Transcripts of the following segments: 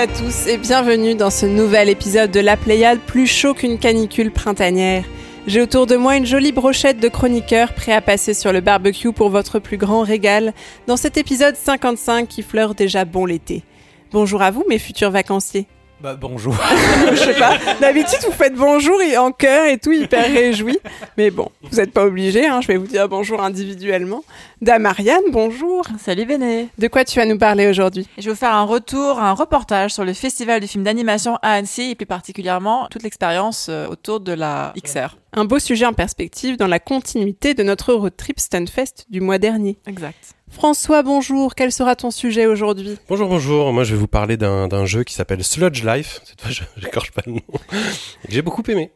à tous et bienvenue dans ce nouvel épisode de La Pléiade plus chaud qu'une canicule printanière. J'ai autour de moi une jolie brochette de chroniqueurs prêts à passer sur le barbecue pour votre plus grand régal dans cet épisode 55 qui fleure déjà bon l'été. Bonjour à vous mes futurs vacanciers. Bah bonjour. Je sais pas. D'habitude, vous faites bonjour et en cœur et tout, hyper réjoui. Mais bon, vous n'êtes pas obligés, hein, je vais vous dire bonjour individuellement. Dame Marianne, bonjour. Salut Béné. De quoi tu vas nous parler aujourd'hui? Je vais vous faire un retour, un reportage sur le festival du film d'animation à Annecy et plus particulièrement toute l'expérience euh, autour de la XR. Un beau sujet en perspective dans la continuité de notre road trip Stunfest du mois dernier. Exact. François, bonjour. Quel sera ton sujet aujourd'hui? Bonjour, bonjour. Moi, je vais vous parler d'un jeu qui s'appelle Sludge Life. Cette fois, je j'écorche pas le nom. Et que J'ai beaucoup aimé.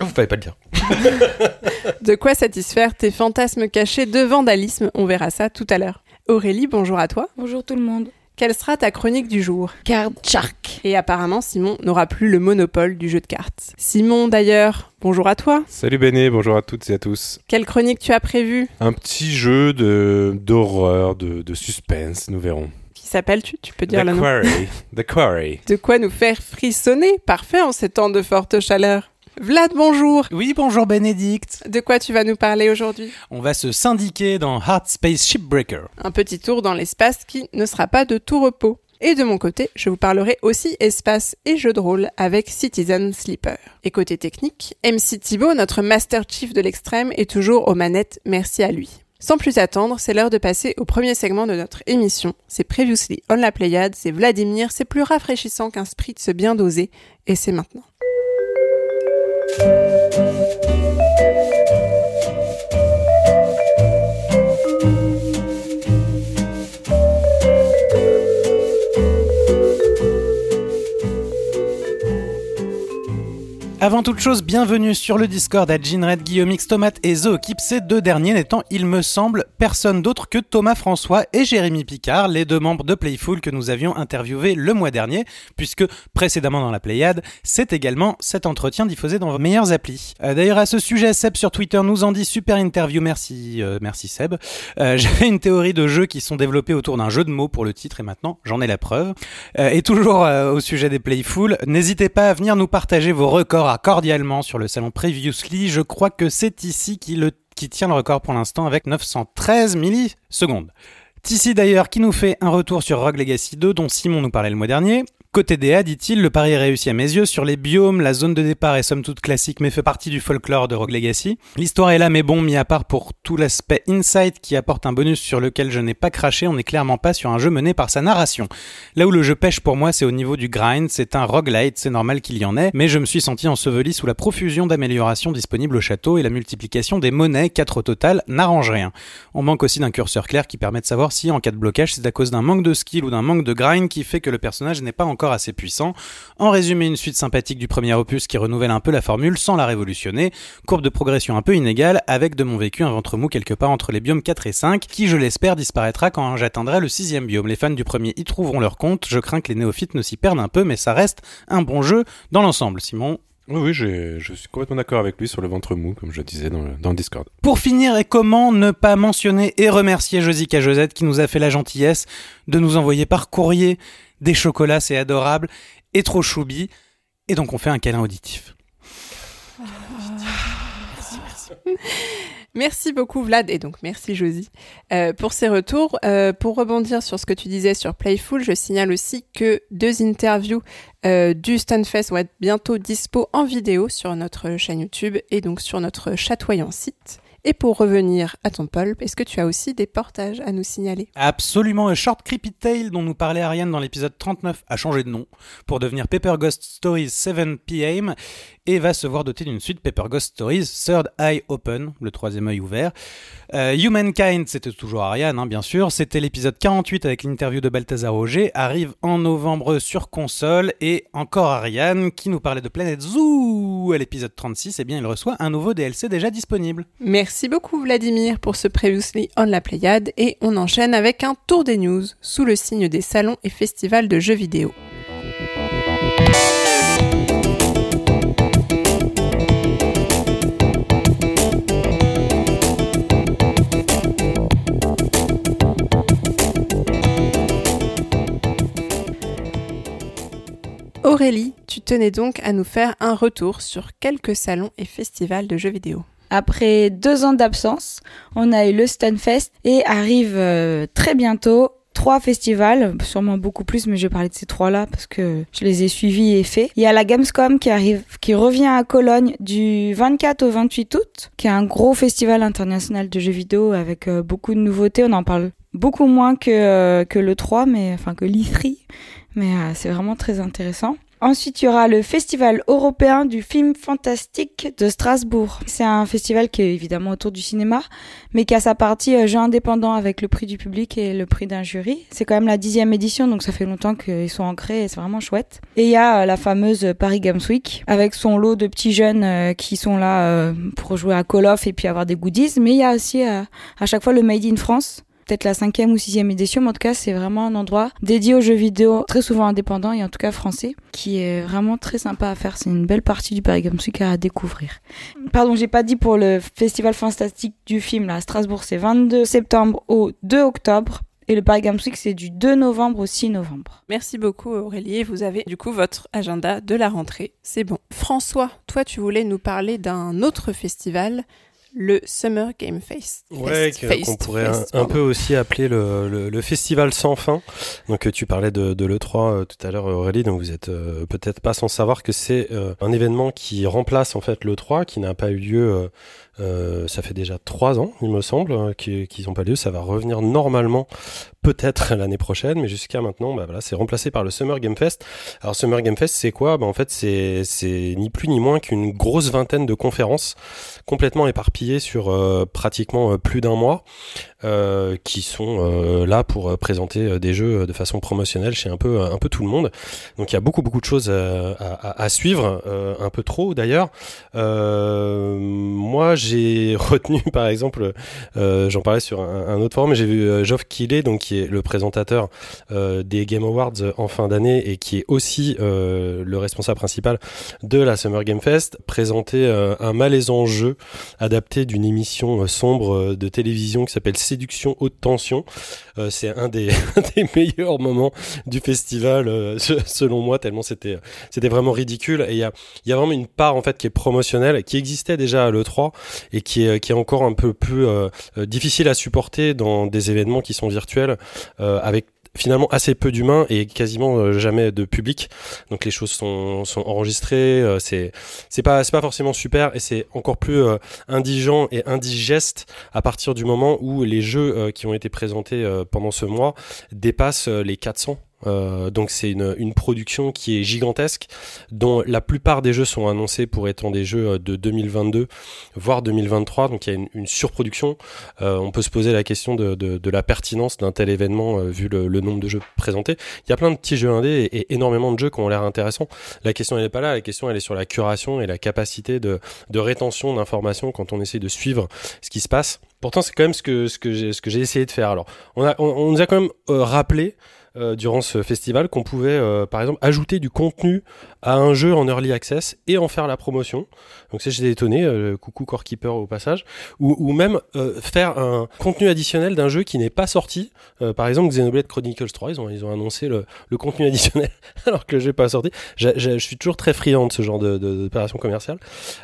Oh, Vous pouvez pas le dire. De quoi satisfaire tes fantasmes cachés de vandalisme? On verra ça tout à l'heure. Aurélie, bonjour à toi. Bonjour tout le monde. Quelle sera ta chronique du jour Card Shark. Et apparemment, Simon n'aura plus le monopole du jeu de cartes. Simon, d'ailleurs, bonjour à toi. Salut Béné, bonjour à toutes et à tous. Quelle chronique tu as prévue Un petit jeu de d'horreur, de, de suspense, nous verrons. Qui s'appelle-tu Tu peux dire The le nom. Quarry. The Quarry. De quoi nous faire frissonner Parfait en ces temps de forte chaleur. Vlad, bonjour. Oui, bonjour Bénédicte. De quoi tu vas nous parler aujourd'hui? On va se syndiquer dans Hard Space Shipbreaker. Un petit tour dans l'espace qui ne sera pas de tout repos. Et de mon côté, je vous parlerai aussi espace et jeux de rôle avec Citizen Sleeper. Et côté technique, MC Thibault, notre Master Chief de l'extrême, est toujours aux manettes, merci à lui. Sans plus attendre, c'est l'heure de passer au premier segment de notre émission. C'est Previously on la Pléiade, c'est Vladimir, c'est plus rafraîchissant qu'un spritz bien dosé, et c'est maintenant. Música Avant toute chose, bienvenue sur le Discord à Ginred, Guillaume X, Tomate et Zookip, ces deux derniers n'étant, il me semble, personne d'autre que Thomas François et Jérémy Picard, les deux membres de Playful que nous avions interviewés le mois dernier, puisque précédemment dans la Pléiade, c'est également cet entretien diffusé dans vos meilleures applis. Euh, D'ailleurs, à ce sujet, Seb sur Twitter nous en dit super interview, merci, euh, merci Seb. Euh, J'avais une théorie de jeux qui sont développés autour d'un jeu de mots pour le titre et maintenant j'en ai la preuve. Et toujours au sujet des Playful, n'hésitez pas à venir nous partager vos records cordialement sur le salon Previously. Je crois que c'est ici qui, le, tient le record pour l'instant avec 913 millisecondes. Tissi d'ailleurs qui nous fait un retour sur Rogue Legacy 2 dont Simon nous parlait le mois dernier. Côté DA, dit-il, le pari est réussi à mes yeux. Sur les biomes, la zone de départ est somme toute classique mais fait partie du folklore de Rogue Legacy. L'histoire est là mais bon, mis à part pour tout l'aspect insight qui apporte un bonus sur lequel je n'ai pas craché, on n'est clairement pas sur un jeu mené par sa narration. Là où le jeu pêche pour moi, c'est au niveau du grind, c'est un roguelite, c'est normal qu'il y en ait, mais je me suis senti enseveli sous la profusion d'améliorations disponibles au château et la multiplication des monnaies, 4 au total, n'arrange rien. On manque aussi d'un curseur clair qui permet de savoir si, en cas de blocage, c'est à cause d'un manque de skill ou d'un manque de grind qui fait que le personnage n'est pas encore assez puissant. En résumé, une suite sympathique du premier opus qui renouvelle un peu la formule sans la révolutionner, courbe de progression un peu inégale, avec de mon vécu un ventre mou quelque part entre les biomes 4 et 5, qui je l'espère disparaîtra quand j'atteindrai le sixième biome. Les fans du premier y trouveront leur compte, je crains que les néophytes ne s'y perdent un peu, mais ça reste un bon jeu dans l'ensemble. Simon, Oui, oui, je suis complètement d'accord avec lui sur le ventre mou, comme je disais dans le, dans le Discord. Pour finir, et comment ne pas mentionner et remercier Josica Josette qui nous a fait la gentillesse de nous envoyer par courrier des chocolats, c'est adorable, et trop choubi. Et donc on fait un câlin auditif. Merci beaucoup Vlad et donc merci Josie euh, pour ces retours. Euh, pour rebondir sur ce que tu disais sur Playful, je signale aussi que deux interviews euh, du Stunfest vont être bientôt dispo en vidéo sur notre chaîne YouTube et donc sur notre chatoyant site. Et pour revenir à ton pulp, est-ce que tu as aussi des portages à nous signaler? Absolument, un short creepy tale dont nous parlait Ariane dans l'épisode 39 a changé de nom pour devenir Paper Ghost Stories 7 PM et va se voir doté d'une suite Paper Ghost Stories Third Eye Open, le troisième œil ouvert. Euh, Humankind, c'était toujours Ariane, hein, bien sûr. C'était l'épisode 48 avec l'interview de Balthazar Auger. Arrive en novembre sur console. Et encore Ariane qui nous parlait de Planet Zoo à l'épisode 36. Eh bien, il reçoit un nouveau DLC déjà disponible. Merci beaucoup Vladimir pour ce Previously on la Pléiade et on enchaîne avec un tour des news sous le signe des salons et festivals de jeux vidéo. Aurélie, tu tenais donc à nous faire un retour sur quelques salons et festivals de jeux vidéo. Après deux ans d'absence, on a eu le Stunfest et arrive euh, très bientôt trois festivals, sûrement beaucoup plus, mais je vais parler de ces trois-là parce que je les ai suivis et faits. Il y a la Gamescom qui arrive, qui revient à Cologne du 24 au 28 août, qui est un gros festival international de jeux vidéo avec euh, beaucoup de nouveautés. On en parle beaucoup moins que, euh, que le 3, mais enfin que l'E3, mais euh, c'est vraiment très intéressant. Ensuite, il y aura le Festival européen du film fantastique de Strasbourg. C'est un festival qui est évidemment autour du cinéma, mais qui a sa partie euh, jeu indépendant avec le prix du public et le prix d'un jury. C'est quand même la dixième édition, donc ça fait longtemps qu'ils sont ancrés et c'est vraiment chouette. Et il y a euh, la fameuse Paris Games Week, avec son lot de petits jeunes euh, qui sont là pour jouer à Call of et puis avoir des goodies. Mais il y a aussi à chaque fois le Made in France peut-être la cinquième ou sixième édition, mais en tout cas, c'est vraiment un endroit dédié aux jeux vidéo, très souvent indépendant et en tout cas français, qui est vraiment très sympa à faire. C'est une belle partie du Paris Week à découvrir. Pardon, j'ai pas dit pour le festival fantastique du film là, à Strasbourg, c'est 22 septembre au 2 octobre. Et le Paris Week, c'est du 2 novembre au 6 novembre. Merci beaucoup Aurélie. Vous avez du coup votre agenda de la rentrée. C'est bon. François, toi tu voulais nous parler d'un autre festival, le Summer Game Fest. Ouais, qu'on pourrait un, Fest, un pardon. peu aussi appeler le, le, le festival sans fin. Donc euh, tu parlais de, de l'E3 euh, tout à l'heure Aurélie, donc vous êtes euh, peut-être pas sans savoir que c'est euh, un événement qui remplace en fait l'E3, qui n'a pas eu lieu, euh, ça fait déjà trois ans il me semble, qui- qu'ils n'ont pas lieu, ça va revenir normalement peut-être l'année prochaine, mais jusqu'à maintenant, bah voilà, c'est remplacé par le Summer Game Fest. Alors Summer Game Fest, c'est quoi? Bah, En fait, c'est c'est ni plus ni moins qu'une grosse vingtaine de conférences complètement éparpillées sur euh, pratiquement euh, plus d'un mois, euh, qui sont euh, là pour euh, présenter euh, des jeux euh, de façon promotionnelle chez un peu un peu tout le monde. Donc il y a beaucoup beaucoup de choses à, à- à suivre, un peu trop d'ailleurs. Moi, j'ai retenu par exemple, j'en parlais sur un, autre forum, j'ai vu Geoff Keighley, donc qui est le présentateur des Game Awards en fin d'année et qui est aussi le responsable principal de la Summer Game Fest, présenter un malaisant jeu adapté d'une émission sombre de télévision qui s'appelle Séduction haute tension. Euh, c'est un des, meilleurs moments du festival, euh, se- selon moi, tellement c'était c'était vraiment ridicule. Et il y a, y a vraiment une part en fait qui est promotionnelle, qui existait déjà à l'E3 et qui est, qui est encore un peu plus euh, difficile à supporter dans des événements qui sont virtuels, avec finalement assez peu d'humains et quasiment euh, jamais de public. Donc les choses sont, sont enregistrées, euh, c'est c'est pas c'est pas forcément super et c'est encore plus euh, indigent et indigeste à partir du moment où les jeux qui ont été présentés pendant ce mois dépassent les 400 euh, donc c'est une, production qui est gigantesque, dont la plupart des jeux sont annoncés pour étant des jeux euh, de 2022, voire 2023. Donc il y a une, surproduction. Euh, on peut se poser la question de, la pertinence d'un tel événement vu le, nombre de jeux présentés. Il y a plein de petits jeux indés et, énormément de jeux qui ont l'air intéressants. La question n'est pas là. La question elle est sur la curation et la capacité de, rétention d'informations quand on essaie de suivre ce qui se passe. Pourtant c'est quand même ce que j'ai essayé de faire. Alors on nous a quand même rappelé euh, durant ce festival qu'on pouvait euh, par exemple ajouter du contenu à un jeu en early access et en faire la promotion. Donc ça j'étais étonné, euh, coucou Core Keeper au passage, ou, ou même euh, faire un contenu additionnel d'un jeu qui n'est pas sorti. Euh, par exemple Xenoblade Chronicles 3, ils ont, ils ont annoncé le, le contenu additionnel alors que le jeu pas sorti. Je suis toujours très friand de ce genre de- d'opération commerciale.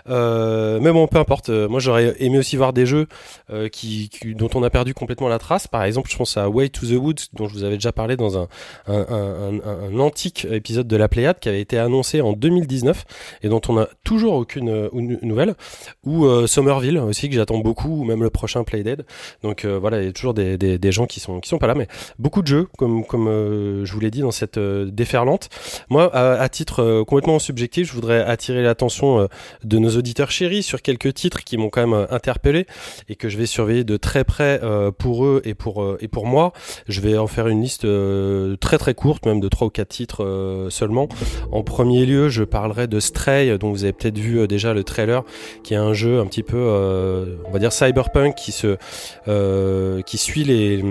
Euh, mais bon, peu importe. Euh, Moi j'aurais aimé aussi voir des jeux euh, qui, qui- dont on a perdu complètement la trace. Par exemple, je pense à Way to the Woods, dont je vous avais déjà parlé dans un, un, un, un- antique épisode de la Pléiade qui avait été annoncé en 2019 et dont on n'a toujours aucune euh, ou- euh, Somerville aussi, que j'attends beaucoup, ou même le prochain Playdead. Donc euh, voilà, il y a toujours des, des, gens qui sont, qui sont pas là, mais beaucoup de jeux, comme, comme euh, je vous l'ai dit dans cette déferlante. Moi, à, à titre complètement subjectif, je voudrais attirer l'attention de nos auditeurs chéris sur quelques titres qui m'ont quand même interpellé et que je vais surveiller de très près pour eux et pour, et pour moi. Je vais en faire une liste très très courte, même de trois ou quatre titres seulement. En premier lieu, je parlerai de Stray, dont vous avez peut-être vu déjà le trailer, qui est un jeu un petit peu, euh, on va dire cyberpunk, qui se, euh, qui suit les,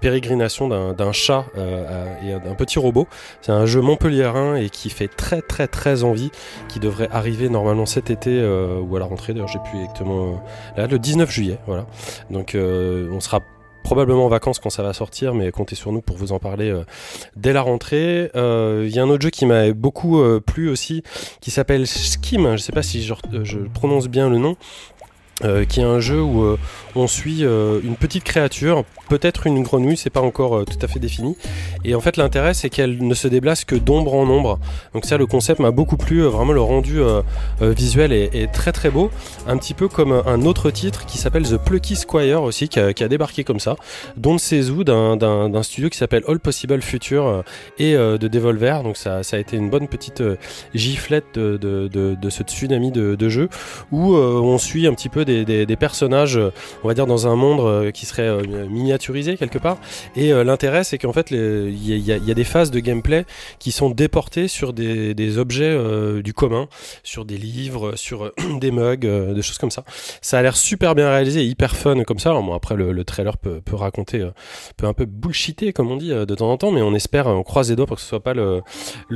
pérégrinations d'un chat euh, et d'un petit robot. C'est un jeu montpelliérain et qui fait très très très envie, qui devrait arriver normalement cet été ou à la rentrée. D'ailleurs, j'ai plus exactement là le 19 juillet. Voilà. Donc, on sera probablement en vacances quand ça va sortir, mais comptez sur nous pour vous en parler euh, dès la rentrée. Euh, Il y a un autre jeu qui m'a beaucoup euh, plu aussi, qui s'appelle Skim. Je sais pas si je, prononce bien le nom. Euh, qui est un jeu où euh, on suit euh, une petite créature, peut-être une grenouille, c'est pas encore euh, tout à fait défini. Et en fait, l'intérêt, c'est qu'elle ne se déplace que d'ombre en ombre. Donc ça, le concept m'a beaucoup plu. euh, Vraiment, le rendu visuel est, très très beau. Un petit peu comme un autre titre qui s'appelle The Plucky Squire aussi, qui a, débarqué comme ça, Don Sezou d'un studio qui s'appelle All Possible Future et de Devolver. Donc ça, a été une bonne petite giflette de, ce tsunami de, jeu où on suit un petit peu des, personnages, on va dire dans un monde euh, qui serait euh, miniaturisé quelque part. Et euh, l'intérêt, c'est qu'en fait, il y, a- des phases de gameplay qui sont déportées sur des, objets du commun, sur des livres, sur des mugs, des choses comme ça. Ça a l'air super bien réalisé, hyper fun comme ça. Après, le, le trailer peut, raconter, peut un peu bullshiter comme on dit de temps en temps, mais on espère, on croise les doigts pour que ce soit pas le,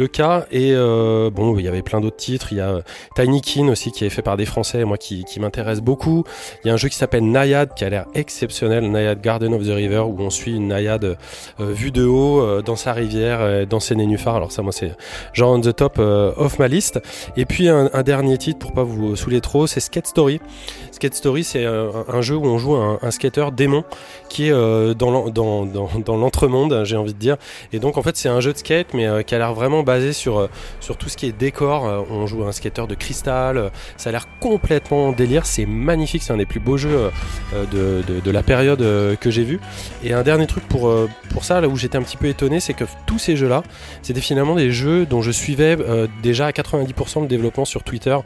cas. Et bon, il y avait plein d'autres titres. Il y a Tiny Kin aussi qui est fait par des Français, moi qui, qui m'intéresse beaucoup. Il y a un jeu qui s'appelle Qui a l'air exceptionnel, Naiad Garden of the River, où on suit une naïade euh, vue de haut euh, dans sa rivière, dans ses nénuphars. Alors ça, moi, c'est genre on the top euh, of ma liste. Et puis un, un dernier titre pour pas vous saouler trop, c'est Skate Story. Skate Story, c'est euh, un, jeu où on joue un, un skater démon qui est euh, dans l'en- dans, dans, dans l'entremonde, j'ai envie de dire. Et donc en fait, c'est un jeu de skate, mais euh, qui a l'air vraiment basé sur sur tout ce qui est décor. On joue un skater de cristal. ça a l'air complètement délire. C'est magnifique. C'est un des plus beaux jeux de, de, la période que j'ai vu. Et un dernier truc pour, pour ça, là où j'étais un petit peu étonné, c'est que tous ces jeux-là, c'était finalement des jeux dont je suivais déjà à 90% le développement sur Twitter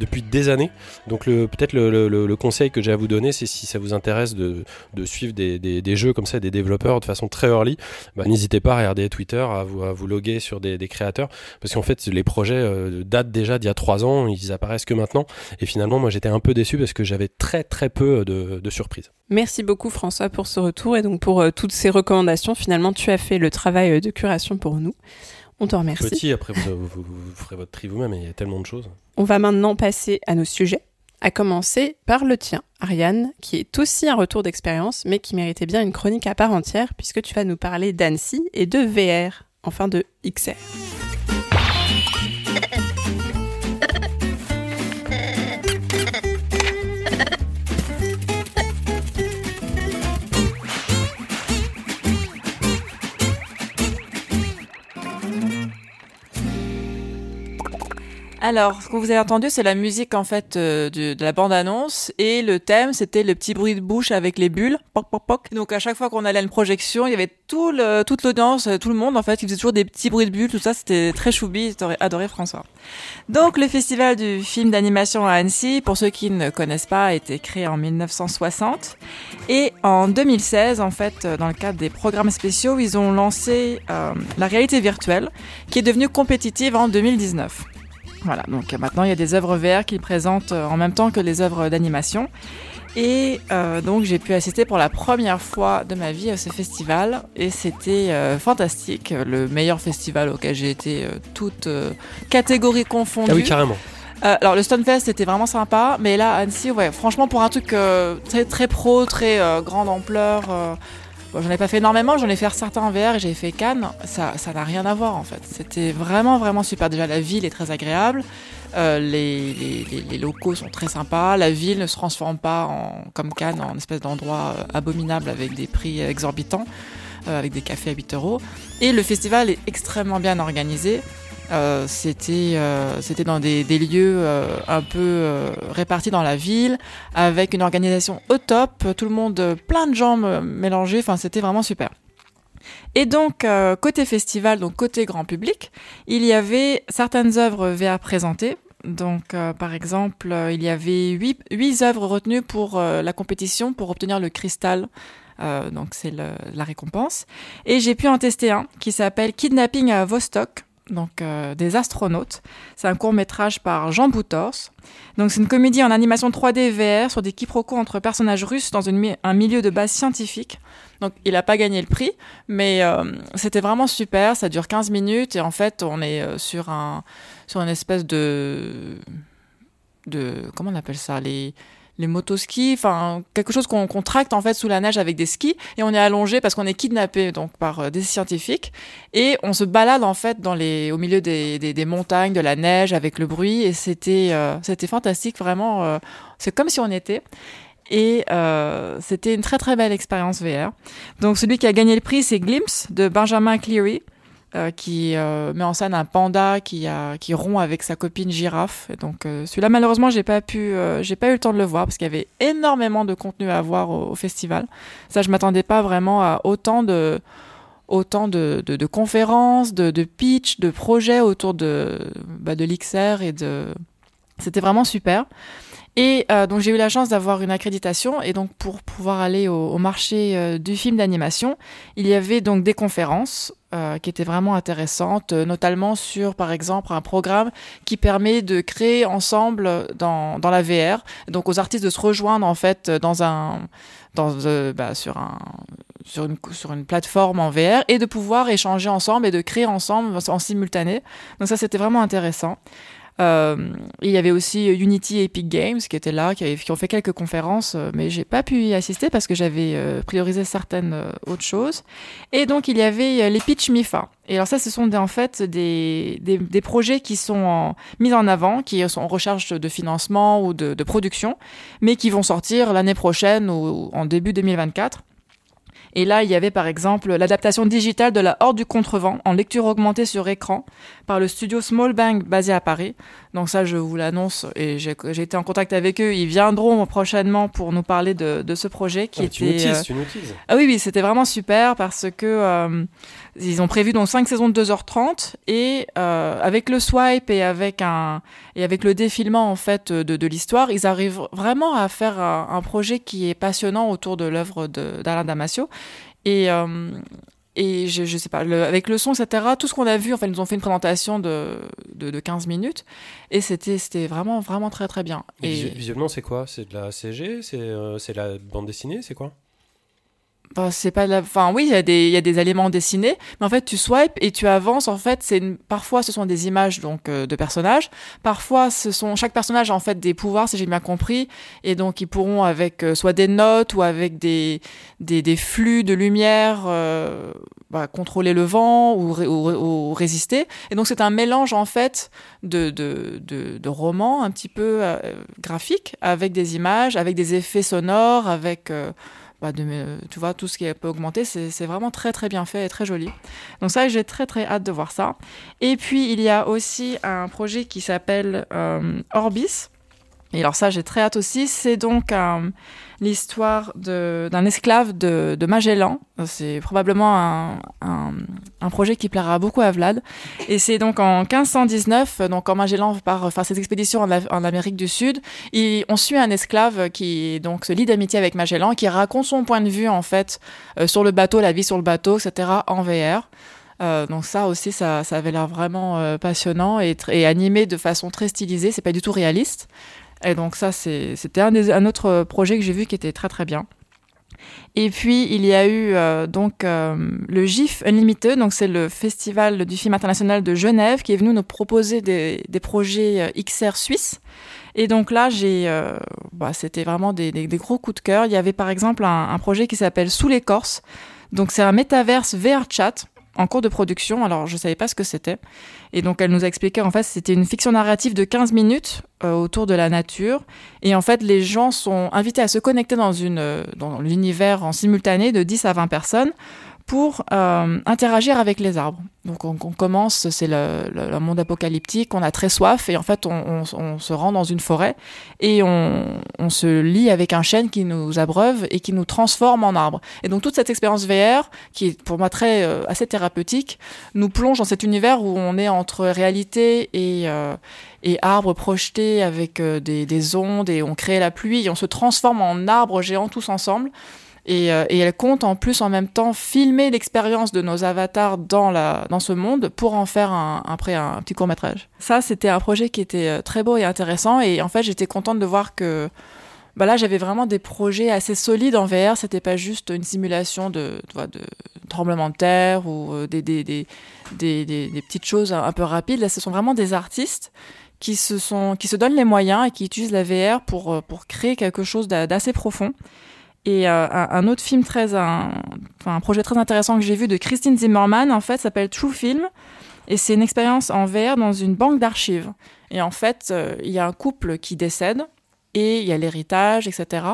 depuis des années. Donc peut-être le- le conseil que j'ai à vous donner, c'est si ça vous intéresse de, de suivre des, des- des jeux comme ça, des développeurs de façon très early, bah, n'hésitez pas à regarder Twitter, à vous, à vous loguer sur des, des créateurs, parce qu'en fait les projets euh, datent déjà d'il y a trois ans, ils apparaissent que maintenant, et finalement moi j'étais un peu déçu parce que j'avais très très peu de, de surprises. Merci beaucoup François pour ce retour et donc pour euh, toutes ces recommandations. Finalement, tu as fait le travail euh, de curation pour nous. On te remercie. Petit, après vous, vous- vous- vous ferez votre tri vous-même, il y a tellement de choses. On va maintenant passer à nos sujets, à commencer par le tien, Ariane, qui est aussi un retour d'expérience, mais qui méritait bien une chronique à part entière, puisque tu vas nous parler d'Annecy et de VR, enfin de XR. Alors, ce que vous avez entendu, c'est la musique en fait euh, du- de la bande-annonce et le thème, c'était le petit bruit de bouche avec les bulles. Poc, poc, poc. Donc à chaque fois qu'on allait à une projection, il y avait tout le, toute l'audience, euh, tout le monde en fait, qui faisait toujours des petits bruits de bulles, tout ça, c'était très choubi, j'aurais adoré François. Donc le festival du film d'animation à Annecy, pour ceux qui ne connaissent pas, a été créé en 1960 et en 2016, en fait, euh, dans le cadre des programmes spéciaux, ils ont lancé euh, la réalité virtuelle, qui est devenue compétitive en 2019. Voilà, donc euh, maintenant il y a des œuvres VR qu'ils présentent euh, en même temps que les œuvres d'animation. Et euh, donc j'ai pu assister pour la première fois de ma vie à ce festival et c'était euh, fantastique, le meilleur festival auquel j'ai été, euh, toutes euh, catégories confondues. Ah oui, carrément. Alors le Stonefest c'était vraiment sympa, mais là Annecy, ouais, franchement pour un truc très très pro, très grande ampleur. J'en ai pas fait énormément, j'en ai fait certains en VR et j'ai fait Cannes. Ça ça n'a rien à voir en fait. C'était vraiment vraiment super. Déjà la ville est très agréable. Euh, les, locaux sont très sympas. La ville ne se transforme pas en, comme Cannes en espèce d'endroit euh, abominable avec des prix exorbitants, euh, avec des cafés à 8 euros. Et le festival est extrêmement bien organisé. Euh, c'était euh, c'était dans des, lieux euh, un peu répartis dans la ville avec une organisation au top tout le monde plein de gens mélangés. Enfin c'était vraiment super. Et donc côté festival donc côté grand public il y avait certaines œuvres VR présentées. Donc par exemple il y avait huit, œuvres retenues pour la compétition pour obtenir le cristal. Donc c'est la récompense. Et j'ai pu en tester un qui s'appelle Kidnapping à Vostok donc euh, des astronautes. C'est un court métrage par Jean Boutors. Donc c'est une comédie en animation 3D VR sur des quiproquos entre personnages russes dans un milieu de base scientifique. Donc il n'a pas gagné le prix, mais euh, c'était vraiment super. Ça dure 15 minutes et en fait on est euh, sur un sur une espèce de de comment on appelle ça? Les les motoskis, enfin quelque chose qu'on qu'on tracte en fait sous la neige avec des skis et on est allongé parce qu'on est kidnappé donc par euh, des scientifiques et on se balade en fait dans les au milieu des, des, des montagnes, de la neige avec le bruit et c'était euh, c'était fantastique vraiment. euh, c'est comme si on était. Et euh, c'était une très très belle expérience VR. Donc celui qui a gagné le prix, c'est Glimpse de Benjamin Cleary, euh, qui euh, met en scène un panda qui a qui rompt avec sa copine girafe. Et donc euh, celui-là malheureusement j'ai pas pu j'ai pas eu le temps de le voir parce qu'il y avait énormément de contenu à voir au, festival. Ça je m'attendais pas vraiment à autant de autant de, conférences, de, de pitch, de projets autour de bah, de l'XR et de c'était vraiment super. Et donc j'ai eu la chance d'avoir une accréditation et donc pour pouvoir aller au, marché du film d'animation, il y avait donc des conférences euh, qui étaient vraiment intéressantes, euh, notamment sur par exemple un programme qui permet de créer ensemble dans, dans la VR, donc aux artistes de se rejoindre en fait dans un dans euh, bah, sur un sur une sur une plateforme en VR et de pouvoir échanger ensemble et de créer ensemble en simultané. Donc ça c'était vraiment intéressant. Euh, il y avait aussi Unity Epic Games qui étaient là, qui, ont fait quelques conférences, euh, mais j'ai pas pu y assister parce que j'avais euh, priorisé certaines autres choses. Et donc il y avait les Pitch MIFA. Et alors ça, ce sont en fait des, des, projets qui sont mis en avant, qui sont en recherche de financement ou de production, mais qui vont sortir l'année prochaine ou en début 2024. Et là, il y avait par exemple l'adaptation digitale de La Horde du Contrevent en lecture augmentée sur écran par le studio Small Bang basé à Paris. Donc ça, je vous l'annonce et j'ai été en contact avec eux. Ils viendront prochainement pour nous parler de, de ce projet qui Ah, tu était... nous teases, euh, tu nous teases. ah oui, oui, c'était vraiment super parce que euh, ils ont prévu donc cinq saisons de 2h30 et euh, avec le swipe et avec un et avec le défilement en fait de, de l'histoire, ils arrivent vraiment à faire un, un projet qui est passionnant autour de l'œuvre d'Alain Damasio et euh, et je, je sais pas, le- avec le son, etc., tout ce qu'on a vu, enfin, ils nous ont fait une présentation de, de, de 15 minutes, et c'était, c'était vraiment, vraiment très, très bien. Et Et, visu- Visuellement, c'est quoi? C'est de la CG C'est euh, la bande dessinée? C'est quoi? Bah, c'est pas la... Enfin, oui, il y, a des- il y a des éléments dessinés, mais en fait, tu swipes et tu avances. En fait, c'est une... parfois, ce sont des images donc euh, de personnages. Parfois, ce sont chaque personnage a en fait des pouvoirs, si j'ai bien compris, et donc ils pourront avec euh, soit des notes ou avec des des, des flux de lumière euh, bah, contrôler le vent ou, ou, ou résister. Et donc, c'est un mélange en fait de de de, de romans un petit peu euh, graphiques avec des images, avec des effets sonores, avec euh, bah, tu vois, tout ce qui peut augmenter, c'est c'est vraiment très très bien fait et très joli. Donc ça, j'ai très très hâte de voir ça. Et puis, il y a aussi un projet qui s'appelle euh, Orbis. Et alors ça, j'ai très hâte aussi. C'est donc euh, l'histoire d'un esclave de, Magellan. C'est probablement un, un, projet qui plaira beaucoup à Vlad. Et c'est donc en 1519, donc quand Magellan part faire ses expéditions en, Amérique du Sud, on suit un esclave qui donc se lie d'amitié avec Magellan, qui raconte son point de vue en fait euh, sur le bateau, la vie sur le bateau, etc. en VR. Euh, donc ça aussi, ça, ça avait l'air vraiment euh, passionnant et, et animé de façon très stylisée. C'est pas du tout réaliste. Et donc ça, c'était un, un autre projet que j'ai vu qui était très très bien. Et puis il y a eu euh, donc euh, le GIF Unlimited, donc c'est le festival du film international de Genève qui est venu nous proposer des, des projets euh, XR suisses. Et donc là, j'ai, euh, bah, c'était vraiment des, des- gros coups de cœur. Il y avait par exemple un, un projet qui s'appelle Sous l'écorce. Donc c'est un métaverse VR chat en cours de production. Alors je savais pas ce que c'était. Et donc elle nous a expliqué en fait c'était une fiction narrative de 15 minutes euh, autour de la nature. Et en fait les gens sont invités à se connecter dans une euh, dans l'univers en simultané de 10 à 20 personnes pour euh, interagir avec les arbres. Donc on, commence, c'est le, le- le monde apocalyptique, on a très soif et en fait on, on- on se rend dans une forêt et on, se lie avec un chêne qui nous abreuve et qui nous transforme en arbre. Et donc toute cette expérience VR, qui est pour moi très euh, assez thérapeutique, nous plonge dans cet univers où on est entre réalité et, euh, et arbre projeté avec euh, des, des ondes et on crée la pluie et on se transforme en arbre géant tous ensemble. Et, euh, et elle compte en plus en même temps filmer l'expérience de nos avatars dans, ce monde pour en faire un, après un petit court métrage. Ça, c'était un projet qui était euh, très beau et intéressant. Et en fait, j'étais contente de voir que bah là, j'avais vraiment des projets assez solides en VR. C'était pas juste une simulation de, vois, de tremblement de terre ou euh, des, petites choses un, peu rapides. Là, ce sont vraiment des artistes qui se donnent les moyens et qui utilisent la VR pour créer quelque chose d'assez profond. Et un, un, autre film très, un, un projet très intéressant que j'ai vu de Christine Zimmerman, en fait, s'appelle True Film. Et c'est une expérience en VR dans une banque d'archives. Et en fait, il y a un couple qui décède et il y a l'héritage, etc.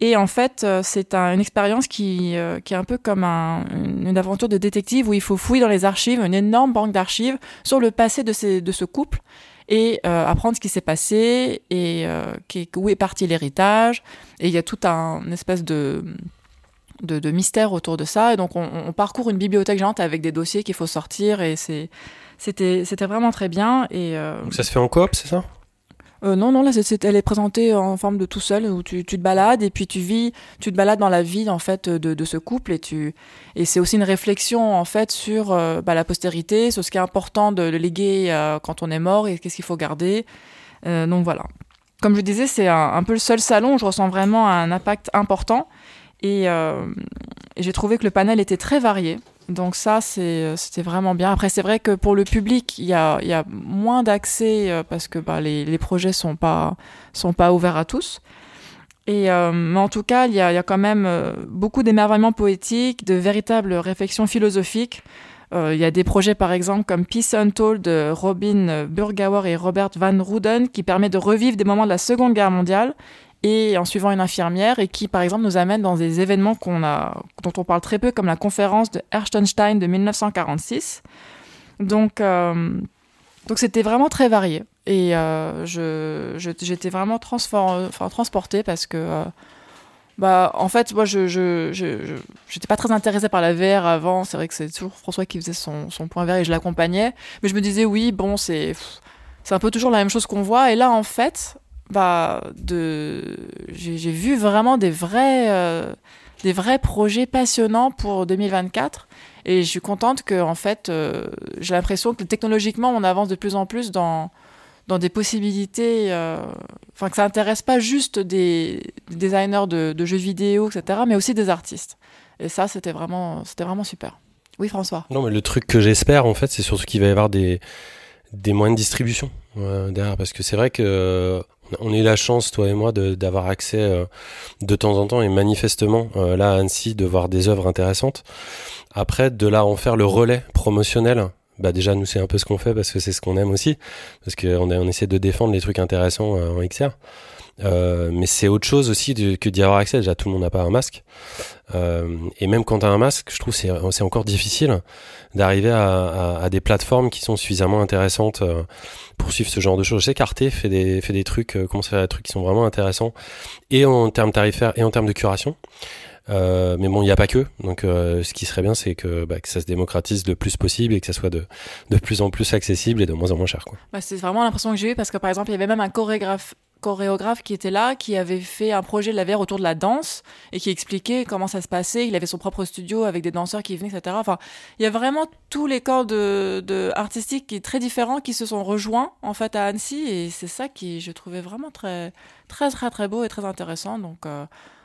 Et en fait, euh, c'est une expérience qui, euh, est un peu comme une, aventure de détective où il faut fouiller dans les archives, une énorme banque d'archives sur le passé de ce couple et euh, apprendre ce qui s'est passé et où est parti l'héritage. Et il y a tout un espèce de, de, mystère autour de ça. Et donc, on, parcourt une bibliothèque géante avec des dossiers qu'il faut sortir et c'est c'était c'était vraiment très bien et donc ça se fait en coop c'est ça? Euh, non, non, là, elle est présentée en forme de tout seul, où tu, te balades et puis tu vis, tu te balades dans la vie en fait de, ce couple et tu et c'est aussi une réflexion en fait sur euh, bah, la postérité, sur ce qui est important de, léguer euh, quand on est mort et qu'est-ce qu'il faut garder. donc voilà. Comme je disais, c'est un, peu le seul salon où je ressens vraiment un impact important et j'ai trouvé que le panel était très varié. Donc ça, euh, c'était vraiment bien. Après, c'est vrai que pour le public, il y a, moins d'accès euh, parce que bah, les, projets sont pas sont pas ouverts à tous. Euh, mais en tout cas, il y a, y a quand même beaucoup d'émerveillements poétiques, de véritables réflexions philosophiques. Il y a des projets, par exemple, comme Peace Untold de Robin Burgauer et Robert Van Ruden, qui permet de revivre des moments de la Seconde Guerre mondiale et en suivant une infirmière et qui, par exemple, nous amène dans des événements dont on parle très peu, comme la conférence de Erstenstein de 1946. Donc, euh, donc c'était vraiment très varié. Et euh, je, j'étais vraiment transportée parce que, euh, bah, en fait, moi, je, j'étais pas très intéressée par la VR avant. C'est vrai que c'est toujours François qui faisait son, son point vert et je l'accompagnais. Mais je me disais, oui, bon, c'est, c'est un peu toujours la même chose qu'on voit. Et là, en fait, bah, de, j'ai vu vraiment des vrais, euh, des vrais projets passionnants pour 2024. Et je suis contente que, en fait, euh, j'ai l'impression que technologiquement, on avance de plus en plus dans, dans des possibilités. Euh, enfin, que ça intéresse pas juste des, designers de, jeux vidéo, etc., mais aussi des artistes. Et ça, c'était vraiment, vraiment super. Oui, François. Non, mais le truc que j'espère, en fait, c'est surtout qu'il va y avoir des, des moyens de distribution derrière. Parce que c'est vrai que on a eu la chance, toi et moi, d'avoir accès euh, de temps en temps et manifestement euh, là à Annecy de voir des œuvres intéressantes. Après, de là en faire le relais promotionnel, bah déjà nous c'est un peu ce qu'on fait parce que c'est ce qu'on aime aussi, parce qu'on on essaie de défendre les trucs intéressants euh, en XR. Euh, mais c'est autre chose aussi que d'y avoir accès. Déjà, tout le monde n'a pas un masque. Euh, et même quand tu as un masque, je trouve c'est encore difficile d'arriver à, à, des plateformes qui sont suffisamment intéressantes euh, pour suivre ce genre de choses. Je sais qu'Arte fait des, fait des trucs, euh, à faire des trucs qui sont vraiment intéressants, et en termes tarifaires et en termes de curation. Euh, mais bon, il n'y a pas que. Donc, euh, ce qui serait bien, c'est que, bah, que ça se démocratise le plus possible et que ça soit de, de plus en plus accessible et de moins en moins cher. Bah, c'est vraiment l'impression que j'ai eu parce que, par exemple, il y avait même un chorégraphe chorégraphe qui était là, qui avait fait un projet de la VR autour de la danse et qui expliquait comment ça se passait. Il avait son propre studio avec des danseurs qui venaient, etc. Enfin, il y a vraiment tous les corps de, artistiques qui très différents qui se sont rejoints en fait à Annecy et c'est ça qui je trouvais vraiment très très très très beau et très intéressant. Donc euh,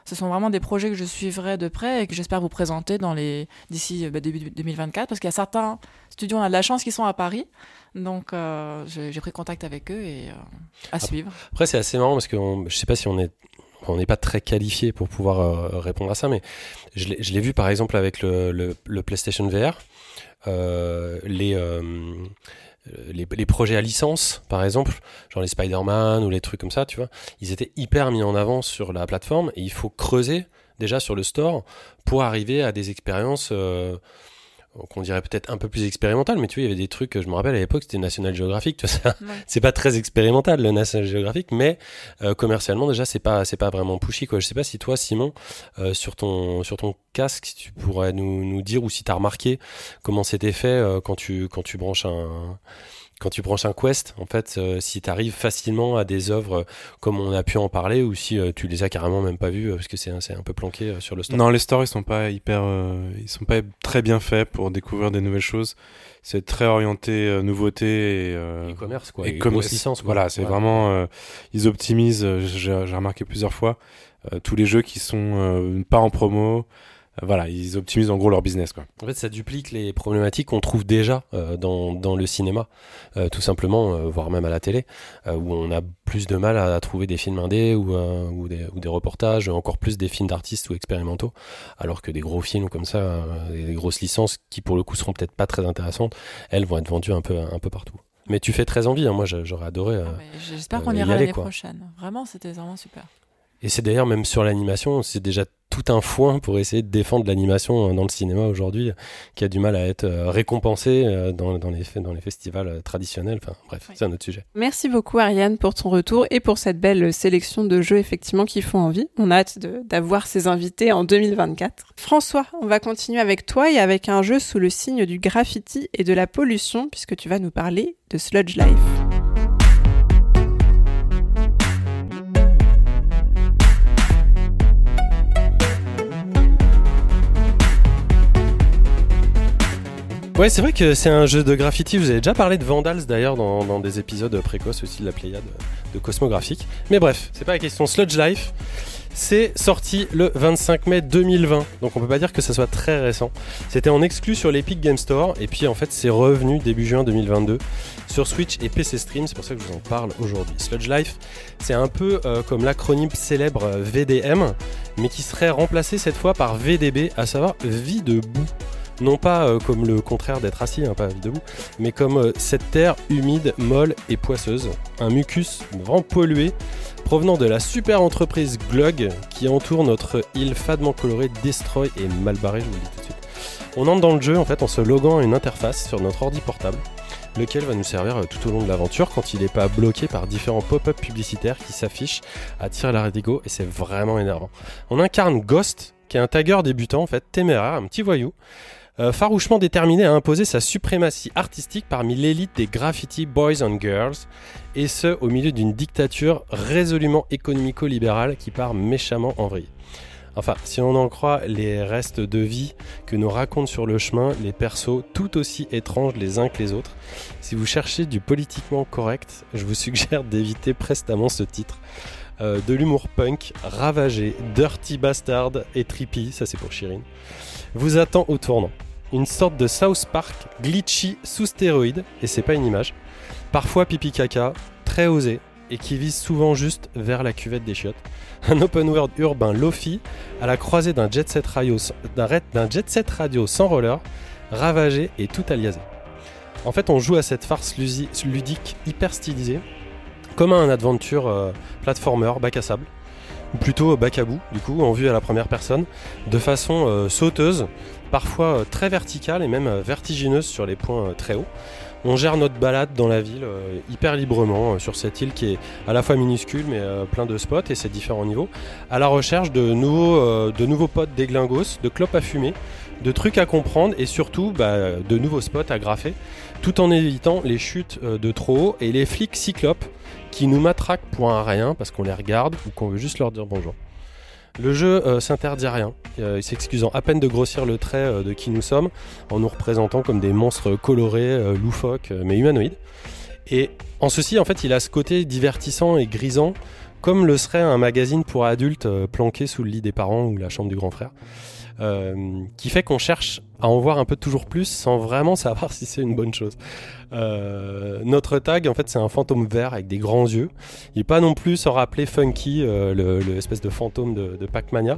ce sont vraiment des projets que je suivrai de près et que j'espère vous présenter dans les d'ici bah, début 2024 parce qu'il y a certains studios on a de la chance qui sont à Paris. Donc euh, j'ai pris contact avec eux et euh, à suivre. après c'est assez marrant parce que je sais pas si on est on n'est pas très qualifié pour pouvoir euh, répondre à ça mais je l'ai vu par exemple avec le, le, le PlayStation VR les euh, les, les, projets à licence, par exemple, genre les Spider-Man ou les trucs comme ça, tu vois, ils étaient hyper mis en avant sur la plateforme et il faut creuser déjà sur le store pour arriver à des expériences euh, qu'on dirait peut-être un peu plus expérimental, mais tu vois, il y avait des trucs, je me rappelle à l'époque, c'était National Geographic, tu vois, c'est pas très expérimental le National Geographic, mais euh, commercialement déjà c'est pas c'est pas vraiment pushy quoi. Je sais pas si toi Simon euh, sur ton sur ton casque, tu pourrais nous, nous dire ou si tu as remarqué comment c'était fait euh, quand tu quand tu branches un quand tu branches un Quest, en fait, euh, si tu arrives facilement à des œuvres euh, comme on a pu en parler, ou si euh, tu les as carrément même pas vues, parce que c'est un, peu planqué sur le store. Non, les stores, ils sont pas hyper, ils sont pas très bien faits pour découvrir des nouvelles choses. C'est très orienté nouveauté et e-commerce quoi, et, et licence. Voilà, c'est vraiment, ils optimisent. J'ai remarqué plusieurs fois tous les jeux qui sont pas en promo. Voilà, ils optimisent en gros leur business. Quoi. En fait, ça duplique les problématiques qu'on trouve déjà euh, dans, dans le cinéma, euh, tout simplement, euh, voire même à la télé, euh, où on a plus de mal à, trouver des films indés ou, euh, ou, des, ou des reportages, encore plus des films d'artistes ou expérimentaux, alors que des gros films comme ça, euh, des grosses licences qui pour le coup seront peut-être pas très intéressantes, elles vont être vendues un peu, un peu partout. Mais tu fais très envie, hein. moi j'a- j'aurais adoré. euh, J'espère euh, qu'on y ira l'année prochaine. Vraiment, c'était vraiment super. Et c'est d'ailleurs même sur l'animation, c'est déjà tout un foin pour essayer de défendre l'animation euh, dans le cinéma aujourd'hui, qui a du mal à être euh, récompensé euh, dans, dans les, dans les festivals traditionnels. Enfin bref, Oui. c'est un autre sujet. Merci beaucoup Ariane pour ton retour et pour cette belle sélection de jeux effectivement qui font envie. On a hâte d'avoir ces invités en 2024. François, on va continuer avec toi et avec un jeu sous le signe du graffiti et de la pollution puisque tu vas nous parler de Sludge Life. Ouais, c'est vrai que c'est un jeu de graffiti. Vous avez déjà parlé de Vandals d'ailleurs dans, des épisodes précoces aussi de la Pléiade de Cosmographique. Mais bref, c'est pas la question. Sludge Life, c'est sorti le 25 mai 2020. Donc on peut pas dire que ça soit très récent. C'était en exclu sur l'Epic Game Store. Et puis en fait, c'est revenu début juin 2022 sur Switch et PC Stream. C'est pour ça que je vous en parle aujourd'hui. Sludge Life, c'est un peu euh, comme l'acronyme célèbre VDM, mais qui serait remplacé cette fois par VDB, à savoir vie de boue non pas euh, comme le contraire d'être assis, hein, pas debout, mais comme euh, cette terre humide, molle et poisseuse, un mucus vraiment pollué provenant de la super entreprise Glug qui entoure notre île fadement colorée Destroy et mal barrée, je vous le dis tout de suite. On entre dans le jeu en fait en se loguant à une interface sur notre ordi portable, lequel va nous servir euh, tout au long de l'aventure quand il n'est pas bloqué par différents pop-up publicitaires qui s'affichent à tirer la radigo et c'est vraiment énervant. On incarne Ghost, qui est un tagger débutant en fait, téméraire, un petit voyou, euh, farouchement déterminé à imposer sa suprématie artistique parmi l'élite des graffiti boys and girls, et ce au milieu d'une dictature résolument économico-libérale qui part méchamment en vrille. Enfin, si on en croit les restes de vie que nous racontent sur le chemin les persos tout aussi étranges les uns que les autres, si vous cherchez du politiquement correct, je vous suggère d'éviter prestamment ce titre. Euh, de l'humour punk, ravagé, dirty bastard et trippy, ça c'est pour Shirin, vous attend au tournant une sorte de South Park glitchy sous stéroïdes, et c'est pas une image, parfois pipi caca, très osé, et qui vise souvent juste vers la cuvette des chiottes. Un open world urbain lofi à la croisée d'un jet set radio, sans roller, ravagé et tout aliasé. En fait, on joue à cette farce ludique hyper stylisée, comme à un adventure euh, platformer bac à sable, ou plutôt bac à bout, du coup, en vue à la première personne, de façon euh, sauteuse, parfois euh, très verticale et même euh, vertigineuse sur les points euh, très hauts. On gère notre balade dans la ville euh, hyper librement euh, sur cette île qui est à la fois minuscule mais euh, plein de spots et c'est différents niveaux, à la recherche de nouveaux, euh, de nouveaux potes déglingos, de clopes à fumer, de trucs à comprendre et surtout bah, de nouveaux spots à graffer, tout en évitant les chutes euh, de trop haut et les flics cyclopes qui nous matraquent pour un rien parce qu'on les regarde ou qu'on veut juste leur dire bonjour. Le jeu euh, s'interdit rien, euh, s'excusant à peine de grossir le trait euh, de qui nous sommes en nous représentant comme des monstres colorés, loufoques, mais humanoïdes. Et en ceci, en fait, il a ce côté divertissant et grisant, comme le serait un magazine pour adultes planqué sous le lit des parents ou la chambre du grand frère, qui fait qu'on cherche à en voir un peu toujours plus sans vraiment savoir si c'est une bonne chose. Euh, notre tag, en fait, c'est un fantôme vert avec des grands yeux. Il n'est pas non plus sans rappeler Funky, euh, le, de fantôme de, Pac-Mania,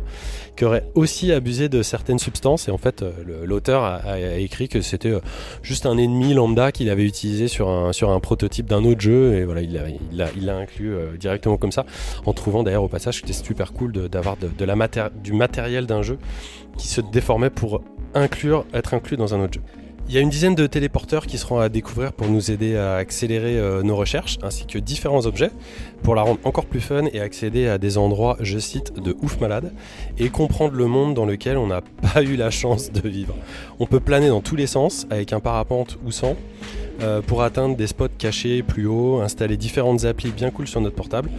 qui aurait aussi abusé de certaines substances. Et en fait, euh, l'auteur a, a- a écrit que c'était euh, juste un ennemi lambda qu'il avait utilisé sur un, sur un prototype d'un autre jeu. Et voilà, il l'a il l'a inclus directement comme ça, en trouvant d'ailleurs au passage que c'était super cool d'avoir de, la du matériel d'un jeu qui se déformait pour inclure, être inclus dans un autre jeu. Il y a une dizaine de téléporteurs qui seront à découvrir pour nous aider à accélérer euh, nos recherches, ainsi que différents objets, pour la rendre encore plus fun et accéder à des endroits, je cite, de ouf malade, et comprendre le monde dans lequel on n'a pas eu la chance de vivre. On peut planer dans tous les sens, avec un parapente ou sans, euh, pour atteindre des spots cachés plus haut, installer différentes applis bien cool sur notre portable,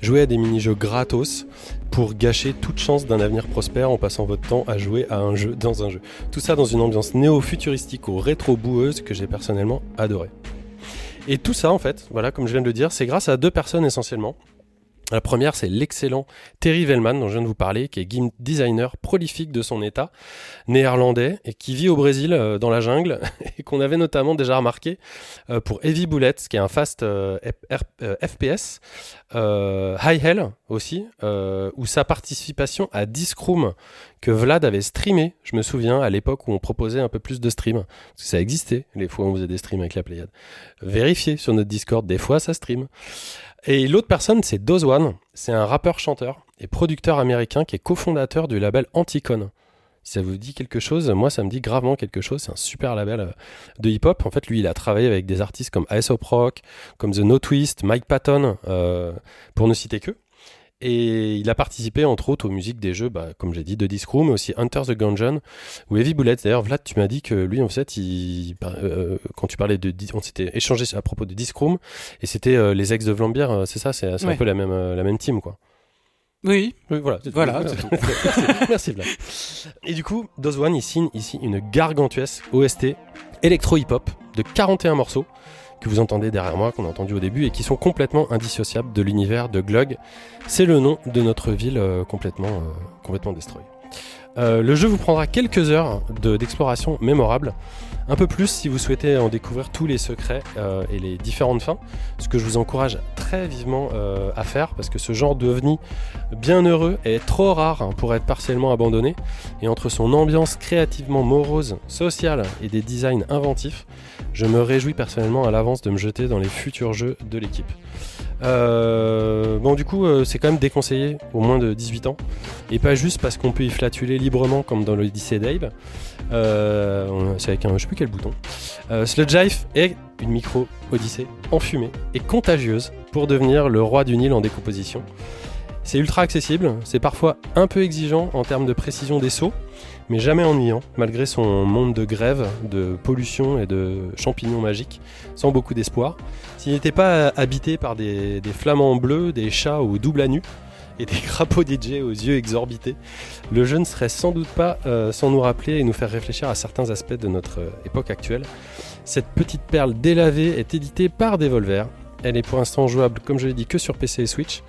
jouer à des mini-jeux gratos pour gâcher toute chance d'un avenir prospère en passant votre temps à jouer à un jeu dans un jeu. Tout ça dans une ambiance néo-futuristique ou rétro-boueuse que j'ai personnellement adoré. Et tout ça, en fait, voilà, comme je viens de le dire, c'est grâce à deux personnes essentiellement. La première, c'est l'excellent Terry Vellman, dont je viens de vous parler, qui est game designer prolifique de son état, néerlandais, et qui vit au Brésil, euh, dans la jungle, et qu'on avait notamment déjà remarqué euh, pour Heavy Bullets, qui est un fast euh, FPS, euh, High Hell aussi, euh, où sa participation à Discroom, que Vlad avait streamé, je me souviens, à l'époque où on proposait un peu plus de stream, parce que ça existait, les fois où on faisait des streams avec la Pléiade. Vérifiez sur notre Discord, des fois ça stream. Et l'autre personne, c'est Doz One. C'est un rappeur-chanteur et producteur américain qui est cofondateur du label Anticon. Si ça vous dit quelque chose, moi ça me dit gravement quelque chose. C'est un super label euh, de hip-hop. En fait, lui, il a travaillé avec des artistes comme Aesop Rock, comme The No Twist, Mike Patton, euh, pour ne citer que. Et il a participé entre autres aux musiques des jeux, bah, comme j'ai dit, de Discroom, mais aussi Hunter the Gungeon ou Heavy Bullets. D'ailleurs, Vlad, tu m'as dit que lui, en fait, il, bah, euh, quand tu parlais de, on s'était échangé à propos de Discroom, et c'était euh, les ex de Vlambeer, euh, c'est ça, c'est Ouais. un peu la même, la même team, quoi. Oui, Oui, voilà. Voilà, tout. Merci, Vlad. Et du coup, Doz One, il signe ici une gargantuesque OST électro-hip-hop de 41 morceaux que vous entendez derrière moi, qu'on a entendu au début, et qui sont complètement indissociables de l'univers de Glug. C'est le nom de notre ville euh, complètement, euh, complètement destroy. Euh, le jeu vous prendra quelques heures de- d'exploration mémorable, un peu plus si vous souhaitez en découvrir tous les secrets euh, et les différentes fins, ce que je vous encourage très vivement euh, à faire, parce que ce genre d'ovni bien heureux est trop rare hein, pour être partiellement abandonné, et entre son ambiance créativement morose, sociale et des designs inventifs, je me réjouis personnellement à l'avance de me jeter dans les futurs jeux de l'équipe. Euh, bon, du coup, c'est quand même déconseillé au moins de 18 ans, et pas juste parce qu'on peut y flatuler librement comme dans l'Odyssée d'Abe. Euh, c'est avec un, je sais plus quel bouton. Euh, est une micro Odyssée enfumée et contagieuse pour devenir le roi du Nil en décomposition. C'est ultra accessible, c'est parfois un peu exigeant en termes de précision des sauts, mais jamais ennuyant, malgré son monde de grève, de pollution et de champignons magiques, sans beaucoup d'espoir. S'il n'était pas habité par des, des flamants bleus, des chats au double à nu, des crapauds DJ aux yeux exorbités, le jeu ne serait sans doute pas euh, sans nous rappeler et nous faire réfléchir à certains aspects de notre euh, époque actuelle. Cette petite perle délavée est éditée par Devolver. Elle est pour l'instant jouable, comme je l'ai dit, que sur PC et Switch.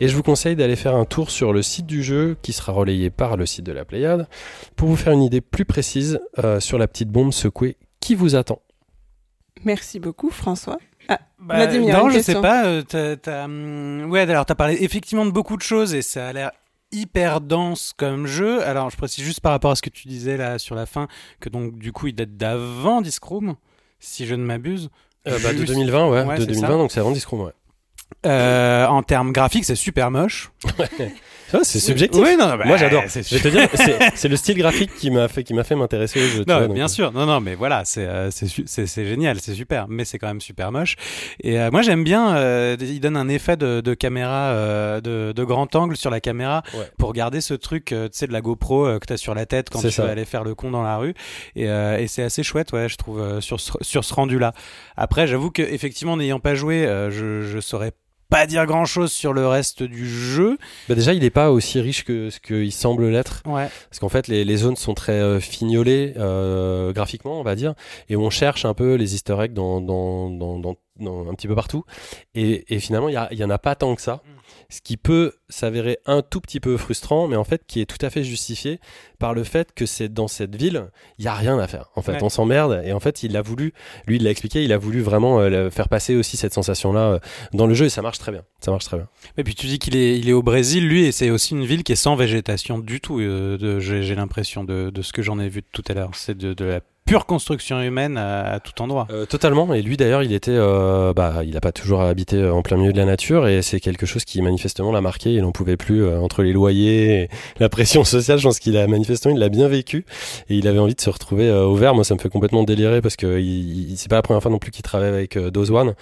Et je vous conseille d'aller faire un tour sur le site du jeu, qui sera relayé par le site de la Pléiade, pour vous faire une idée plus précise euh, sur la petite bombe secouée qui vous attend. Merci beaucoup, François. Bah, Vladimir, non, je question. sais pas. euh, t'as- t'as, hum, ouais, alors t'as parlé effectivement de beaucoup de choses et ça a l'air hyper dense comme jeu. Alors je précise juste par rapport à ce que tu disais là sur la fin que donc du coup il date d'avant Discroom, si je ne m'abuse. Euh, bah, de Juste- 2020, ouais, Ouais, de c'est 2020, ça. donc c'est avant Discroom, ouais. Euh, en termes graphiques, c'est super moche. Ça, c'est subjectif. Oui, non, non, bah, Moi j'adore. c'est Je vais te dire, c'est c'est le style graphique qui m'a fait, qui m'a fait m'intéresser au jeu. Non, vois, bien euh, sûr. Non, non, mais voilà, c'est euh, c'est su- c'est c'est génial, c'est super, mais c'est quand même super moche. Et euh, moi, j'aime bien. euh, il donne un effet de, de caméra, euh, de, de grand angle sur la caméra Ouais. pour garder ce truc, euh, tu sais, de la GoPro euh, que t'as sur la tête quand tu ça. vas aller faire le con dans la rue. Et, euh, et c'est assez chouette, ouais, je trouve, euh, sur ce, sur ce rendu-là. Après, j'avoue que effectivement, n'ayant pas joué, euh, je je saurais pas dire grand chose sur le reste du jeu. Bah déjà, il n'est pas aussi riche que ce qu'il semble l'être. Ouais. Parce qu'en fait, les, les zones sont très euh, fignolées euh, graphiquement, on va dire, et on cherche un peu les easter eggs dans, dans, dans, dans- dans- un petit peu partout. Et, et finalement, il y, a- il y en a pas tant que ça. Ce qui peut s'avérer un tout petit peu frustrant, mais en fait, qui est tout à fait justifié par le fait que c'est dans cette ville, il y a rien à faire. En fait, Ouais. on s'emmerde. Et en fait, il a voulu, lui, il l'a expliqué, il a voulu vraiment euh, faire passer aussi cette sensation-là euh, dans le jeu, et ça marche très bien. Ça marche très bien. Et puis tu dis qu'il est, il est au Brésil, lui, et c'est aussi une ville qui est sans végétation du tout. euh, J'ai j'ai l'impression de, de ce que j'en ai vu tout à l'heure. C'est de, de la pure construction humaine à, à tout endroit. Euh, totalement. Et lui d'ailleurs, il était, euh, bah, il n'a pas toujours habité euh, en plein milieu de la nature, et c'est quelque chose qui manifestement l'a marqué. Il n'en pouvait plus euh, entre les loyers, et la pression sociale. Je pense qu'il a manifestement, il l'a bien vécu, et il avait envie de se retrouver euh, au vert. Moi, ça me fait complètement délirer parce que il, il- c'est pas la première fois non plus qu'il travaille avec euh, One,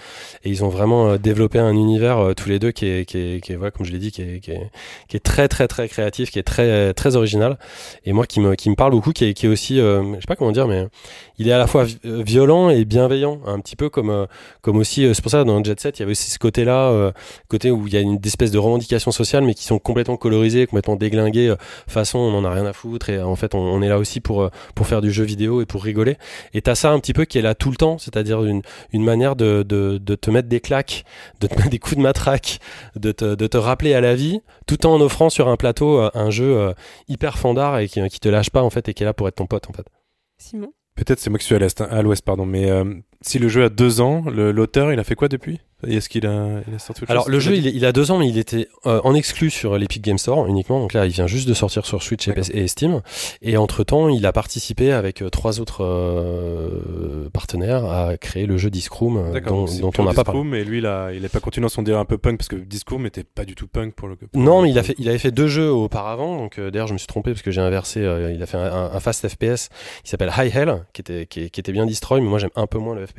et ils ont vraiment euh, développé un univers euh, tous les deux qui est, qui est, qui est, voilà, comme je l'ai dit, qui est, qui est, qui est très très très créatif, qui est très très original, et moi qui me, qui me parle beaucoup, qui est, qui est aussi, euh, je sais pas comment dire, mais il est à la fois violent et bienveillant, un petit peu comme, comme aussi, c'est pour ça dans Jet Set, il y avait aussi ce côté-là, côté où il y a une espèce de revendications sociales, mais qui sont complètement colorisées, complètement déglinguées, façon on en a rien à foutre, et en fait on, est là aussi pour, pour faire du jeu vidéo et pour rigoler. Et t'as ça un petit peu qui est là tout le temps, c'est-à-dire une, une manière de, de, de te mettre des claques, de te mettre des coups de matraque, de te, de te rappeler à la vie, tout en offrant sur un plateau un jeu hyper fandard et qui, qui te lâche pas en fait et qui est là pour être ton pote en fait. Simon? Peut-être c'est moi qui suis à l'est, hein, à l'ouest pardon, mais euh, si le jeu a deux ans, l'auteur il a fait quoi depuis? Est-ce qu'il a, il a sorti Alors le jeu, il, il, a deux ans, mais il était euh, en exclu sur l'Epic Game Store uniquement. Donc là, il vient juste de sortir sur Switch et, Steam. Et entre temps, il a participé avec euh, trois autres euh, partenaires à créer le jeu Discroom, dont, dont on n'a pas parlé. Mais lui, il a, il a pas continué son délire un peu punk parce que Discroom n'était pas du tout punk pour le. Pour non, mais il a fait, il avait fait deux jeux auparavant. Donc d'ailleurs, je me suis trompé parce que j'ai inversé. il a fait un, un, fast FPS qui s'appelle High Hell, qui était, qui, qui, était bien destroy, mais moi j'aime un peu moins le FPS.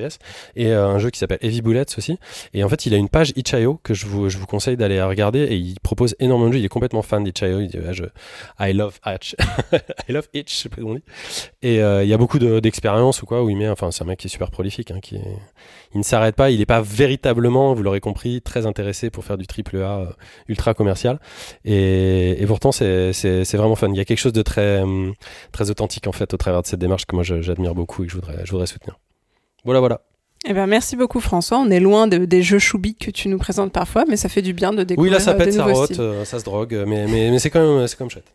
Et un jeu qui s'appelle Heavy Bullets aussi. Et en fait, il a une page Itch.io que je vous, je vous conseille d'aller regarder et il propose énormément de jeux. Il est complètement fan d'Itch.io. Il dit je, I love Itch. I love Itch, je sais pas comment. Et euh, il y a beaucoup d'expériences ou quoi où il met, enfin, c'est un mec qui est super prolifique, hein, qui il ne s'arrête pas. Il n'est pas véritablement, vous l'aurez compris, très intéressé pour faire du triple A euh, ultra commercial. Et, et pourtant, c'est vraiment fun. Il y a quelque chose de très, hum, très authentique en fait au travers de cette démarche que moi j'admire beaucoup et que je voudrais, je voudrais soutenir. Voilà, voilà. Eh ben, merci beaucoup François. On est loin de, des jeux choubiques que tu nous présentes parfois, mais ça fait du bien de découvrir. Oui, là ça euh, pète, ça rote, euh, ça se drogue, mais, mais, mais c'est quand même, c'est quand même chouette.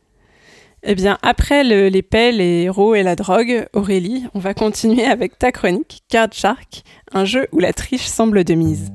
Eh bien, après le- les pelles, les héros et la drogue, Aurélie, on va continuer avec ta chronique Card Shark, un jeu où la triche semble de mise.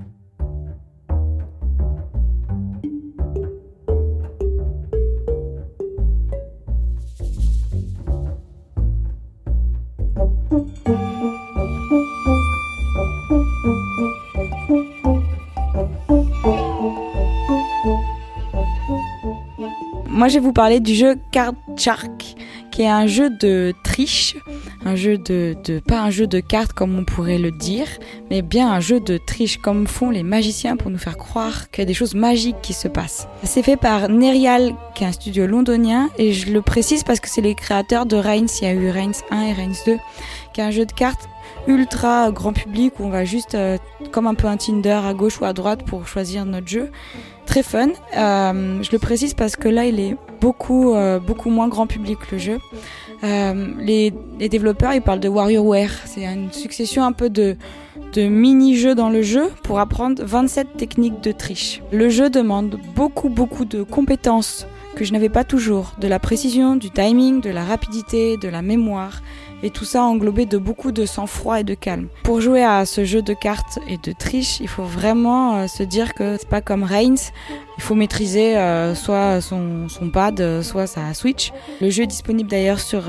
Moi, je vais vous parler du jeu Card Shark, qui est un jeu de triche, un jeu de, pas un jeu de cartes comme on pourrait le dire, mais bien un jeu de triche comme font les magiciens pour nous faire croire qu'il y a des choses magiques qui se passent. C'est fait par Nerial, qui est un studio londonien, et je le précise parce que c'est les créateurs de Reigns. Il y a eu Reigns 1 et Reigns 2, qui est un jeu de cartes ultra grand public où on va juste euh, comme un peu un Tinder à gauche ou à droite pour choisir notre jeu. Très fun. Euh, je le précise parce que là, il est beaucoup, euh, beaucoup moins grand public le jeu. Les, développeurs, ils parlent de WarioWare. C'est une succession un peu de, de mini-jeux dans le jeu pour apprendre 27 techniques de triche. Le jeu demande beaucoup, beaucoup de compétences que je n'avais pas toujours. De la précision, du timing, de la rapidité, de la mémoire. Et tout ça englobé de beaucoup de sang-froid et de calme. Pour jouer à ce jeu de cartes et de triche, il faut vraiment euh, se dire que c'est pas comme Reigns. Il faut maîtriser euh, soit son, son pad, euh, soit sa Switch. Le jeu est disponible d'ailleurs sur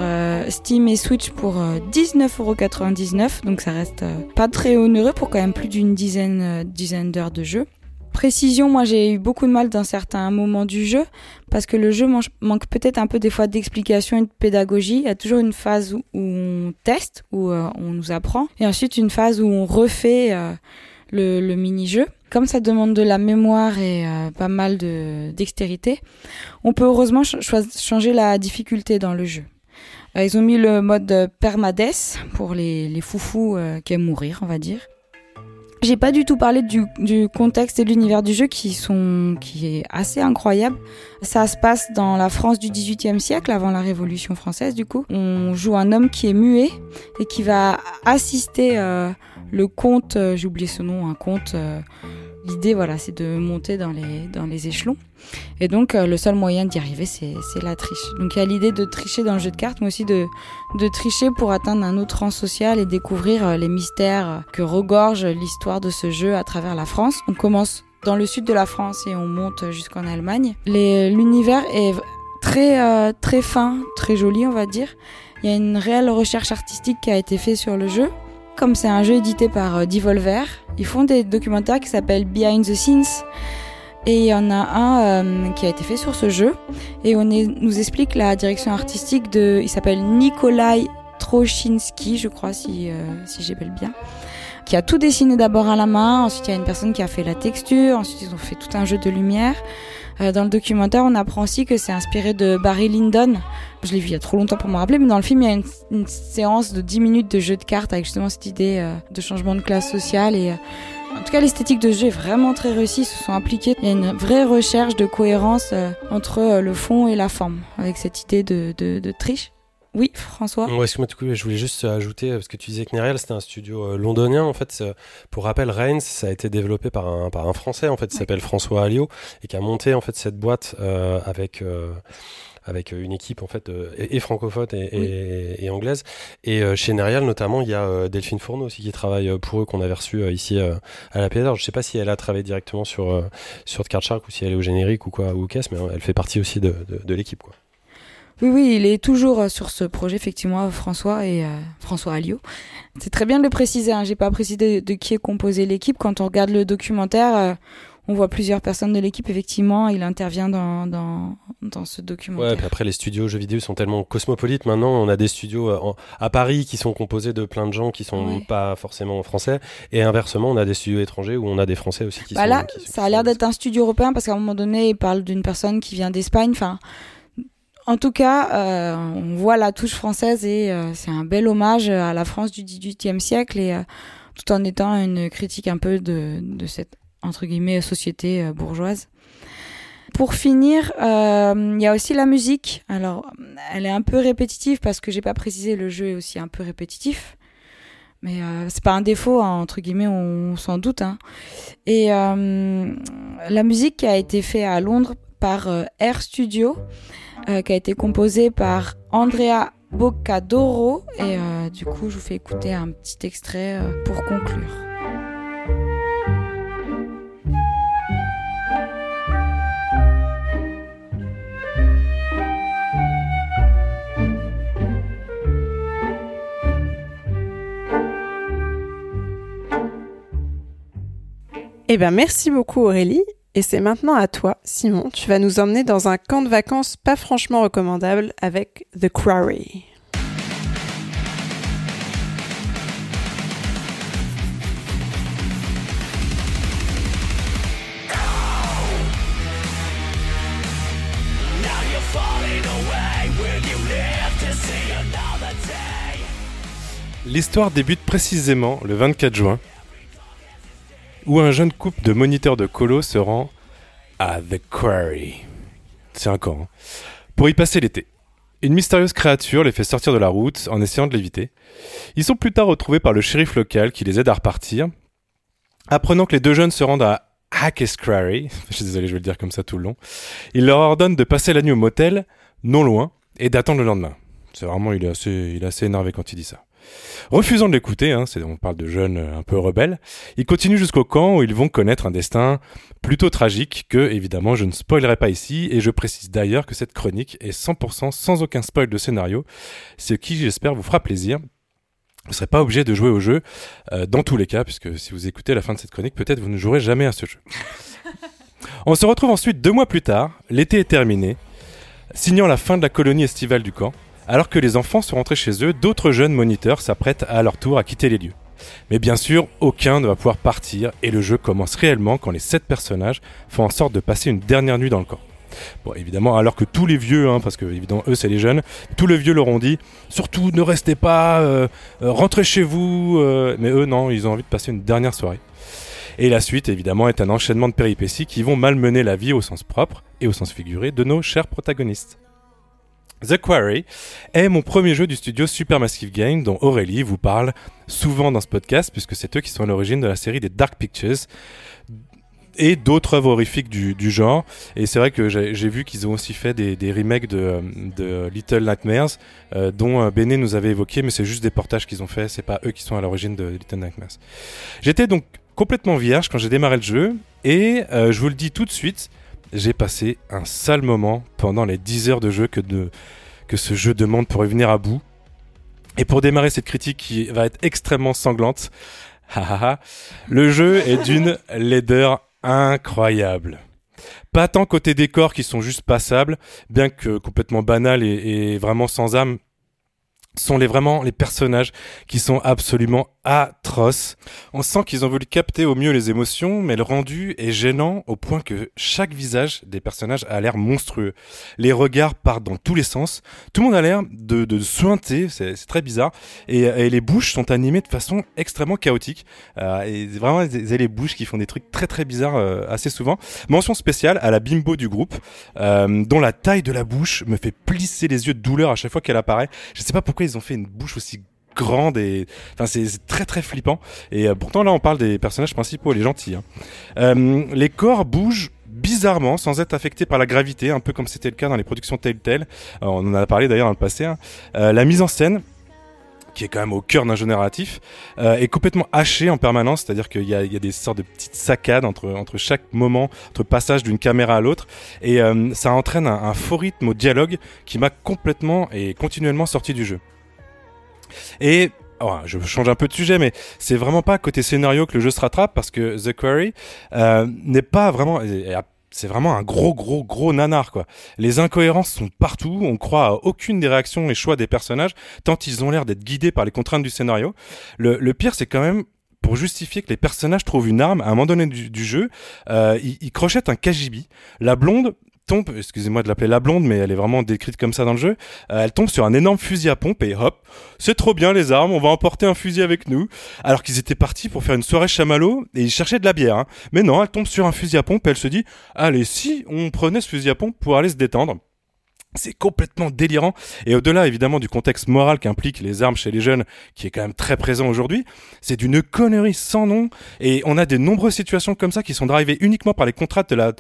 Steam et Switch pour euh, 19,99€. Donc ça reste pas très onéreux pour quand même plus d'une dizaine, dizaine d'heures de jeu. Précision, moi j'ai eu beaucoup de mal dans certains moments du jeu parce que le jeu manque, peut-être un peu des fois d'explication et de pédagogie. Il y a toujours une phase où, on teste, où euh, on nous apprend, et ensuite une phase où on refait euh, le, mini-jeu. Comme ça demande de la mémoire et euh, pas mal de dextérité, on peut heureusement changer la difficulté dans le jeu. Ils ont mis le mode permades pour les, les foufous qui aiment mourir, on va dire. J'ai pas du tout parlé du, contexte et de l'univers du jeu qui sont qui est assez incroyable. Ça se passe dans la France du XVIIIe siècle, avant la Révolution française du coup. On joue un homme qui est muet et qui va assister euh, le comte, euh, j'ai oublié ce nom, un comte. euh, L'idée, voilà, c'est de monter dans les, dans les échelons. Et donc, euh, le seul moyen d'y arriver, c'est la triche. Donc, il y a l'idée de tricher dans le jeu de cartes, mais aussi de, de tricher pour atteindre un autre rang social et découvrir euh, les mystères que regorge l'histoire de ce jeu à travers la France. On commence dans le sud de la France et on monte jusqu'en Allemagne. L'univers est très, euh, très fin, très joli, on va dire. Il y a une réelle recherche artistique qui a été faite sur le jeu. Comme c'est un jeu édité par euh, Devolver, ils font des documentaires qui s'appellent Behind the Scenes. Et il y en a un euh, qui a été fait sur ce jeu. Et on nous explique la direction artistique de. Il s'appelle Nikolai Trochinski, je crois, si, euh, si j'appelle bien. Qui a tout dessiné d'abord à la main. Ensuite, il y a une personne qui a fait la texture. Ensuite, ils ont fait tout un jeu de lumière. Euh, dans le documentaire, on apprend aussi que c'est inspiré de Barry Lyndon. Je l'ai vu il y a trop longtemps pour me rappeler, mais dans le film, il y a une, une séance de 10 minutes de jeu de cartes avec justement cette idée euh, de changement de classe sociale. Et euh, en tout cas, l'esthétique de ce jeu est vraiment très réussie. Ils se sont impliqués. Il y a une vraie recherche de cohérence euh, entre euh, le fond et la forme, avec cette idée de, de, de triche. Oui, François. Ouais, excuse-moi, du coup, je voulais juste ajouter, parce que tu disais que Nereal, c'était un studio euh, londonien. En fait, pour rappel, Reigns, ça a été développé par un, par un Français, en fait, qui s'appelle François Alliot, et qui a monté, en fait, cette boîte euh, avec... euh, avec une équipe en fait euh, et, et francophone et, et- et anglaise et euh, chez Nereal notamment il y a euh, Delphine Fourneau aussi qui travaille euh, pour eux qu'on avait reçu euh, ici euh, à la PSR je sais pas si elle a travaillé directement sur euh, sur Card Shark ou si elle est au générique ou quoi ou qu'est-ce mais euh, elle fait partie aussi de, de, de l'équipe quoi Oui, oui, il est toujours euh, sur ce projet, effectivement, François et euh, François Alliot. C'est très bien de le préciser, hein. j'ai pas précisé de, de qui est composé l'équipe. Quand on regarde le documentaire, euh, on voit plusieurs personnes de l'équipe, effectivement, il intervient dans, dans, dans ce documentaire. Ouais, puis après les studios jeux vidéo sont tellement cosmopolites maintenant. On a des studios en- à Paris qui sont composés de plein de gens qui sont Ouais. pas forcément français, et inversement, on a des studios étrangers où on a des Français aussi qui Bah sont. là, qui ça a l'air d'être un studio européen parce qu'à un moment donné, il parle d'une personne qui vient d'Espagne. Enfin, en tout cas, euh, on voit la touche française et euh, c'est un bel hommage à la France du XVIIIe siècle et euh, tout en étant une critique un peu de, de cette entre guillemets société euh, bourgeoise. Pour finir, euh, il y a aussi la musique. Alors, elle est un peu répétitive parce que j'ai pas précisé, le jeu est aussi un peu répétitif. Mais euh, c'est pas un défaut, hein, entre guillemets, on, s'en doute. Hein. Et la musique a été faite à Londres par Air Studio, euh, qui a été composée par Andrea Boccadoro. Et euh, du coup, je vous fais écouter un petit extrait euh, pour conclure. Eh bien, merci beaucoup Aurélie. Et c'est maintenant à toi, Simon. Tu vas nous emmener dans un camp de vacances pas franchement recommandable avec The Quarry. L'histoire débute précisément le 24 juin, où un jeune couple de moniteurs de colo se rend à The Quarry. C'est un camp. hein, Pour y passer l'été. Une mystérieuse créature les fait sortir de la route en essayant de l'éviter. Ils sont plus tard retrouvés par le shérif local qui les aide à repartir. Apprenant que les deux jeunes se rendent à Hackes Quarry, je suis désolé, je vais le dire comme ça tout le long, il leur ordonne de passer la nuit au motel, non loin, et d'attendre le lendemain. C'est vraiment, il est assez, il est assez énervé quand il dit ça. Refusant de l'écouter, hein, on parle de jeunes euh, un peu rebelles, ils continuent jusqu'au camp où ils vont connaître un destin plutôt tragique que, évidemment, je ne spoilerai pas ici, et je précise d'ailleurs que cette chronique est 100% sans aucun spoil de scénario, ce qui, j'espère, vous fera plaisir. Vous ne serez pas obligé de jouer au jeu euh, dans tous les cas, puisque si vous écoutez la fin de cette chronique, peut-être vous ne jouerez jamais à ce jeu. On se retrouve ensuite deux mois plus tard, l'été est terminé, signant la fin de la colonie estivale du camp. Alors que les enfants sont rentrés chez eux, d'autres jeunes moniteurs s'apprêtent à leur tour à quitter les lieux. Mais bien sûr, aucun ne va pouvoir partir et le jeu commence réellement quand les sept personnages font en sorte de passer une dernière nuit dans le camp. Bon, évidemment, alors que tous les vieux, hein, parce que évidemment eux c'est les jeunes, tous les vieux leur ont dit surtout ne restez pas, euh, euh, rentrez chez vous. euh, mais eux non, ils ont envie de passer une dernière soirée. Et la suite, évidemment, est un enchaînement de péripéties qui vont malmener la vie au sens propre et au sens figuré de nos chers protagonistes. The Quarry est mon premier jeu du studio Supermassive Games dont Aurélie vous parle souvent dans ce podcast puisque c'est eux qui sont à l'origine de la série des Dark Pictures et d'autres œuvres horrifiques du, genre. Et c'est vrai que j'ai vu qu'ils ont aussi fait des, remakes de, de Little Nightmares euh, dont euh, Béné nous avait évoqué mais c'est juste des portages qu'ils ont fait, c'est pas eux qui sont à l'origine de Little Nightmares. J'étais donc complètement vierge quand j'ai démarré le jeu et euh, je vous le dis tout de suite, j'ai passé un sale moment pendant les 10 heures de jeu que, ce jeu demande pour y venir à bout. Et pour démarrer cette critique qui va être extrêmement sanglante, le jeu est d'une laideur incroyable. Pas tant côté décors qui sont juste passables, bien que complètement banal et, et vraiment sans âme, sont les vraiment les personnages qui sont absolument atroce. On sent qu'ils ont voulu capter au mieux les émotions, mais le rendu est gênant au point que chaque visage des personnages a l'air monstrueux. Les regards partent dans tous les sens. Tout le monde a l'air de, de c'est c'est très bizarre. Et, et les bouches sont animées de façon extrêmement chaotique. Euh, et vraiment, avez les bouches qui font des trucs très très bizarres euh, assez souvent. Mention spéciale à la bimbo du groupe, euh, dont la taille de la bouche me fait plisser les yeux de douleur à chaque fois qu'elle apparaît. Je sais pas pourquoi ils ont fait une bouche aussi grande et enfin c'est très très flippant et euh, pourtant là on parle des personnages principaux les gentils hein. Euh, les corps bougent bizarrement sans être affectés par la gravité un peu comme c'était le cas dans les productions Telltale Euh, on en a parlé d'ailleurs dans le passé hein. Euh, la mise en scène qui est quand même au cœur d'un jeu narratif, euh, est complètement hachée en permanence, c'est-à-dire qu'il y a, y a des sortes de petites saccades entre, entre chaque moment, entre passage d'une caméra à l'autre, et euh, ça entraîne un faux rythme au dialogue qui m'a complètement et continuellement sorti du jeu. Et oh, je change un peu de sujet, mais c'est vraiment pas côté scénario que le jeu se rattrape parce que The Quarry euh, n'est pas vraiment. C'est vraiment un gros, gros, gros nanar, quoi. Les incohérences sont partout, on croit à aucune des réactions et choix des personnages, tant ils ont l'air d'être guidés par les contraintes du scénario. Le, pire, c'est quand même pour justifier que les personnages trouvent une arme à un moment donné du, jeu, euh, ils, ils crochettent un KGB. La blonde tombe, excusez-moi de l'appeler la blonde, mais elle est vraiment décrite comme ça dans le jeu. Euh, elle tombe sur un énorme fusil à pompe et hop, c'est trop bien les armes, on va emporter un fusil avec nous. Alors qu'ils étaient partis pour faire une soirée chamallow et ils cherchaient de la bière. hein. Mais non, elle tombe sur un fusil à pompe et elle se dit, allez, si on prenait ce fusil à pompe pour aller se détendre. C'est complètement délirant. Et au-delà, évidemment, du contexte moral qu'impliquent les armes chez les jeunes, qui est quand même très présent aujourd'hui, c'est d'une connerie sans nom. Et on a de nombreuses situations comme ça qui sont drivées uniquement par les contraintes de la,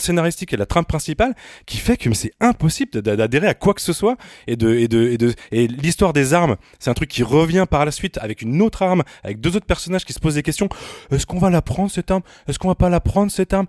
scénaristiques et la trame principale, qui fait que c'est impossible d'adhérer à quoi que ce soit. Et de, et l'histoire des armes, c'est un truc qui revient par la suite avec une autre arme, avec deux autres personnages qui se posent des questions. Est-ce qu'on va la prendre cette arme? Est-ce qu'on va pas la prendre cette arme?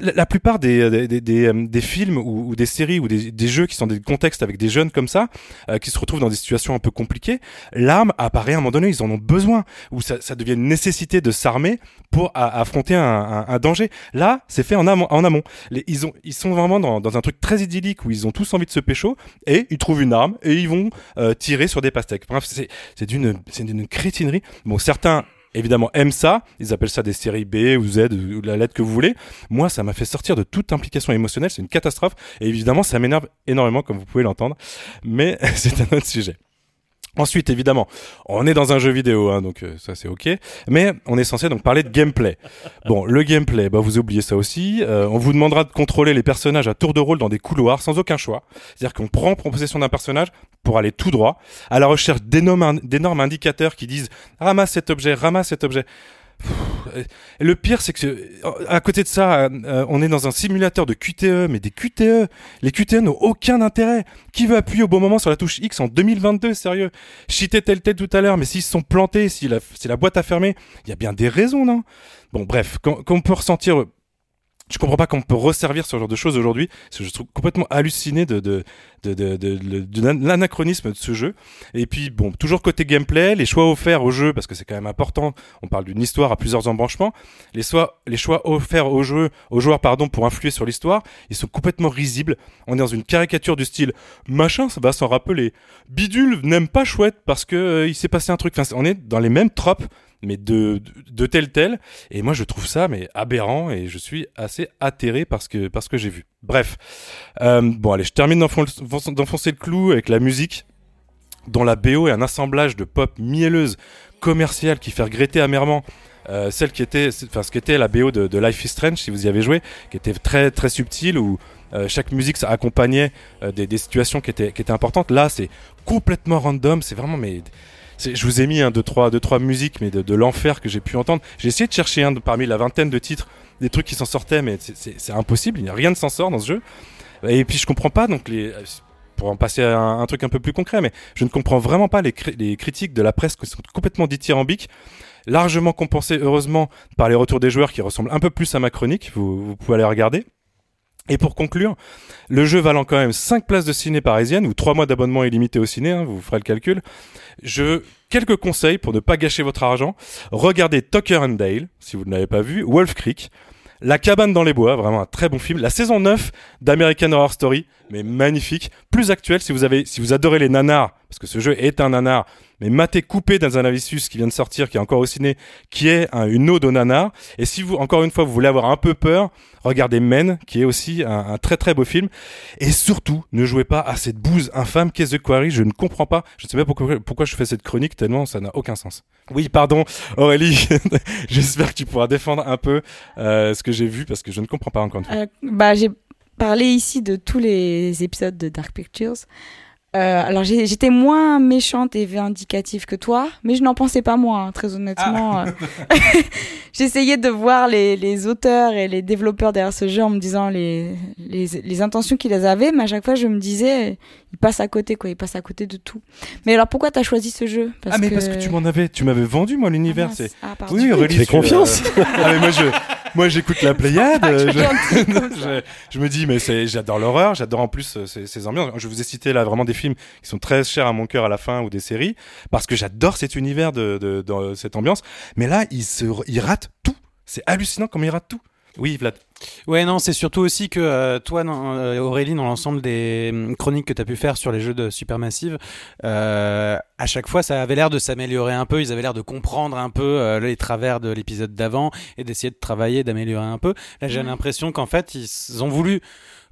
La, plupart des, des, des, des, euh, films ou, des séries ou des, des jeux qui sont des contextes avec des jeunes comme ça, euh, qui se retrouvent dans des situations un peu compliquées, l'arme apparaît à un moment donné, ils en ont besoin, ou ça, ça devient une nécessité de s'armer pour affronter un, un, danger. Là, c'est fait en amont. En amont. Ils, ont, ils sont vraiment dans, dans un truc très idyllique où ils ont tous envie de se pécho et ils trouvent une arme et ils vont euh, tirer sur des pastèques. Bref, c'est d'une crétinerie. Bon, certains évidemment aiment ça, ils appellent ça des séries B ou Z ou la lettre que vous voulez. Moi, ça m'a fait sortir de toute implication émotionnelle, c'est une catastrophe et évidemment, ça m'énerve énormément comme vous pouvez l'entendre, mais c'est un autre sujet. Ensuite, évidemment, on est dans un jeu vidéo, hein, donc euh, ça c'est ok. Mais on est censé donc parler de gameplay. Bon, le gameplay, bah vous oubliez ça aussi. Euh, on vous demandera de contrôler les personnages à tour de rôle dans des couloirs sans aucun choix. C'est-à-dire qu'on prend possession d'un personnage pour aller tout droit à la recherche d'énormes d'énormes indicateurs qui disent ramasse cet objet, ramasse cet objet. Le pire, c'est que à côté de ça, euh, on est dans un simulateur de QTE, mais des QTE. Les QTE n'ont aucun intérêt. Qui veut appuyer au bon moment sur la touche X en 2022, sérieux? Cheater tel tel tout à l'heure, mais s'ils se sont plantés, si la, boîte a fermé, il y a bien des raisons, non? Bon, bref, qu'on peut ressentir je comprends pas qu'on peut resservir ce genre de choses aujourd'hui. Je trouve complètement halluciné de, de, de, de- de l'anachronisme de ce jeu. Et puis, bon, toujours côté gameplay, les choix offerts au jeu, parce que c'est quand même important. On parle d'une histoire à plusieurs embranchements. Les, choix les choix offerts au jeu, aux joueurs, pardon, pour influer sur l'histoire, ils sont complètement risibles. On est dans une caricature du style machin, ça va s'en rappeler. Bidule n'aime pas chouette parce que euh, il s'est passé un truc. Enfin, on est dans les mêmes tropes mais de, de, tel tel. Et moi je trouve ça mais aberrant et je suis assez atterré parce que parce que j'ai vu. Bref. Euh, bon allez je termine d'enfoncer le clou avec la musique. Dont la BO est un assemblage de pop mielleuse commerciale qui fait regretter amèrement euh, celle qui était enfin ce qu'était la BO de, Life is Strange si vous y avez joué qui était très très subtile où euh, chaque musique ça accompagnait des, des situations qui étaient qui étaient importantes. Là c'est complètement random c'est vraiment mais je vous ai mis un, deux, trois, deux, trois musiques, mais de, l'enfer que j'ai pu entendre. J'ai essayé de chercher un de, parmi la vingtaine de titres, des trucs qui s'en sortaient, mais c'est- impossible. Il n'y a rien de s'en sort dans ce jeu. Et puis je comprends pas, donc les, pour en passer à un, truc un peu plus concret, mais je ne comprends vraiment pas les critiques de la presse qui sont complètement dithyrambiques, largement compensées heureusement par les retours des joueurs qui ressemblent un peu plus à ma chronique. Vous, vous pouvez aller regarder. Et pour conclure, le jeu valant quand même 5 places de ciné parisienne ou 3 mois d'abonnement illimité au ciné, hein, vous ferez le calcul. Je quelques conseils pour ne pas gâcher votre argent. Regardez Tucker and Dale si vous ne l'avez pas vu, Wolf Creek, La cabane dans les bois, vraiment un très bon film. La saison 9 d'American Horror Story, mais magnifique, plus actuel si vous avez si vous adorez les nanars parce que ce jeu est un nanar, mais maté coupé dans un Avisus qui vient de sortir, qui est encore au ciné, qui est un- une ode au nanar. Et si vous, encore une fois, vous voulez avoir un peu peur, regardez Men, qui est aussi un, très très beau film. Et surtout, ne jouez pas à cette bouse infâme qu'est The Quarry. Je ne comprends pas. Je ne sais pas pourquoi, pourquoi je fais cette chronique tellement ça n'a aucun sens. Oui, pardon, Aurélie. J'espère que tu pourras défendre un peu euh, ce que j'ai vu parce que je ne comprends pas encore une fois. Euh, bah, j'ai parlé ici de tous les épisodes de Dark Pictures. Euh, alors j'étais moins méchante et vindicative que toi, mais je n'en pensais pas moins, hein, très honnêtement. euh. J'essayais de voir les, les auteurs et les développeurs derrière ce jeu en me disant les, les, les intentions qu'ils avaient, mais à chaque fois je me disais, ils passent à côté, quoi, ils passent à côté de tout. Mais alors pourquoi t'as choisi ce jeu? Ah, mais parce que tu m'en avais, tu m'avais vendu, moi, Ah, l'univers. c'est... Ah, pardon. Oui. Tu fais euh, confiance ah, mais moi, je, moi, j'écoute la Pléiade. que euh, je me dis, mais c'est, j'adore l'horreur, j'adore en plus euh, ces, ces ambiances. Je vous ai cité là vraiment des films qui sont très chers à mon cœur à la fin ou des séries parce que j'adore cet univers de, de, de cette ambiance. Mais là, il se, il rate tout. C'est hallucinant comme il rate tout. Oui, Vlad. Ouais, non, c'est surtout aussi que euh, toi, euh, Aurélie, dans l'ensemble des hum, chroniques que tu as pu faire sur les jeux de Supermassive, euh, à chaque fois, ça avait l'air de s'améliorer un peu. Ils avaient l'air de comprendre un peu euh, les travers de l'épisode d'avant et d'essayer de travailler, d'améliorer un peu. Là, j'ai l'impression qu'en fait, ils ont voulu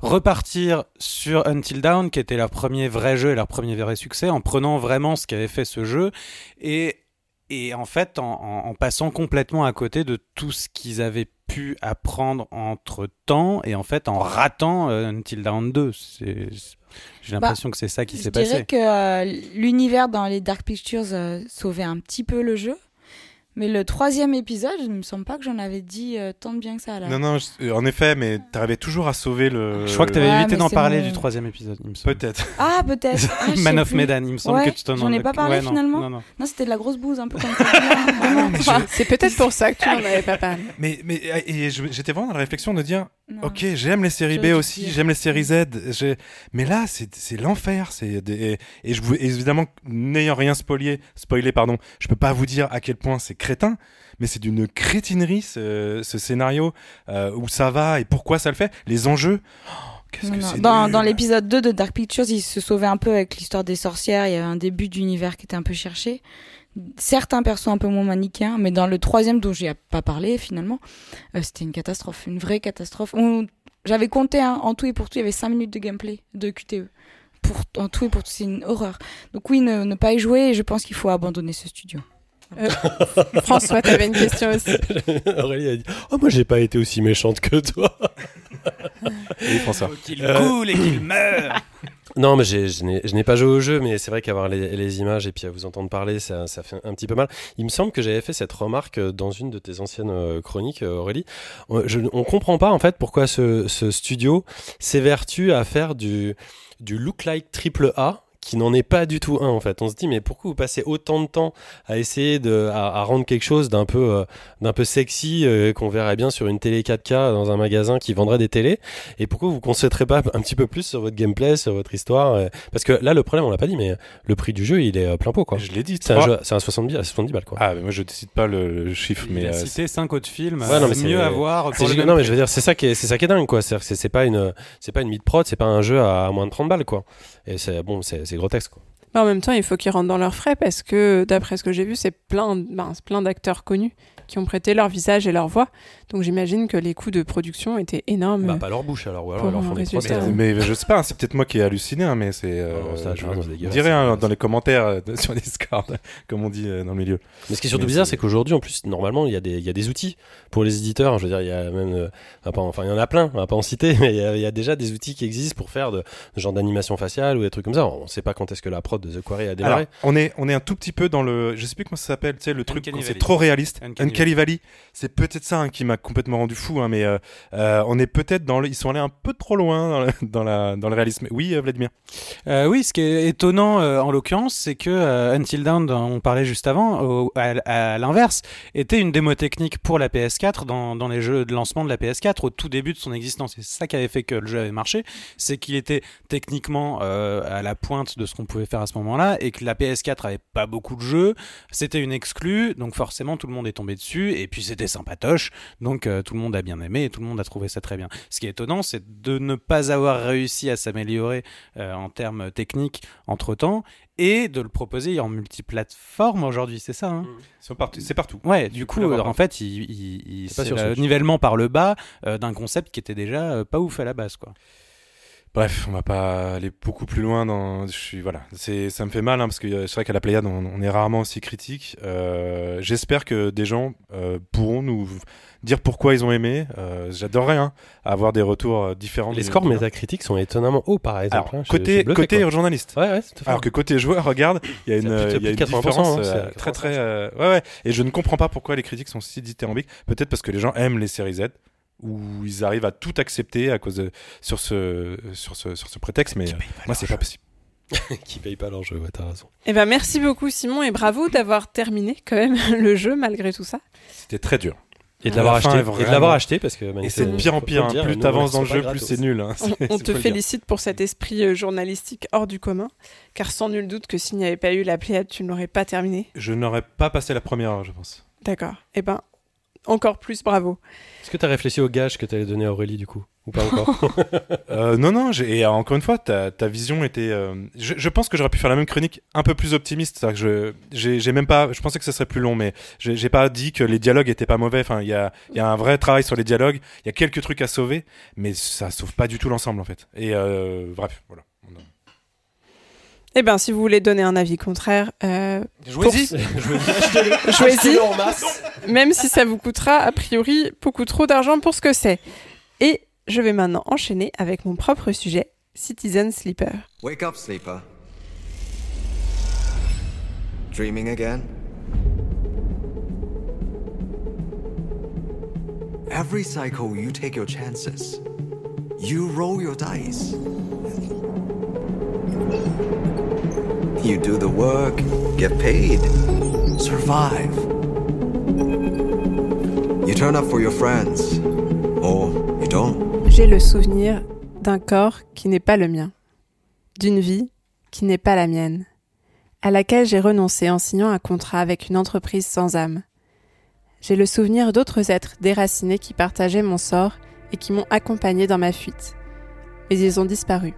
repartir sur Until Dawn, qui était leur premier vrai jeu et leur premier vrai succès, en prenant vraiment ce qu'avait fait ce jeu et et en fait, en, en- en passant complètement à côté de tout ce qu'ils avaient pu apprendre entre temps, et en fait, en ratant euh, Until Dawn 2. C'est- J'ai l'impression que c'est ça qui Je s'est dirais passé. que euh, l'univers dans les Dark Pictures euh, sauvait un petit peu le jeu. Mais le troisième épisode, il me semble pas que j'en avais dit euh, tant de bien que ça. Là. Non, non, je- euh, en effet, mais t'arrivais toujours à sauver le. Je crois que tu avais Ouais, évité mais d'en c'est parler mon- du troisième épisode, il me semble. Peut-être. Ah, peut-être. Ah, je Man sais of plus. Medan, il me semble Ouais, que tu t'en j'en ai pas parlé, Ouais, non, finalement. non, non. Non, c'était de la grosse bouse, un peu comme ça. Vraiment. C'est peut-être pour ça que tu n'en avais pas parlé. Mais, mais et je- j'étais vraiment dans la réflexion de dire Non. Ok, j'aime les séries B dû aussi, dire. j'aime les séries Z, j'ai- mais là c'est c'est l'enfer, c'est des- et je vous évidemment n'ayant rien spoilé, spoilé pardon, je peux pas vous dire à quel point c'est crétin, mais c'est d'une crétinerie ce, ce scénario euh, où ça va et pourquoi ça le fait, les enjeux. Oh, Qu'est-ce que c'est Dans, l'épisode 2 de Dark Pictures, il se sauvait un peu avec l'histoire des sorcières. Il y avait un début d'univers qui était un peu cherché. Certains persos un peu moins manichéens, mais dans le troisième dont j'ai pas parlé finalement, euh, c'était une catastrophe, une vraie catastrophe. J'avais compté hein, en tout et pour tout, il y avait 5 minutes de gameplay de QTE. Pour, en tout et pour tout, c'est une horreur. Donc oui, ne, ne pas y jouer, et je pense qu'il faut abandonner ce studio. François, tu avais une question aussi. Aurélie a dit Oh, moi j'ai pas été aussi méchante que toi. Oui, François. Qu'il Euh, coule et qu'il meurt Non, mais j'ai- je n'ai je n'ai pas joué au jeu, mais c'est vrai qu'avoir les, les images et puis à vous entendre parler, ça, ça fait un petit peu mal. Il me semble que j'avais fait cette remarque euh, dans une de tes anciennes euh, chroniques, euh, Aurélie. On, je, on comprend pas en fait pourquoi ce, ce studio s'évertue à faire du, du look-like triple A qui n'en est pas du tout un en fait. On se dit mais pourquoi vous passez autant de temps à essayer de à, à rendre quelque chose d'un peu euh, d'un peu sexy euh, qu'on verrait bien sur une télé 4K dans un magasin qui vendrait des télés? Et pourquoi vous vous concentrez pas un petit peu plus sur votre gameplay, sur votre histoire euh, Parce que là, le problème, on l'a pas dit, mais le prix du jeu, il est plein pot, quoi. Je l'ai dit. C'est un jeu, c'est un 70, à 70 balles, quoi. Ah, mais moi je décide pas le, le chiffre, mais Il euh, cité 5 autres films. Ouais, non, mais mieux à voir. C'est pour le giga- même non, mais je veux dire, c'est ça qui est, c'est ça qui est dingue, quoi. C'est-à-dire que c'est- c'est pas une, c'est pas une mid-prod, c'est pas un jeu à, moins de 30 balles, quoi. Et c'est, bon, c'est, en même temps, il faut qu'ils rentrent dans leurs frais parce que, d'après ce que j'ai vu, c'est plein, ben, c'est plein d'acteurs connus qui ont prêté leur visage et leur voix. Donc j'imagine que les coûts de production étaient énormes. Bah, pas leur bouche, alors, ou alors, leur font des. Mais, mais je sais pas, c'est peut-être moi qui ai halluciné, hein, mais c'est. euh, Non, ça, je dégueulasse, dirais hein, dans les commentaires euh, de- sur Discord, comme on dit euh, dans le milieu. Mais ce qui est surtout Mais bizarre, c'est- qu'aujourd'hui, en plus, normalement, il y, a des, il y a des outils pour les éditeurs. Je veux dire, il y a même, euh, enfin, il y en a plein, on va pas en citer, mais il y, a, il y a déjà des outils qui existent pour faire de, de genre d'animation faciale ou des trucs comme ça. On sait pas quand est-ce que la prod de The Quarry a démarré. Alors, on est, on est un tout petit peu dans le. Je sais plus comment ça s'appelle, tu sais, le truc c'est trop réaliste. Uncanny Valley. C'est peut-être ça hein, qui m'a complètement rendu fou, hein, mais euh, euh, on est peut-être dans le. Ils sont allés un peu trop loin dans le, la, dans le réalisme. Oui, euh, Vladimir. Oui, ce qui est étonnant en l'occurrence, c'est que Until Dawn, on parlait juste avant, à, à l'inverse, était une démo technique pour la PS4 dans, dans les jeux de lancement de la PS4 au tout début de son existence. C'est ça qui avait fait que le jeu avait marché, c'est qu'il était techniquement à la pointe de ce qu'on pouvait faire à ce moment-là et que la PS4 avait pas beaucoup de jeux. C'était une exclue, donc forcément tout le monde est tombé dessus et puis c'était sympatoche, donc euh, tout le monde a bien aimé et tout le monde a trouvé ça très bien. Ce qui est étonnant, c'est de ne pas avoir réussi à s'améliorer euh, en termes techniques entre temps et de le proposer en multiplateforme aujourd'hui, c'est ça hein C'est partout. C'est partout. Ouais, du coup, euh, en fait, il, il- il- C'est pas c'est sur le Switch. nivellement par le bas euh, d'un concept qui était déjà euh, pas ouf à la base, quoi. Bref, on va pas aller beaucoup plus loin dans. Je suis voilà, c'est ça me fait mal hein, parce que euh, c'est vrai qu'à la Pléiade on, on est rarement aussi critique. Euh, J'espère que des gens euh, pourront nous dire pourquoi ils ont aimé. Euh, J'adorerais hein, avoir des retours euh, différents. Les scores métacritiques sont étonnamment hauts, par exemple. Alors, hein. Côté bluffé, côté quoi. journaliste. Ouais, ouais, tout à fait. Alors que côté joueur, regarde, il y a une, de- il y a une plus de 80%, différence hein, euh, très très. euh, ouais ouais. Et je ne comprends pas pourquoi les critiques sont si dithyrambiques. Peut-être parce que les gens aiment les séries Z où ils arrivent à tout accepter à cause de sur ce sur ce sur ce prétexte. Mais euh, moi c'est pas possible. qui payent pas leur jeu, ouais, t'as raison. Eh ben, merci beaucoup, Simon, et bravo d'avoir terminé quand même le jeu malgré tout ça. C'était très dur. Et de La l'avoir acheté, et de l'avoir acheté parce que Et c'est de faut- pire en pire. hein. dire, Plus t'avances on dans le jeu, plus c'est nul. hein. On, C'est- on c'est te félicite pour cet esprit euh, journalistique hors du commun, car sans nul doute que s'il n'y avait pas eu la Pléiade, tu ne l'aurais pas terminé. Je n'aurais pas passé la première heure, je pense. D'accord. Eh ben, encore plus bravo. Est-ce que t'as réfléchi au gage que t'allais donner à Aurélie du coup Ou pas encore Euh, non, non, j'ai- et euh, encore une fois, ta, ta vision était. euh, je, je pense que j'aurais pu faire la même chronique un peu plus optimiste. C'est-à-dire que je, j'ai, j'ai même pas. Je pensais que ce serait plus long, mais j'ai, j'ai pas dit que les dialogues étaient pas mauvais. Enfin, il y a, il y a un vrai travail sur les dialogues. Il y a quelques trucs à sauver, mais ça sauve pas du tout l'ensemble en fait. Et euh, bref, voilà. Eh ben, si vous voulez donner un avis contraire, euh, Jouez-y. même si ça vous coûtera a priori beaucoup trop d'argent pour ce que c'est. Et je vais maintenant enchaîner avec mon propre sujet, Citizen Sleeper. Wake up, sleeper. Dreaming again? Every cycle, you take your chances. You roll your dice. You do the work, get paid, survive. You turn up for your friends, or you don't. J'ai le souvenir d'un corps qui n'est pas le mien, d'une vie qui n'est pas la mienne, à laquelle j'ai renoncé en signant un contrat avec une entreprise sans âme. J'ai le souvenir d'autres êtres déracinés qui partageaient mon sort et qui m'ont accompagné dans ma fuite. Mais ils ont disparu.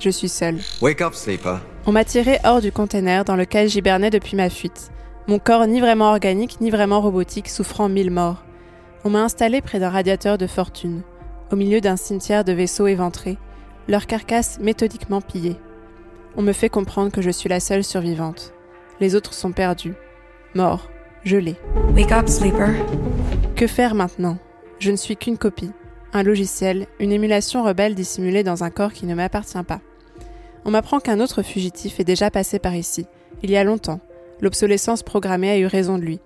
Je suis seule. Wake up, sleeper. On m'a tiré hors du container dans lequel j'hibernais depuis ma fuite. Mon corps ni vraiment organique ni vraiment robotique souffrant mille morts. On m'a installé près d'un radiateur de fortune, au milieu d'un cimetière de vaisseaux éventrés, leurs carcasses méthodiquement pillées. On me fait comprendre que je suis la seule survivante. Les autres sont perdus, morts, gelés. Wake up, sleeper. Que faire maintenant? Je ne suis qu'une copie, un logiciel, une émulation rebelle dissimulée dans un corps qui ne m'appartient pas. On m'apprend qu'un autre fugitif est déjà passé par ici, il y a longtemps. L'obsolescence programmée a eu raison de lui.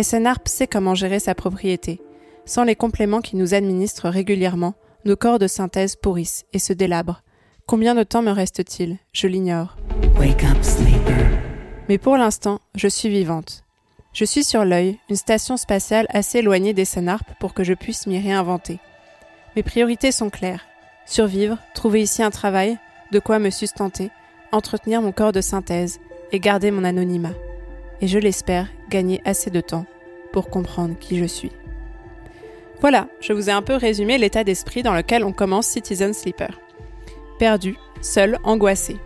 SNARP sait comment gérer sa propriété. Sans les compléments qui nous administrent régulièrement, nos corps de synthèse pourrissent et se délabrent. Combien de temps me reste-t-il? Je l'ignore. Mais pour l'instant, je suis vivante. Je suis sur l'œil, une station spatiale assez éloignée des Sanarp pour que je puisse m'y réinventer. Mes priorités sont claires. Survivre, trouver ici un travail, de quoi me sustenter, entretenir mon corps de synthèse et garder mon anonymat. Et je l'espère gagner assez de temps pour comprendre qui je suis. Voilà, je vous ai un peu résumé l'état d'esprit dans lequel on commence Citizen Sleeper. Perdu, seul, angoissé.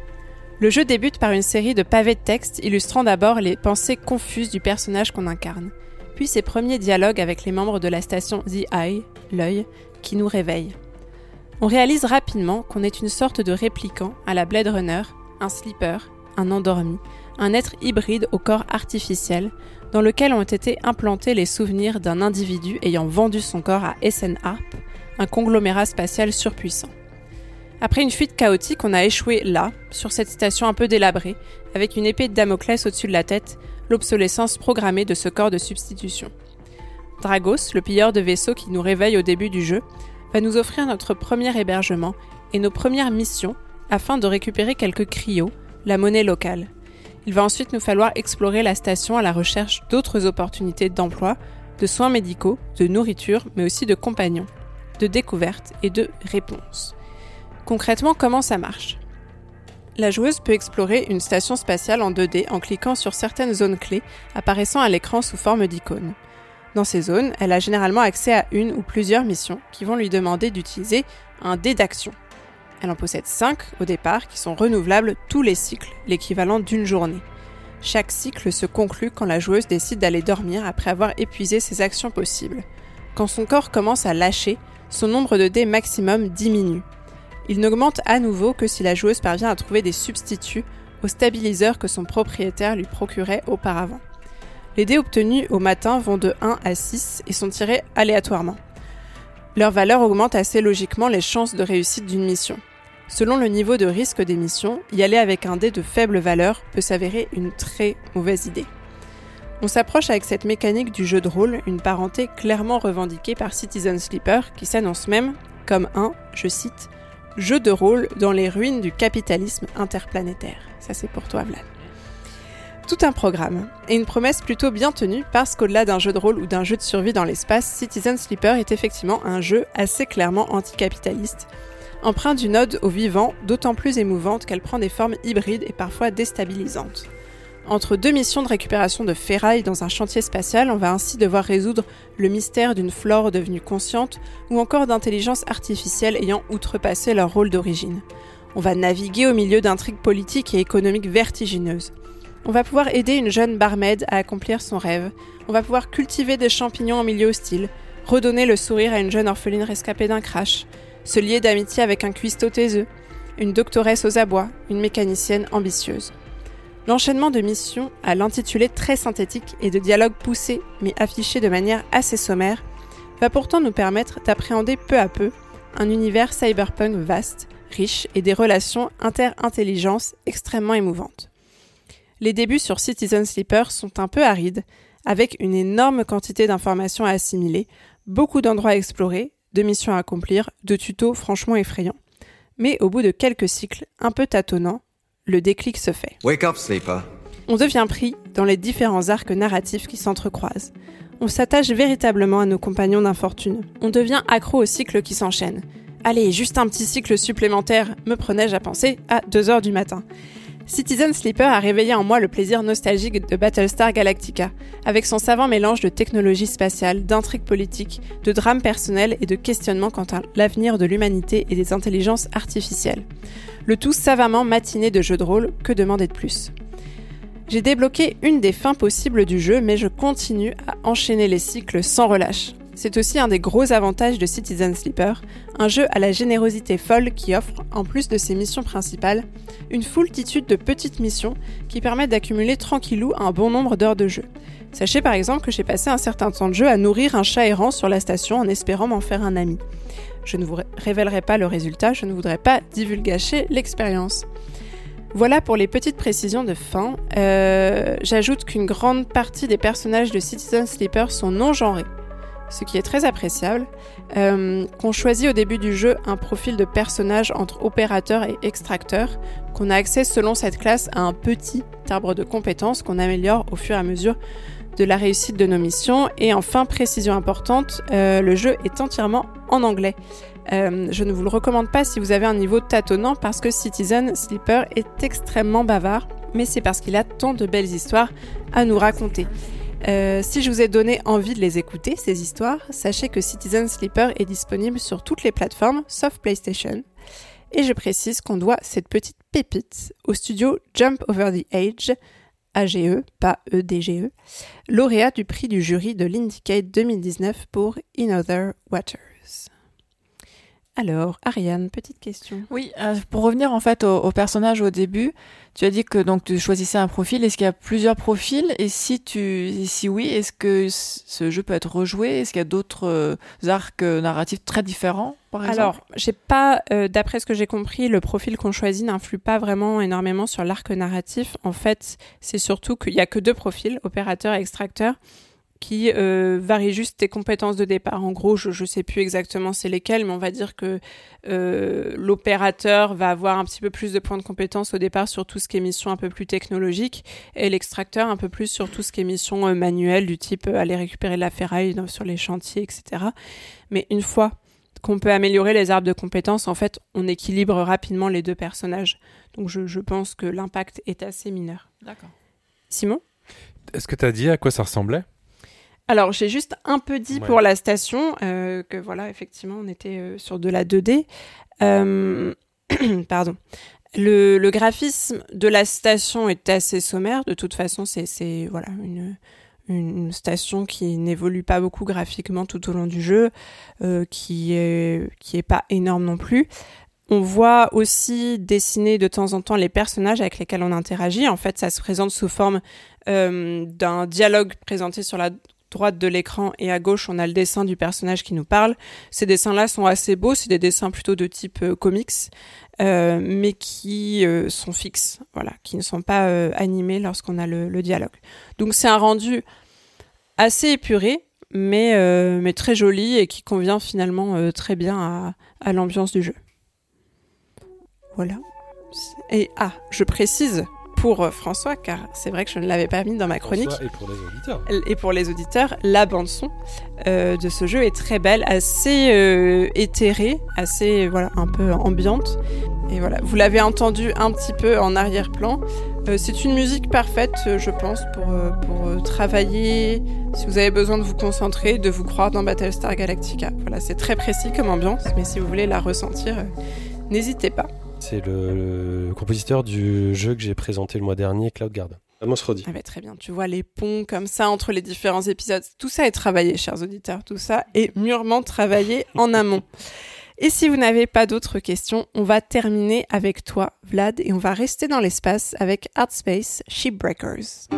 Le jeu débute par une série de pavés de texte illustrant d'abord les pensées confuses du personnage qu'on incarne, puis ses premiers dialogues avec les membres de la station The Eye, l'œil, qui nous réveillent. On réalise rapidement qu'on est une sorte de répliquant à la Blade Runner, un sleeper, un endormi, un être hybride au corps artificiel, dans lequel ont été implantés les souvenirs d'un individu ayant vendu son corps à SN Harp, un conglomérat spatial surpuissant. Après une fuite chaotique, on a échoué là, sur cette station un peu délabrée, avec une épée de Damoclès au-dessus de la tête, l'obsolescence programmée de ce corps de substitution. Dragos, le pilleur de vaisseaux qui nous réveille au début du jeu, va nous offrir notre premier hébergement et nos premières missions afin de récupérer quelques cryos, la monnaie locale. Il va ensuite nous falloir explorer la station à la recherche d'autres opportunités d'emploi, de soins médicaux, de nourriture, mais aussi de compagnons, de découvertes et de réponses. Concrètement, comment ça marche? La joueuse peut explorer une station spatiale en 2D en cliquant sur certaines zones clés apparaissant à l'écran sous forme d'icônes. Dans ces zones, elle a généralement accès à une ou plusieurs missions qui vont lui demander d'utiliser un dé d'action. Elle en possède 5 au départ qui sont renouvelables tous les cycles, l'équivalent d'une journée. Chaque cycle se conclut quand la joueuse décide d'aller dormir après avoir épuisé ses actions possibles. Quand son corps commence à lâcher, son nombre de dés maximum diminue. Il n'augmente à nouveau que si la joueuse parvient à trouver des substituts aux stabiliseurs que son propriétaire lui procurait auparavant. Les dés obtenus au matin vont de 1 à 6 et sont tirés aléatoirement. Leur valeur augmente assez logiquement les chances de réussite d'une mission. Selon le niveau de risque des missions, y aller avec un dé de faible valeur peut s'avérer une très mauvaise idée. On s'approche avec cette mécanique du jeu de rôle, une parenté clairement revendiquée par Citizen Sleeper, qui s'annonce même comme un, je cite, jeu de rôle dans les ruines du capitalisme interplanétaire. Ça c'est pour toi, Vlad. Tout un programme, et une promesse plutôt bien tenue parce qu'au-delà d'un jeu de rôle ou d'un jeu de survie dans l'espace, Citizen Sleeper est effectivement un jeu assez clairement anticapitaliste, empreint d'une ode au vivant, d'autant plus émouvante qu'elle prend des formes hybrides et parfois déstabilisantes. Entre deux missions de récupération de ferraille dans un chantier spatial, on va ainsi devoir résoudre le mystère d'une flore devenue consciente ou encore d'intelligence artificielle ayant outrepassé leur rôle d'origine. On va naviguer au milieu d'intrigues politiques et économiques vertigineuses. On va pouvoir aider une jeune barmaid à accomplir son rêve. On va pouvoir cultiver des champignons en milieu hostile, redonner le sourire à une jeune orpheline rescapée d'un crash, se lier d'amitié avec un cuistot une doctoresse aux abois, une mécanicienne ambitieuse. L'enchaînement de missions à l'intitulé très synthétique et de dialogues poussés mais affichés de manière assez sommaire va pourtant nous permettre d'appréhender peu à peu un univers cyberpunk vaste, riche et des relations inter-intelligence extrêmement émouvantes. Les débuts sur Citizen Sleeper sont un peu arides, avec une énorme quantité d'informations à assimiler, beaucoup d'endroits à explorer, de missions à accomplir, de tutos franchement effrayants. Mais au bout de quelques cycles un peu tâtonnants, le déclic se fait. Wake up, sleeper. On devient pris dans les différents arcs narratifs qui s'entrecroisent. On s'attache véritablement à nos compagnons d'infortune. On devient accro aux cycles qui s'enchaînent. Allez, juste un petit cycle supplémentaire, me prenais-je à penser à 2 heures du matin. Citizen Sleeper a réveillé en moi le plaisir nostalgique de Battlestar Galactica, avec son savant mélange de technologie spatiale, d'intrigues politiques, de drames personnels et de questionnements quant à l'avenir de l'humanité et des intelligences artificielles. Le tout savamment matiné de jeux de rôle, que demander de plus? J'ai débloqué une des fins possibles du jeu, mais je continue à enchaîner les cycles sans relâche. C'est aussi un des gros avantages de Citizen Sleeper, un jeu à la générosité folle qui offre, en plus de ses missions principales, une foultitude de petites missions qui permettent d'accumuler tranquillou un bon nombre d'heures de jeu. Sachez par exemple que j'ai passé un certain temps de jeu à nourrir un chat errant sur la station en espérant m'en faire un ami. Je ne vous révélerai pas le résultat, je ne voudrais pas divulgacher l'expérience. Voilà pour les petites précisions de fin. Euh, J'ajoute qu'une grande partie des personnages de Citizen Sleeper sont non genrés ce qui est très appréciable, euh, qu'on choisit au début du jeu un profil de personnage entre opérateur et extracteur, qu'on a accès selon cette classe à un petit arbre de compétences qu'on améliore au fur et à mesure de la réussite de nos missions, et enfin, précision importante, euh, le jeu est entièrement en anglais. Euh, je ne vous le recommande pas si vous avez un niveau tâtonnant parce que Citizen Sleeper est extrêmement bavard, mais c'est parce qu'il a tant de belles histoires à nous raconter. Euh, si je vous ai donné envie de les écouter, ces histoires, sachez que Citizen Sleeper est disponible sur toutes les plateformes, sauf PlayStation. Et je précise qu'on doit cette petite pépite au studio Jump Over the Age, AGE, pas EDGE, lauréat du prix du jury de l'Indicate 2019 pour In Other Waters. Alors, Ariane, petite question. Oui, euh, pour revenir en fait au, personnage au début, tu as dit que donc tu choisissais un profil. Est-ce qu'il y a plusieurs profils? Et si tu, si oui, est-ce que ce jeu peut être rejoué? Est-ce qu'il y a d'autres euh, arcs narratifs très différents, par exemple? Alors, j'ai pas, euh, d'après ce que j'ai compris, le profil qu'on choisit n'influe pas vraiment énormément sur l'arc narratif. En fait, c'est surtout qu'il y a que deux profils, opérateur et extracteur qui euh, varie juste tes compétences de départ. En gros, je ne sais plus exactement c'est lesquelles, mais on va dire que euh, l'opérateur va avoir un petit peu plus de points de compétences au départ sur tout ce qui est mission un peu plus technologique, et l'extracteur un peu plus sur tout ce qui est mission euh, manuelle, du type euh, aller récupérer de la ferraille dans, sur les chantiers, etc. Mais une fois qu'on peut améliorer les arbres de compétences, en fait, on équilibre rapidement les deux personnages. Donc je, je pense que l'impact est assez mineur. D'accord. Simon? Est-ce que tu as dit à quoi ça ressemblait? Alors j'ai juste un peu dit Ouais. pour la station euh, que voilà, effectivement, on était euh, sur de la 2D. Euh, Pardon. Le, le graphisme de la station est assez sommaire. De toute façon, c'est c'est, voilà une, une station qui n'évolue pas beaucoup graphiquement tout au long du jeu, euh, qui est qui est pas énorme non plus. On voit aussi dessiner de temps en temps les personnages avec lesquels on interagit. En fait, ça se présente sous forme euh, d'un dialogue présenté sur la droite de l'écran et à gauche, on a le dessin du personnage qui nous parle. Ces dessins-là sont assez beaux, c'est des dessins plutôt de type euh, comics, euh, mais qui euh, sont fixes, voilà, qui ne sont pas animés lorsqu'on a le, dialogue. Donc c'est un rendu assez épuré, mais, très joli et qui convient finalement très bien à l'ambiance du jeu. Voilà. Et ah, je précise pour euh, François, car c'est vrai que je ne l'avais pas mis dans ma chronique. François, et pour les auditeurs. Et pour les auditeurs, la bande son euh, de ce jeu est très belle, assez euh, éthérée, assez voilà un peu ambiante. Et voilà, vous l'avez entendu un petit peu en arrière-plan. Euh, c'est une musique parfaite, je pense, pour, pour travailler. Si vous avez besoin de vous concentrer, de vous croire dans Battlestar Galactica. Voilà, c'est très précis comme ambiance, mais si vous voulez la ressentir, n'hésitez pas. C'est le, le compositeur du jeu que j'ai présenté le mois dernier, Cloud Garden. Amos Roddy. Ah bah, très bien, tu vois les ponts comme ça entre les différents épisodes. Tout ça est travaillé, chers auditeurs. Tout ça est mûrement travaillé en amont. Et si vous n'avez pas d'autres questions, on va terminer avec toi, Vlad, et on va rester dans l'espace avec Artspace Shipbreakers.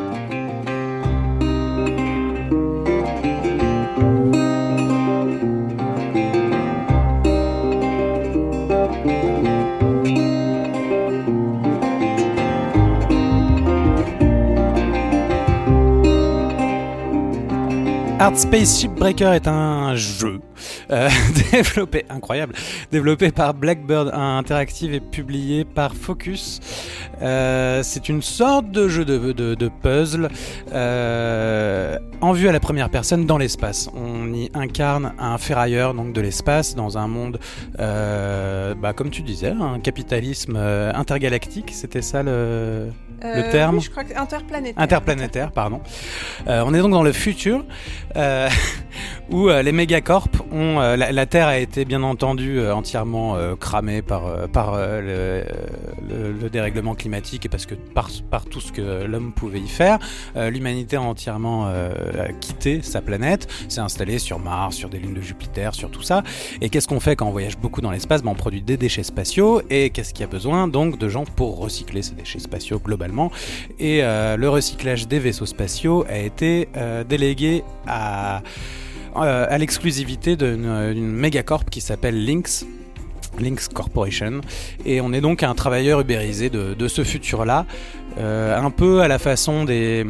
Art Space Shipbreaker est un jeu euh, développé, incroyable, développé par Blackbird Interactive et publié par Focus. Euh, c'est une sorte de jeu de, de, puzzle euh, en vue à la première personne dans l'espace. On y incarne un ferrailleur donc de l'espace dans un monde, bah, comme tu disais, un capitalisme intergalactique. C'était ça le Le terme Euh, oui, je crois que interplanétaire. interplanétaire, pardon. Euh, on est donc dans le futur euh, où euh, les mégacorps ont euh, la, la Terre a été bien entendu euh, entièrement euh, cramée par euh, par euh, le, le- le dérèglement climatique et parce que par par tout ce que l'homme pouvait y faire, euh, l'humanité a entièrement euh, quitté sa planète, s'est installée sur Mars, sur des lunes de Jupiter, sur tout ça. Et qu'est-ce qu'on fait quand on voyage beaucoup dans l'espace? Ben, On produit des déchets spatiaux et qu'est-ce qu'il y a besoin donc de gens pour recycler ces déchets spatiaux globalement? Et euh, le recyclage des vaisseaux spatiaux a été euh, délégué à, euh, l'exclusivité d'une mégacorp qui s'appelle Lynx. Lynx Corporation et on est donc un travailleur ubérisé de, de ce futur-là, euh, un peu à la façon des,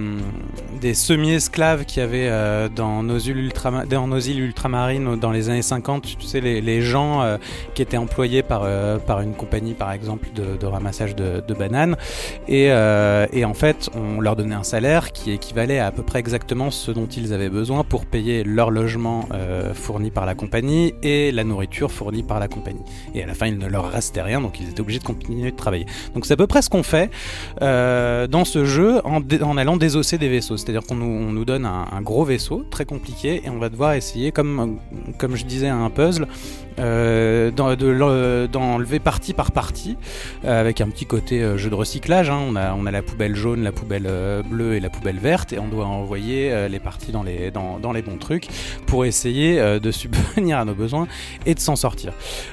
semi-esclaves qu'il y avait dans, nos îles ultramarines dans les années 50, tu sais, les, gens euh, qui étaient employés par, euh, par une compagnie par exemple de, ramassage de, bananes et, en fait on leur donnait un salaire qui équivalait à à peu près exactement ce dont ils avaient besoin pour payer leur logement fourni par la compagnie et la nourriture fournie par la compagnie. Et à la fin, il ne leur restait rien, donc ils étaient obligés de continuer de travailler. Donc c'est à peu près ce qu'on fait dans ce jeu en, allant désosser des vaisseaux. C'est-à-dire qu'on nous, on nous donne un, gros vaisseau très compliqué et on va devoir essayer, comme, je disais, un puzzle, euh, d'enlever partie par partie euh, avec un petit côté euh, jeu de recyclage. hein. On, a, la poubelle jaune, la poubelle euh, bleue et la poubelle verte et on doit envoyer euh, les parties dans les, bons trucs pour essayer euh, de subvenir à nos besoins et de s'en sortir.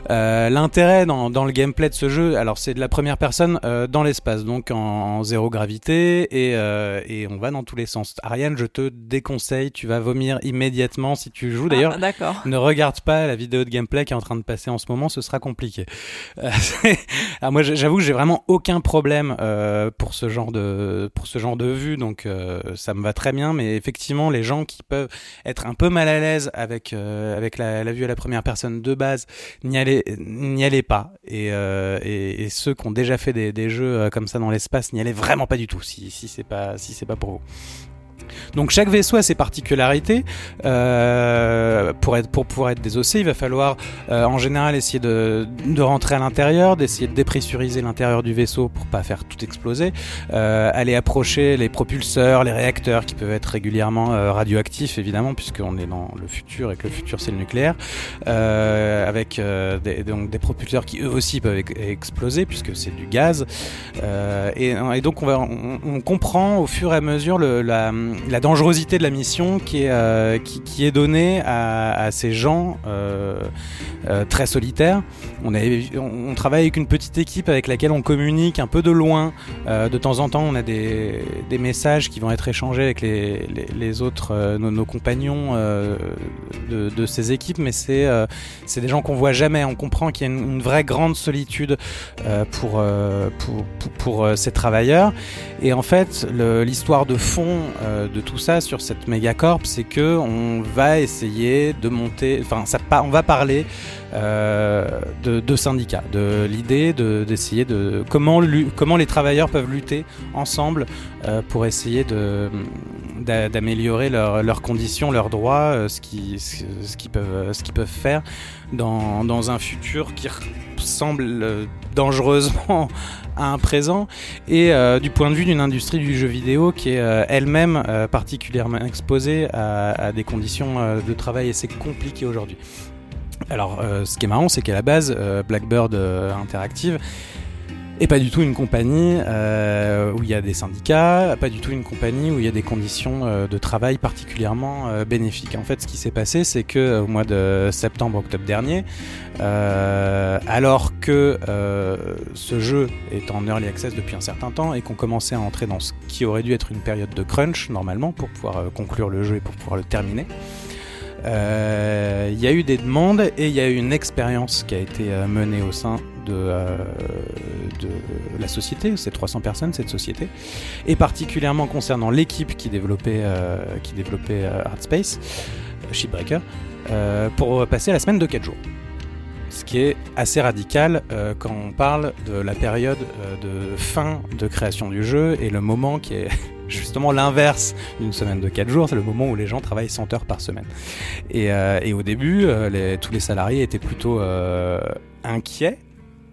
Euh, L'intérêt dans, le gameplay de ce jeu, alors c'est de la première personne euh, dans l'espace, donc en, en zéro gravité et, euh, et on va dans tous les sens. Ariane, je te déconseille, tu vas vomir immédiatement si tu joues. D'ailleurs, Ah, d'accord. ne regarde pas la vidéo de gameplay qui est en train de passer en ce moment, ce sera compliqué. Euh, Alors moi, j'avoue que j'ai vraiment aucun problème euh, pour ce genre de pour ce genre de vue, donc ça me va très bien. Mais effectivement, les gens qui peuvent être un peu mal à l'aise avec avec la, la vue à la première personne de base, n'y allez n'y allez pas. Et, et, et ceux qui ont déjà fait des, des jeux comme ça dans l'espace, n'y allez vraiment pas du tout. Si si c'est pas si c'est pas pour vous. Donc chaque vaisseau a ses particularités. Euh, pour, être, pour pouvoir être désossé, il va falloir euh, en général essayer de, rentrer à l'intérieur, d'essayer de dépressuriser l'intérieur du vaisseau pour pas faire tout exploser, euh, aller approcher les propulseurs, les réacteurs qui peuvent être régulièrement euh, radioactifs évidemment puisqu'on est dans le futur et que le futur c'est le nucléaire, avec des, donc des propulseurs qui eux aussi peuvent ex- exploser puisque c'est du gaz. Et, donc on, comprend au fur et à mesure la, la dangerosité de la mission qui est, euh, qui, est donnée à, ces gens euh, euh, très solitaires. On, a, on, travaille avec une petite équipe avec laquelle on communique un peu de loin. De temps en temps, on a des, des messages qui vont être échangés avec les, les, autres, nos, compagnons de, de ces équipes, mais c'est c'est des gens qu'on voit jamais. On comprend qu'il y a une, vraie grande solitude pour, pour, pour, ces travailleurs. Et en fait, l'histoire de fond de tout ça sur cette mégacorp, c'est que on va essayer de monter, enfin, ça, on va parler euh, de, syndicats, de l'idée de- d'essayer de, comment, comment les travailleurs peuvent lutter ensemble euh, pour essayer d'améliorer leurs leurs conditions, leurs droits, euh, ce qui ce, ce qu'ils peuvent faire dans, dans un futur qui ressemble euh, dangereusement à un présent et euh, du point de vue d'une industrie du jeu vidéo qui est euh, elle-même euh, particulièrement exposée à, des conditions de travail assez compliquées aujourd'hui. Alors, ce qui est marrant, c'est qu'à la base, Blackbird Interactive et pas du tout une compagnie euh, où il y a des syndicats, pas du tout une compagnie où il y a des conditions euh, de travail particulièrement euh, bénéfiques. En fait, ce qui s'est passé, c'est que au mois de septembre-octobre dernier, alors que ce jeu est en early access depuis un certain temps et qu'on commençait à entrer dans ce qui aurait dû être une période de crunch normalement pour pouvoir conclure le jeu et pour pouvoir le terminer. Il y a eu des demandes et il y a eu une expérience qui a été menée au sein de, euh, de la société, c'est 300 personnes cette société, et particulièrement concernant l'équipe qui développait, euh, qui développait euh, Artspace, euh, Shipbreaker, pour passer la semaine de 4 jours. Ce qui est assez radical quand on parle de la période de fin de création du jeu et le moment qui est justement l'inverse d'une semaine de 4 jours, c'est le moment où les gens travaillent 100 heures par semaine. Et, et au début, tous les salariés étaient plutôt inquiets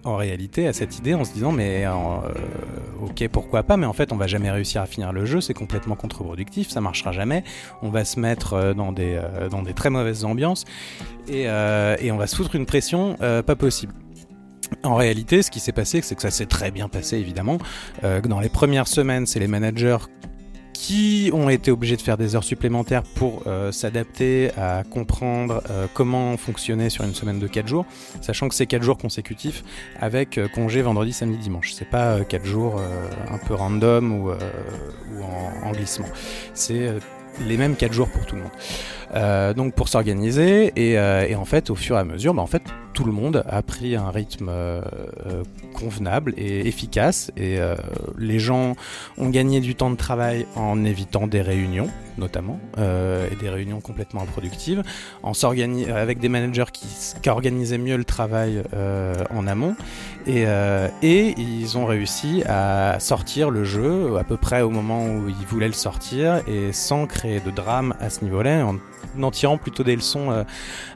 en réalité à cette idée en se disant mais euh, ok pourquoi pas mais en fait on va jamais réussir à finir le jeu c'est complètement contre-productif ça marchera jamais on va se mettre euh, dans des euh, dans des très mauvaises ambiances et, euh, et on va se foutre une pression euh, pas possible en réalité, ce qui s'est passé, c'est que ça s'est très bien passé, évidemment. Euh, dans les premières semaines, c'est les managers qui ont été obligés de faire des heures supplémentaires pour euh, s'adapter à comprendre euh, comment fonctionner sur une semaine de 4 jours, sachant que c'est 4 jours consécutifs avec euh, congé vendredi, samedi, dimanche. C'est pas 4 jours euh, un peu random ou, en, en glissement. C'est les mêmes 4 jours pour tout le monde. Euh, donc pour s'organiser et, euh, et en fait au fur et à mesure, bah, en fait tout le monde a pris un rythme euh, convenable et efficace et les gens ont gagné du temps de travail en évitant des réunions notamment et des réunions complètement improductives en avec des managers qui, organisaient mieux le travail en amont et ils ont réussi à sortir le jeu à peu près au moment où ils voulaient le sortir et sans créer de drame à ce niveau-là en tirant plutôt des leçons euh,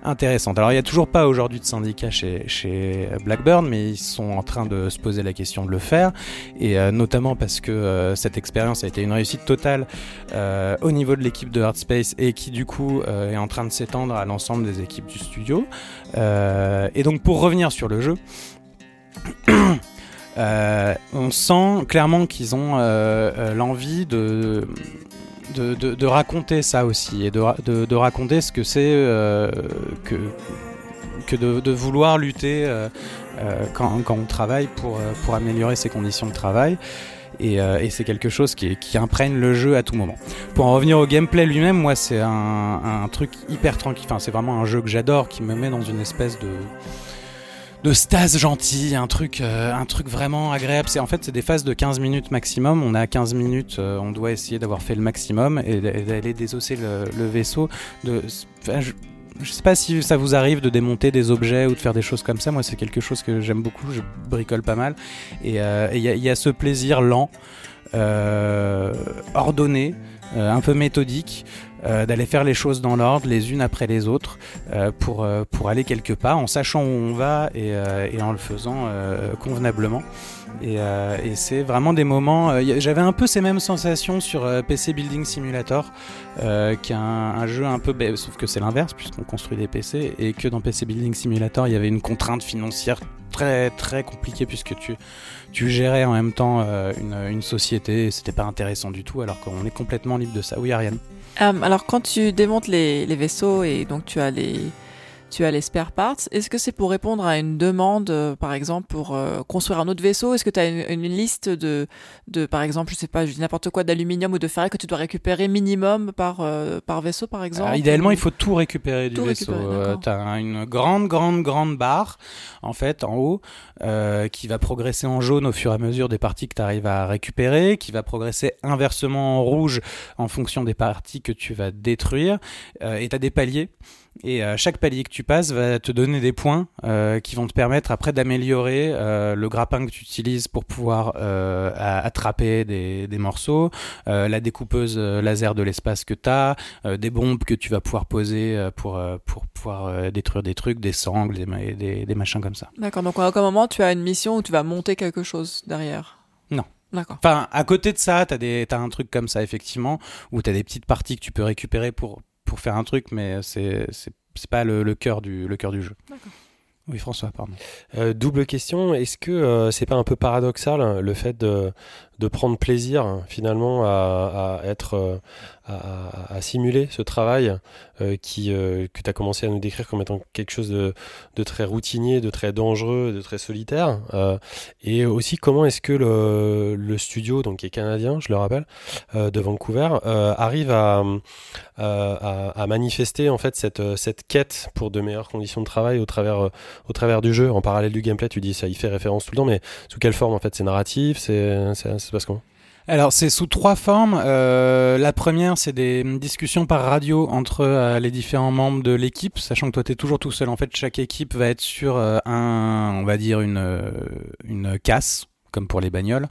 intéressantes. Alors il n'y a toujours pas aujourd'hui de syndicat chez, chez Blackburn, mais ils sont en train de se poser la question de le faire, et euh, notamment parce que euh, cette expérience a été une réussite totale au niveau de l'équipe de Hardspace et qui du coup est en train de s'étendre à l'ensemble des équipes du studio. Et donc pour revenir sur le jeu, on sent clairement qu'ils ont l'envie de, de, raconter ça aussi et de, ra- de, de raconter ce que c'est euh, que, de, vouloir lutter euh, euh, quand, on travaille pour, améliorer ses conditions de travail. Et, c'est quelque chose qui imprègne le jeu à tout moment. Pour en revenir au gameplay lui-même, moi c'est un, un truc hyper tranquille. Enfin, c'est vraiment un jeu que j'adore, qui me met dans une espèce de de stase gentil, un truc, euh, un truc vraiment agréable. C'est en fait c'est des phases de 15 minutes maximum. On a 15 minutes, euh, on doit essayer d'avoir fait le maximum et, d'aller désosser le, vaisseau. Je, je sais pas si ça vous arrive de démonter des objets ou de faire des choses comme ça. Moi, c'est quelque chose que j'aime beaucoup. Je bricole pas mal et euh, il y, a- ce plaisir lent, ordonné. un peu méthodique, euh, d'aller faire les choses dans l'ordre, les unes après les autres, euh, pour, euh, pour aller quelque part, en sachant où on va et, en le faisant convenablement. Et, c'est vraiment des moments. J'avais un peu ces mêmes sensations sur PC Building Simulator, qui est un, jeu un peu, bah, sauf que c'est l'inverse puisqu'on construit des PC et que dans PC Building Simulator il y avait une contrainte financière très très compliquée puisque tu tu gérais en même temps une, une société et c'était pas intéressant du tout alors qu'on est complètement libre de ça. Oui Ariane? Euh, alors quand tu démontes les, les vaisseaux et donc tu as les tu as les spare parts, est-ce que c'est pour répondre à une demande, euh, par exemple, pour euh, construire un autre vaisseau? Est-ce que tu as une, une liste de, de, par exemple, je sais pas, je dis n'importe quoi, d'aluminium ou de ferraille que tu dois récupérer minimum par, euh, par vaisseau, par exemple? Alors, idéalement, ou- il faut tout récupérer du Tout vaisseau. d'accord. T'as une grande, grande, grande barre, en fait, en haut, qui va progresser en jaune au fur et à mesure des parties que tu arrives à récupérer, qui va progresser inversement en rouge en fonction des parties que tu vas détruire. Et tu as des paliers. Et euh, chaque palier que tu passes va te donner des points euh, qui vont te permettre après d'améliorer euh, le grappin que tu utilises pour pouvoir attraper des, des morceaux, la découpeuse laser de l'espace que tu as, des bombes que tu vas pouvoir poser pour, pour pouvoir détruire des trucs, des sangles, des, des, des machins comme ça. D'accord, donc à aucun moment tu as une mission où tu vas monter quelque chose derrière Non. D'accord. Enfin, à côté de ça, tu as, un truc comme ça, effectivement, où tu as des petites parties que tu peux récupérer pour, pour faire un truc, mais c'est pas le, le, cœur du, le cœur du jeu. D'accord. Oui, François, pardon. Euh, double question, est-ce que euh, c'est pas un peu paradoxal le fait de, de prendre plaisir hein, finalement à, être euh, à, simuler ce travail euh, qui euh, que tu as commencé à nous décrire comme étant quelque chose de, très routinier, de très dangereux, de très solitaire. Et aussi comment est-ce que le, studio donc qui est canadien, je le rappelle, de Vancouver arrive à, à, à- manifester en fait cette, cette quête pour de meilleures conditions de travail au travers au travers du jeu, en parallèle du gameplay, tu dis ça y fait référence tout le temps, mais sous quelle forme en fait? C'est narratif? C'est Alors, c'est sous trois formes. Euh, la première, c'est des discussions par radio entre euh, les différents membres de l'équipe, sachant que toi, tu es toujours tout seul. En fait, chaque équipe va être sur euh, un, on va dire, une casse comme pour les bagnoles.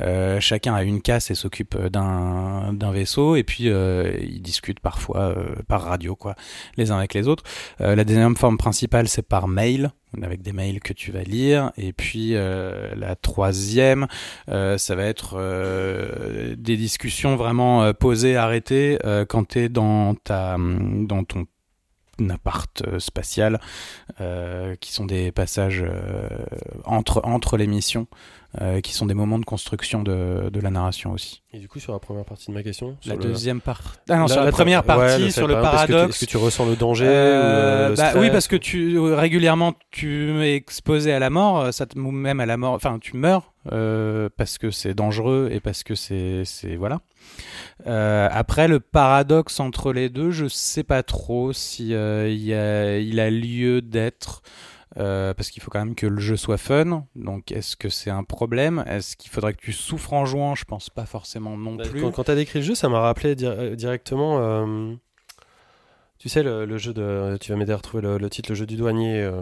Euh, chacun a une casse et s'occupe d'un d'un vaisseau et puis euh, ils discutent parfois euh, par radio quoi, les uns avec les autres. Euh, la deuxième forme principale c'est par mail avec des mails que tu vas lire et puis euh, la troisième euh, ça va être des discussions vraiment posées, arrêtées quand tu es dans ta dans ton appart euh, spatial euh, qui sont des passages euh, entre entre les missions euh, qui sont des moments de construction de, de la narration aussi. Et du coup, sur la première partie de ma question, La le- deuxième partie. Ah non, Là, sur la première ouais, partie, sur le est-ce que paradoxe. Est-ce que, tu ressens le danger Euh, ou le bah oui, parce que tu régulièrement tu es exposé à la mort, ça te ou même à la mort. Enfin, tu meurs euh, parce que c'est dangereux et parce que c'est c'est voilà. Euh, après, le paradoxe entre les deux, je sais pas trop si euh, il a, il a lieu d'être. euh, parce qu'il faut quand même que le jeu soit fun. Donc, est-ce que c'est un problème? Est-ce qu'il faudrait que tu souffres en jouant? Je pense pas forcément non Bah, plus. Quand, quand tu as décrit le jeu, ça m'a rappelé di- directement. Tu sais, le, le jeu de. Tu vas m'aider à retrouver le, le titre, le jeu du douanier. euh,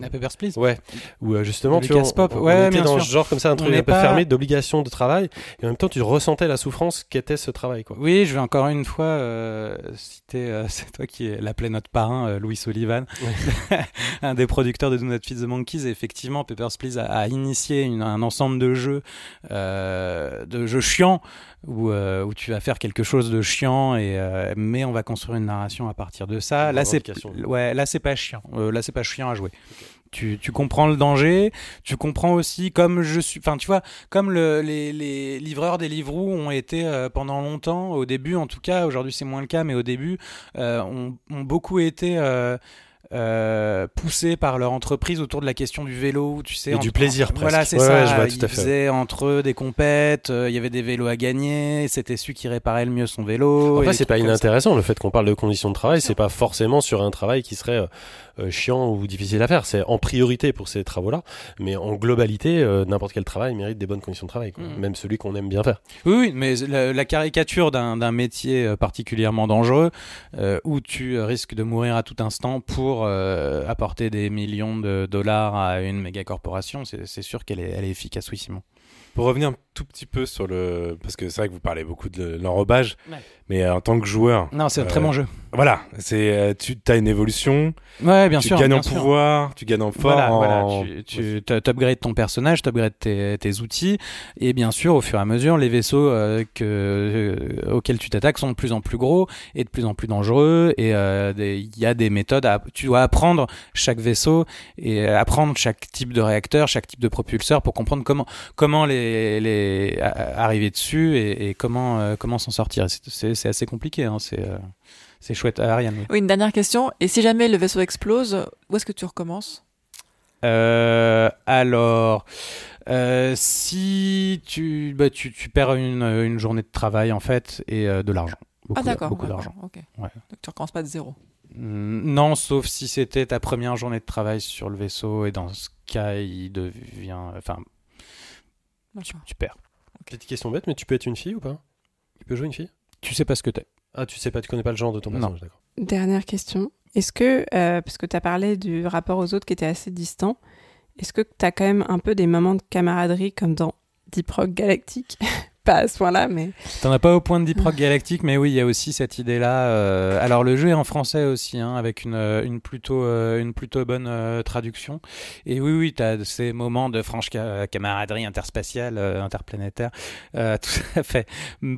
La Papers, Please Ouais, où euh, justement, tu Lucas vois, on- Pop, on, ouais, était bien dans sûr. ce genre comme ça, un truc un peu pas- fermé d'obligation de travail, et en même temps, tu ressentais la souffrance qu'était ce travail, quoi. Oui, je vais encore une fois euh, citer, euh, c'est toi qui l'appelais notre parrain, Louis Sullivan, un des producteurs de Do Not Feed the Monkeys. Et effectivement, Papers, Please a, a initié une- un ensemble de jeux, de jeux chiants, où, euh, où tu vas faire quelque chose de chiant, et, euh, mais on va construire une narration à partir de ça. Là, c'est ouais, là c'est pas chiant. Euh, là, c'est pas chiant à jouer. Tu, tu comprends le danger, tu comprends aussi comme je suis, enfin tu vois, comme le, les, les livreurs des livreaux ont été euh, pendant longtemps, au début en tout cas, aujourd'hui c'est moins le cas, mais au début euh, ont, ont beaucoup été euh, euh, poussés par leur entreprise autour de la question du vélo, tu sais, Et du plaisir, Voilà, presque. c'est Ouais, ça. ouais, je vois tout Ils à fait. faisaient entre eux des compètes, euh, il y avait des vélos à gagner, c'était celui qui réparait le mieux son vélo. des c'est pas ça. inintéressant le fait qu'on parle de conditions de travail, c'est pas forcément sur un travail qui serait euh, chiant ou difficile à faire. C'est en priorité pour ces travaux-là, mais en globalité, euh, n'importe quel travail mérite des bonnes conditions de travail, quoi. Mhm. même celui qu'on aime bien faire. Oui, oui, mais la, la caricature d'un d'un métier euh, particulièrement dangereux euh, où tu euh, risques de mourir à tout instant pour euh, apporter des millions de dollars à une méga corporation, c'est c'est sûr qu'elle est, elle est efficace, oui, Simon. Pour revenir un tout petit peu sur le. Parce que c'est vrai que vous parlez beaucoup de l'enrobage, Ouais. Mais euh, en tant que joueur. Non, c'est un très euh, bon jeu. Voilà, c'est euh, tu as une évolution, Ouais, bien tu sûr. gagnes bien en sûr. pouvoir, tu gagnes en force. Voilà, voilà, tu, tu t'upgrades ton personnage, t'upgrades tes, tes outils, et bien sûr, au fur et à mesure, les vaisseaux euh, que, euh, auxquels tu t'attaques sont de plus en plus gros et de plus en plus dangereux, et euh, il y a des méthodes, à, tu dois apprendre chaque vaisseau et apprendre chaque type de réacteur, chaque type de propulseur pour comprendre comment comment les, arriver dessus et, et comment comment s'en sortir. C'est- C'est c'est assez compliqué, hein, c'est euh, c'est chouette. Ah, Ariane, oui. Oui, une dernière question. Et si jamais le vaisseau explose, où est-ce que tu recommences? Euh, alors, euh, si tu, bah, tu, tu perds une, une journée de travail en fait et euh, de l'argent. Beaucoup, Ah d'accord. beaucoup d'argent. Ok. Ouais. Donc tu recommences pas de zéro. Non, sauf si c'était ta première journée de travail sur le vaisseau et dans ce cas, il devient, enfin, tu, perds. Petite question bête, mais tu peux être une fille ou pas? Tu peux jouer une fille? Tu sais pas ce que t'es. Ah, tu sais pas, tu connais pas le genre de ton personnage, d'accord. Dernière question. Est-ce que, euh, parce que tu as parlé du rapport aux autres qui était assez distant, est-ce que tu as quand même un peu des moments de camaraderie comme dans Deep Rock Galactic Pas à ce point-là, mais T'en as pas au point de Deep Rock Galactic, mais oui, il y a aussi cette idée-là. euh, Alors le jeu est en français aussi, hein, avec une, euh, une, plutôt, euh, une plutôt bonne euh, traduction. Et oui, oui, t'as ces moments de franche ca- camaraderie interspatiale, euh, interplanétaire, euh, tout à fait.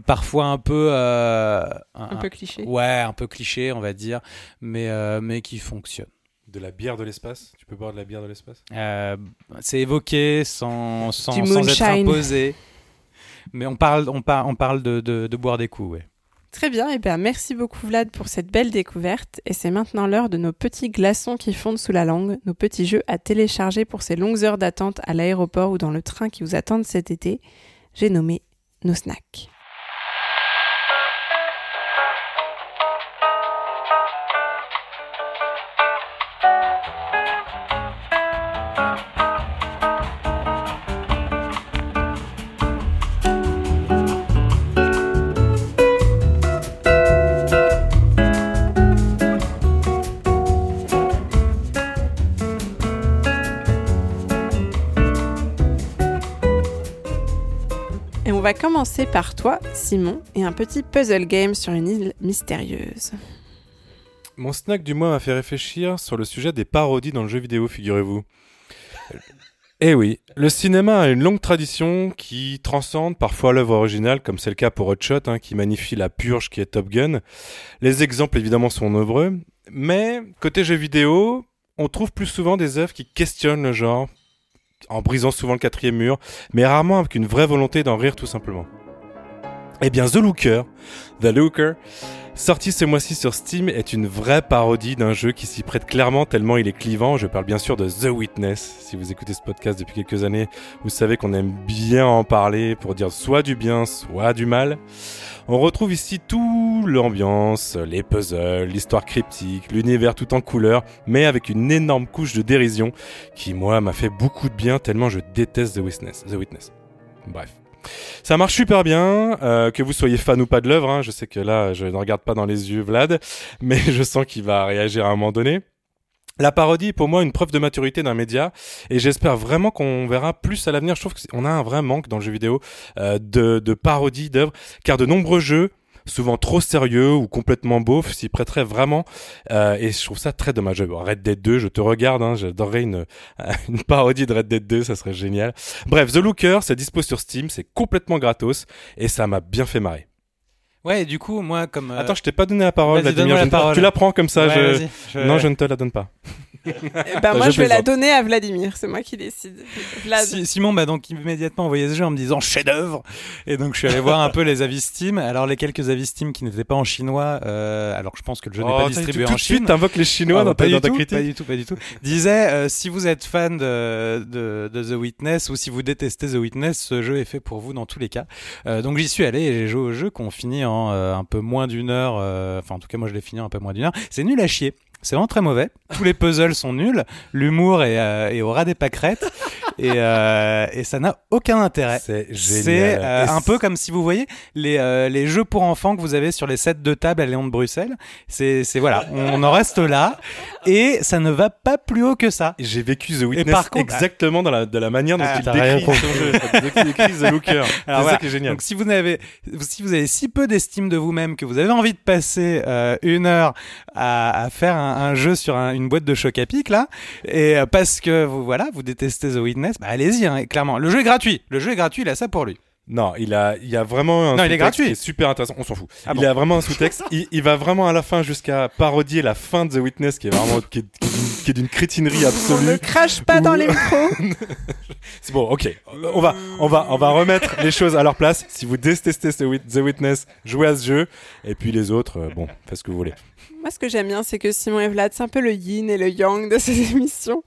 Parfois un peu... euh, un peu cliché. Ouais, un peu cliché, on va dire, mais, euh, mais qui fonctionne. De la bière de l'espace? Tu peux boire de la bière de l'espace? Euh, c'est évoqué sans, sans, sans être imposé. Mais on parle, on par- on parle de, boire des coups, ouais. Très bien, et bien merci beaucoup Vlad pour cette belle découverte. Et c'est maintenant l'heure de nos petits glaçons qui fondent sous la langue, nos petits jeux à télécharger pour ces longues heures d'attente à l'aéroport ou dans le train qui vous attendent cet été. J'ai nommé nos snacks. Va commencer par toi, Simon, et un petit puzzle game sur une île mystérieuse. Mon snack du mois m'a fait réfléchir sur le sujet des parodies dans le jeu vidéo, figurez-vous. Eh oui, le cinéma a une longue tradition qui transcende parfois l'œuvre originale, comme c'est le cas pour Hot Shot, hein, qui magnifie la purge qui est Top Gun. Les exemples évidemment sont nombreux, mais côté jeu vidéo, on trouve plus souvent des œuvres qui questionnent le genre, en brisant souvent le quatrième mur, mais rarement avec une vraie volonté d'en rire tout simplement. Eh bien, The Looker, The Looker, sorti ce mois-ci sur Steam, est une vraie parodie d'un jeu qui s'y prête clairement tellement il est clivant. Je parle bien sûr de The Witness. Si vous écoutez ce podcast depuis quelques années, vous savez qu'on aime bien en parler pour dire soit du bien, soit du mal. On retrouve ici tout l'ambiance, les puzzles, l'histoire cryptique, l'univers tout en couleurs, mais avec une énorme couche de dérision qui, moi, m'a fait beaucoup de bien tellement je déteste The Witness. The Witness. Bref. Ça marche super bien, euh, que vous soyez fan ou pas de l'œuvre. hein. Je sais que là, je ne regarde pas dans les yeux Vlad, mais je sens qu'il va réagir à un moment donné. La parodie est pour moi une preuve de maturité d'un média et j'espère vraiment qu'on verra plus à l'avenir. Je trouve qu'on a un vrai manque dans le jeu vidéo euh, de, de parodies d'œuvres car de nombreux jeux souvent trop sérieux ou complètement beaufs s'y prêteraient vraiment euh, et je trouve ça très dommage. Red Dead 2, je te regarde, hein, j'adorerais une, une parodie de Red Dead 2, ça serait génial. Bref, The Looker, c'est dispo sur Steam, c'est complètement gratos et ça m'a bien fait marrer. Ouais, du coup, moi, comme. euh, Attends, je t'ai pas donné la parole, la parole. Tu la prends comme ça. ouais, je... Non, je ne te la donne pas. Ben moi, Je je vais la donner à Vladimir, c'est moi qui décide. Vlad. Si- Simon m'a donc immédiatement envoyé ce jeu en me disant chef-d'œuvre et donc je suis allé voir un peu les avis Steam. Alors les quelques avis Steam qui n'étaient pas en chinois, euh, alors je pense que le jeu n'est Oh, pas distribué tout en de suite, Chine. t'invoques les Chinois Ah, dans bah, pas, ta, dans du ta tout, critique. pas du tout, pas du tout. Disait euh, si vous êtes fan de, de, de The Witness ou si vous détestez The Witness, ce jeu est fait pour vous dans tous les cas. Euh, donc j'y suis allé et j'ai joué au jeu qu'on finit en euh, un peu moins d'une heure. euh, Enfin en tout cas moi je l'ai fini en un peu moins d'une heure. C'est nul à chier. C'est vraiment très mauvais. Tous les puzzles sont nuls. L'humour est, euh, est au ras des pâquerettes. Et, euh, et ça n'a aucun intérêt. C'est C'est génial. euh, Et un peu comme si vous voyez les, euh, les jeux pour enfants que vous avez sur les sets de table à Léon de Bruxelles. C'est c'est- voilà, on en reste là et ça ne va pas plus haut que ça. J'ai vécu The Witness par contre- exactement dans la, de la manière dont Ah, il décrit son jeu. Il décrit The Looker. C'est Alors ça voilà. qui est génial. Donc si vous avez si vous avez si peu d'estime de vous-même que vous avez envie de passer euh, une heure à, à faire un, un jeu sur un- une boîte de choc à pic là et euh, parce que vous voilà vous détestez The Witness, bah allez-y hein, clairement. Le jeu est gratuit. Le jeu est gratuit, il a ça pour lui. Non, il a, il y a vraiment un Non, il est sous-texte gratuit. qui est super intéressant. On s'en fout. Ah il bon. a vraiment un sous-texte. il, il va vraiment à la fin jusqu'à parodier la fin de The Witness, qui est vraiment qui est, qui est d'une- crétinerie On ne absolue. crache pas dans les micros. C'est bon, ok. On va, on va, on va remettre les choses à leur place. Si vous détestez The Witness, jouez à ce jeu. Et puis les autres, euh, bon, faites ce que vous voulez. Moi, ce que j'aime bien, c'est que Simon et Vlad, c'est un peu le yin et le yang de ces émissions.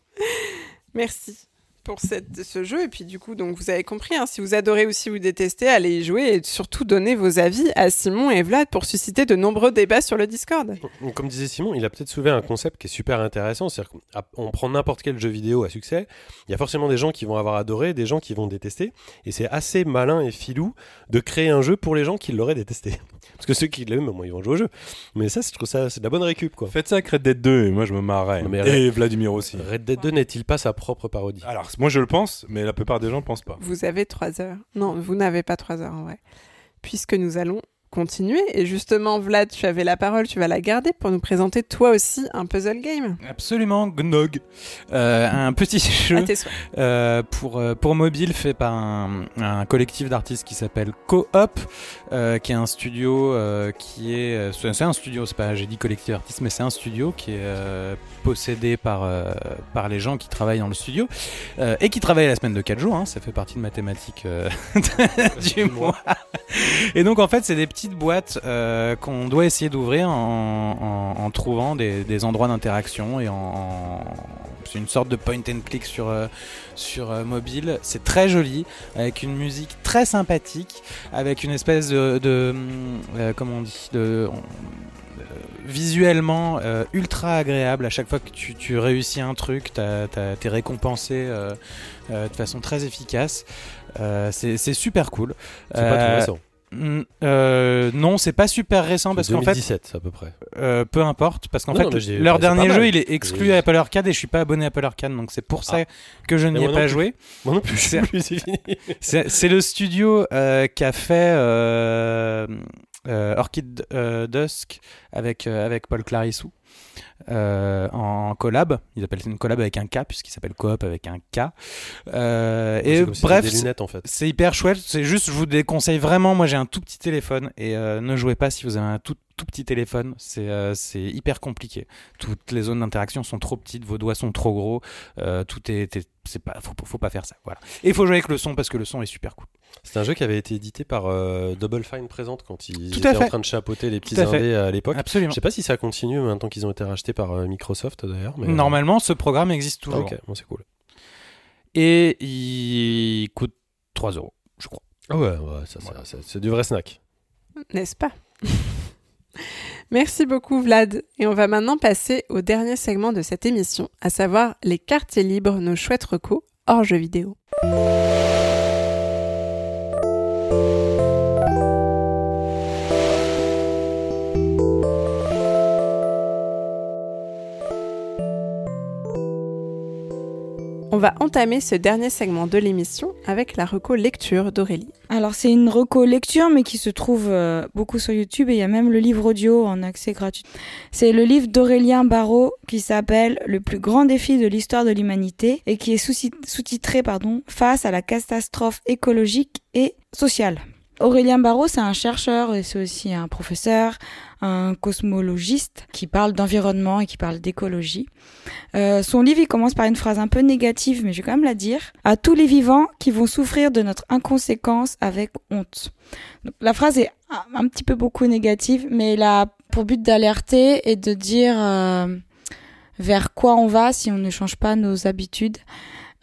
Merci pour ce jeu. Et puis, du coup, donc, vous avez compris, hein, si vous adorez ou si vous détestez, allez y jouer et surtout donnez vos avis à Simon et Vlad pour susciter de nombreux débats sur le Discord. Comme disait Simon, il a peut-être soulevé un concept qui est super intéressant. C'est-à-dire qu'on prend n'importe quel jeu vidéo à succès, il y a forcément des gens qui vont avoir adoré, des gens qui vont détester. Et c'est assez malin et filou de créer un jeu pour les gens qui l'auraient détesté. Parce que ceux qui l'aiment, au moins, ils vont jouer au jeu. Mais ça, je trouve ça, c'est de la bonne récup, quoi. Faites ça avec Red Dead 2 et moi je me. Non, mais et Vladimir aussi. Red Dead 2 n'est-il pas sa propre parodie? Alors, moi je le pense, mais la plupart des gens pensent pas. Vous avez trois heures. Non, vous n'avez pas trois heures en vrai. Puisque nous allons continuer. Et justement, Vlad, tu avais la parole, tu vas la garder pour nous présenter toi aussi un puzzle game. Absolument Gnog, Euh, un petit jeu. Euh, pour, euh, pour mobile fait par un, un collectif d'artistes qui s'appelle Co-op, euh, qui est un studio euh, qui est. C'est un studio, c'est pas, j'ai dit collectif d'artistes, mais c'est un studio qui est euh, possédé par, euh, par les gens qui travaillent dans le studio euh, et qui travaillent la semaine de 4 jours, hein, ça fait partie de mathématiques euh, du mois. Et donc en fait, c'est des petites boîtes euh, qu'on doit essayer d'ouvrir en, en- en trouvant des, des endroits d'interaction et en, en- c'est une sorte de point and click sur euh, sur euh, mobile. C'est très joli avec une musique très sympathique, avec une espèce de, de euh, comment on dit de visuellement ultra agréable à chaque fois que tu, tu réussis un truc t'es récompensé de façon très efficace c'est super cool C'est pas tout récent. Mm, euh, non, c'est pas super récent parce qu'en fait, 2017 à peu près. euh, peu importe, parce qu'en non, fait, leur dernier jeu il est exclu à Apple Arcade et je suis pas abonné à Apple Arcade, donc c'est pour ça Ah. que je n'y ai pas plus. joué. Moi non plus, C'est- le studio euh, qui a fait euh, Orchid Dusk avec, avec Paul Clarissou. Euh, en collab, ils appellent ça une collab avec un K puisqu'il s'appelle Coop avec un K. Euh, et comme bref, c'était des lunettes en fait. c'est hyper chouette. C'est juste, je vous déconseille vraiment. Moi, j'ai un tout petit téléphone et euh, ne jouez pas si vous avez un tout, tout petit téléphone. C'est c'est hyper compliqué. Toutes les zones d'interaction sont trop petites, vos doigts sont trop gros. tout est, est- c'est pas, faut, faut pas faire ça. Voilà. Et il faut jouer avec le son parce que le son est super cool. C'est un jeu qui avait été édité par euh, Double Fine présente quand ils Tout étaient à en train de chapeauter les petits Tout à fait. indés à l'époque. Absolument. Je sais pas si ça continue maintenant qu'ils ont été rachetés par euh, Microsoft d'ailleurs. mais- Normalement, ce programme existe Ah, toujours. ok, bon, c'est cool. Et il coûte 3 euros, je crois. Ah ouais, ouais, ça, ça- ça- c'est du vrai snack. N'est-ce pas? Merci beaucoup Vlad. Et on va maintenant passer au dernier segment de cette émission, à savoir les quartiers libres, nos chouettes recos hors jeux vidéo. On va entamer ce dernier segment de l'émission avec la reco lecture d'Aurélie. Alors c'est une reco lecture mais qui se trouve euh, beaucoup sur YouTube et il y a même le livre audio en accès gratuit. C'est le livre d'Aurélien Barraud qui s'appelle Le plus grand défi de l'histoire de l'humanité et qui est sous- sous-titré pardon face à la catastrophe écologique et sociale. Aurélien Barraud, c'est un chercheur et c'est aussi un professeur, un cosmologiste qui parle d'environnement et qui parle d'écologie. Euh, son livre, il commence par une phrase un peu négative, mais je vais quand même la dire. À tous les vivants qui vont souffrir de notre inconséquence avec honte. Donc, la phrase est un, petit peu beaucoup négative, mais elle a pour but d'alerter et de dire euh, vers quoi on va si on ne change pas nos habitudes.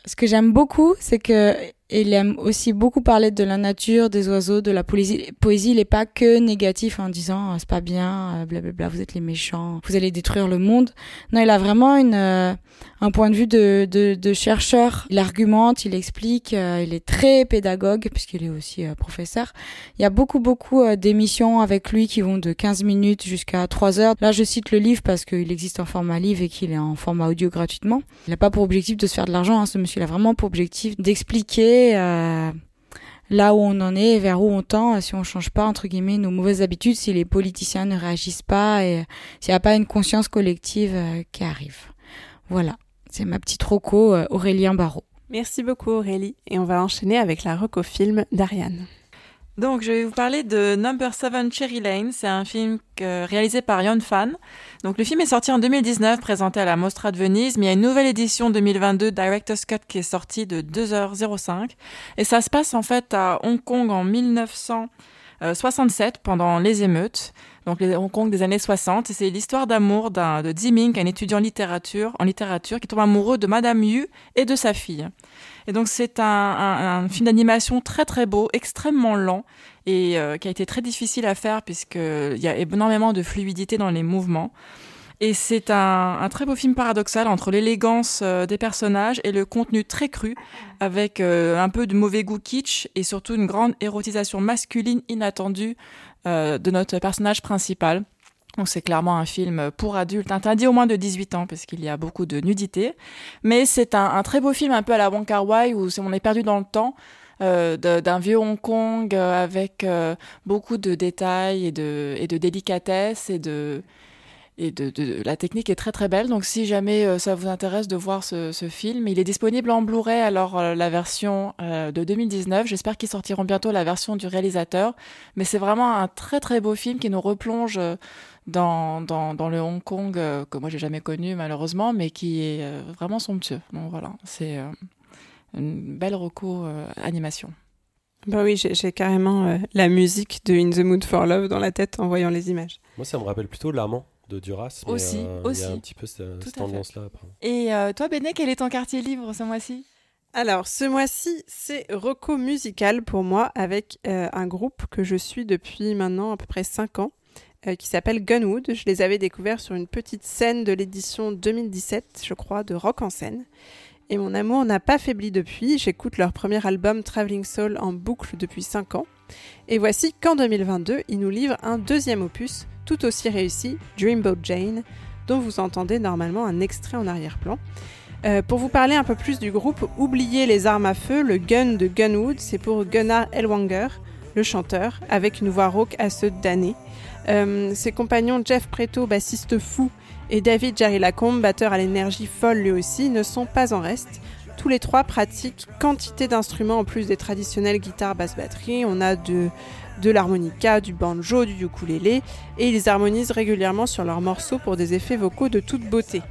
Ce que j'aime beaucoup, c'est que il aime aussi beaucoup parler de la nature, des oiseaux, de la poésie. Poésie, il n'est pas que négatif en disant Ah, c'est pas bien, euh, blablabla, vous êtes les méchants, vous allez détruire le monde. Non, il a vraiment une, euh, un point de vue de, de, de chercheur. Il argumente, il explique, euh, il est très pédagogue puisqu'il est aussi euh, professeur. Il y a beaucoup, beaucoup euh, d'émissions avec lui qui vont de 15 minutes jusqu'à 3 heures. Là, je cite le livre parce qu'il existe en format livre et qu'il est en format audio gratuitement. Il n'a pas pour objectif de se faire de l'argent, hein, ce monsieur. Il a vraiment pour objectif d'expliquer euh, là où on en est vers où on tend si on change pas entre guillemets nos mauvaises habitudes, si les politiciens ne réagissent pas et euh, s'il n'y a pas une conscience collective euh, qui arrive. Voilà, c'est ma petite roco Aurélien Barraud. Merci beaucoup Aurélie et on va enchaîner avec la reco film d'Ariane. Donc, je vais vous parler de Number 7 Cherry Lane. C'est un film réalisé par Yon Fan. Donc, le film est sorti en 2019, présenté à la Mostra de Venise, mais il y a une nouvelle édition 2022 Director's Cut qui est sortie de 2h05. Et ça se passe en fait à Hong Kong en 1967, pendant les émeutes. Donc, les Hong Kong des années 60. Et c'est l'histoire d'amour de Ming, un étudiant en littérature, en littérature, qui tombe amoureux de Madame Yu et de sa fille. Et donc c'est un, un- un film d'animation très très beau, extrêmement lent et euh, qui a été très difficile à faire puisqu'il y a énormément de fluidité dans les mouvements. Et c'est un, un très beau film paradoxal entre l'élégance euh, des personnages et le contenu très cru, avec euh, un peu de mauvais goût kitsch et surtout une grande érotisation masculine inattendue de notre personnage principal. Donc c'est clairement un film pour adultes, interdit au moins de 18 ans parce qu'il y a beaucoup de nudité. Mais c'est un, très beau film un peu à la Wong Kar Wai où on est perdu dans le temps. euh, d'un vieux Hong Kong euh, avec euh, beaucoup de détails et de, délicatesse et de la technique est très très belle. Donc si jamais ça vous intéresse de voir ce, ce film, il est disponible en Blu-ray. Alors la version de 2019, j'espère qu'ils sortiront bientôt la version du réalisateur. Mais c'est vraiment un très très beau film qui nous replonge dans, dans, dans le Hong Kong euh, que moi j'ai jamais connu malheureusement, mais qui est euh, vraiment somptueux. Donc voilà, c'est euh, une belle reco euh, animation. Bah oui, j'ai carrément euh, la musique de In the Mood for Love dans la tête en voyant les images. Moi, ça me rappelle plutôt l'amant de Duras. Mais, Aussi, euh, Il y aussi. a un petit peu cette, tendance-là. Et euh, toi, Béné, quel est ton quartier libre ce mois-ci? Alors, ce mois-ci, c'est Reco musical pour moi avec euh, un groupe que je suis depuis maintenant à peu près 5 ans euh, qui s'appelle Gunwood. Je les avais découverts sur une petite scène de l'édition 2017, je crois, de Rock en scène. Et mon amour n'a pas faibli depuis. J'écoute leur premier album Traveling Soul en boucle depuis 5 ans. Et voici qu'en 2022, ils nous livrent un deuxième opus tout aussi réussi, Dreamboat Jane, dont vous entendez normalement un extrait en arrière-plan. Euh, pour vous parler un peu plus du groupe, oubliez les armes à feu, le gun de Gunwood, c'est pour Gunnar Elwanger, le chanteur, avec une voix rauque à ceux d'année. Euh, ses compagnons Jeff Preto, bassiste fou, et David Jerry Lacombe, batteur à l'énergie folle lui aussi, ne sont pas en reste. Tous les trois pratiquent quantité d'instruments en plus des traditionnelles guitares, basse, batterie. On a de, l'harmonica, du banjo, du ukulélé, et ils harmonisent régulièrement sur leurs morceaux pour des effets vocaux de toute beauté.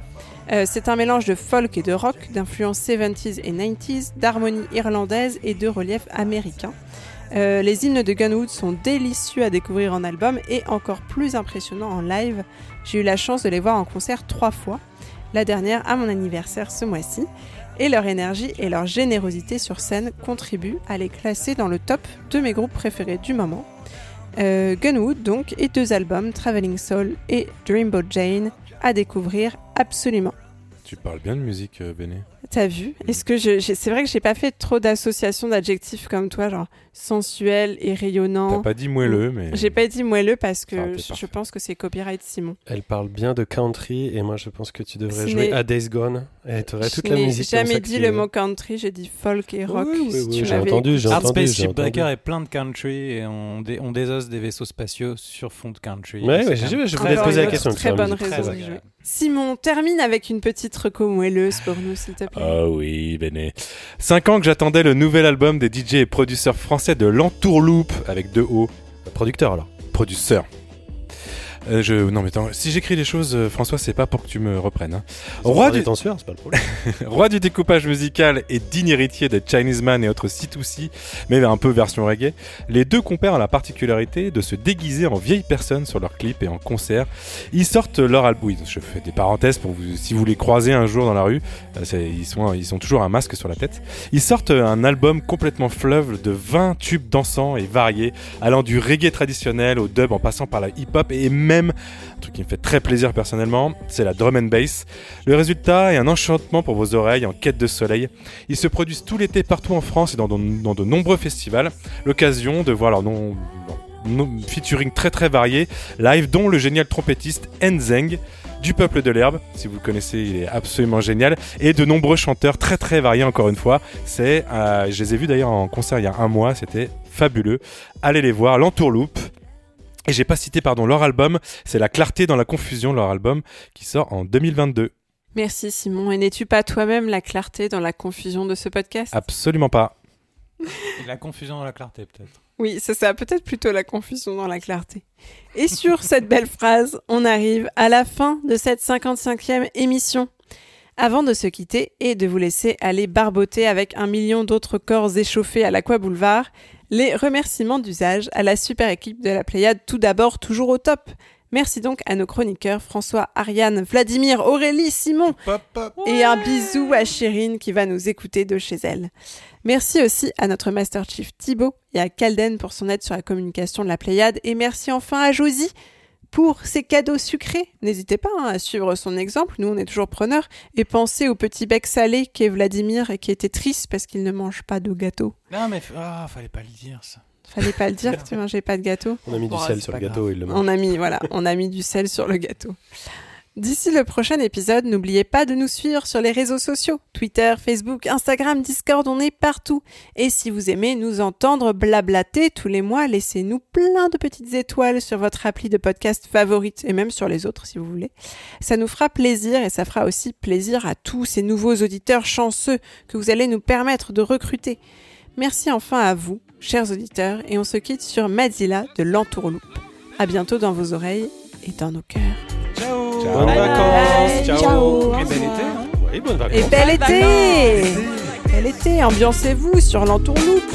Euh, c'est un mélange de folk et de rock, d'influences 70s et 90s, d'harmonie irlandaise et de relief américain. Euh, les hymnes de Gunwood sont délicieux à découvrir en album et encore plus impressionnants en live. J'ai eu la chance de les voir en concert trois fois, la dernière à mon anniversaire ce mois-ci, et leur énergie et leur générosité sur scène contribuent à les classer dans le top de mes groupes préférés du moment. Euh, Gunwood donc, et deux albums, Traveling Soul et Dreamboat Jane, à découvrir absolument. Tu parles bien de musique, euh, Béné. T'as vu? Est-ce que je, c'est vrai que j'ai pas fait trop d'associations d'adjectifs comme toi, genre sensuel et T'as rayonnant. pas dit moelleux, mais. J'ai pas dit moelleux parce que je, je pense que c'est copyright Simon. Elle parle bien de country et moi je pense que tu devrais jouer à Days Gone et tu aurais toute je la n'ai musique. comme jamais dit le mot country, j'ai dit folk et rock. Oui, oui, si oui, tu j'ai entendu, j'ai Hard entendu. Space j'ai Shipbreaker entendu. est plein de country et on, dé- on désosse des vaisseaux spatiaux sur fond de country. Ouais, ouais, j'ai- je très voulais te poser la question. très bonne raison. Simon, termine avec une petite reco moelleuse pour nous, s'il te plaît. Ah oui, Béné. Cinq ans que j'attendais le nouvel album des DJ et producteurs français de l'Entourloupe avec deux O. Producteur alors. Producteur. Euh, je... Non, mais attends, si j'écris les choses, euh, François, c'est pas pour que tu me reprennes. hein. Roi du c'est pas le problème. roi du découpage musical et digne héritier des Chinese Man et autres C2C, mais un peu version reggae, les deux compères ont la particularité de se déguiser en vieilles personnes sur leurs clips et en concert. Ils sortent leur album. Je fais des parenthèses pour vous, si vous les croisez un jour dans la rue, euh, c'est- ils, sont, ils ont toujours un masque sur la tête. Ils sortent un album complètement fleuve de 20 tubes dansants et variés, allant du reggae traditionnel au dub en passant par la hip-hop et même, un truc qui me fait très plaisir personnellement, c'est la drum and bass. Le résultat est un enchantement pour vos oreilles en quête de soleil. Ils se produisent tout l'été partout en France et dans de, nombreux festivals. L'occasion de voir leur nom- featuring très très variés, live dont le génial trompettiste Enzeng du peuple de l'herbe, si vous le connaissez, il est absolument génial, et de nombreux chanteurs très très variés encore une fois. C'est, euh, je les ai vus d'ailleurs en concert il y a un mois, c'était fabuleux. Allez les voir, l'entourloupe. Et j'ai pas cité pardon leur album, c'est La clarté dans la confusion, leur album qui sort en 2022. Merci Simon. Et n'es-tu pas toi-même la clarté dans la confusion de ce podcast? Absolument pas. Et la confusion dans la clarté, peut-être. Oui, c'est ça, peut-être plutôt la confusion dans la clarté. Et sur cette belle phrase, on arrive à la fin de cette 55e émission. Avant de se quitter et de vous laisser aller barboter avec un million d'autres corps échauffés à l'Aqua Boulevard, les remerciements d'usage à la super équipe de la Pléiade, tout d'abord toujours au top. Merci donc à nos chroniqueurs François, Ariane, Vladimir, Aurélie, Simon et un bisou à Chérine qui va nous écouter de chez elle. Merci aussi à notre Master Chief Thibaut et à Calden pour son aide sur la communication de la Pléiade. Et merci enfin à Josie pour ses cadeaux sucrés. N'hésitez pas hein, à suivre son exemple, nous on est toujours preneurs. Et pensez au petit bec salé qu'est Vladimir et qui était triste parce qu'il ne mange pas de gâteau. Non, mais ah, fallait pas le dire, ça. Fallait pas le dire que tu mangeais pas de gâteau. On a mis du c'est sel sur le gâteau, il le mange. On a mis, voilà, on a mis du sel sur le gâteau. D'ici le prochain épisode, n'oubliez pas de nous suivre sur les réseaux sociaux. Twitter, Facebook, Instagram, Discord, on est partout. Et si vous aimez nous entendre blablater tous les mois, laissez-nous plein de petites étoiles sur votre appli de podcast favorite et même sur les autres si vous voulez. Ça nous fera plaisir et ça fera aussi plaisir à tous ces nouveaux auditeurs chanceux que vous allez nous permettre de recruter. Merci enfin à vous, chers auditeurs, et on se quitte sur Madzilla de l'Entourloupe. À bientôt dans vos oreilles et dans nos cœurs. Ciao. Bonnes vacances, ciao. Ciao. Et bel été, hein. Oui, bonnes vacances. Et bel été. Bel été, ambiancez-vous sur l'Entourloupe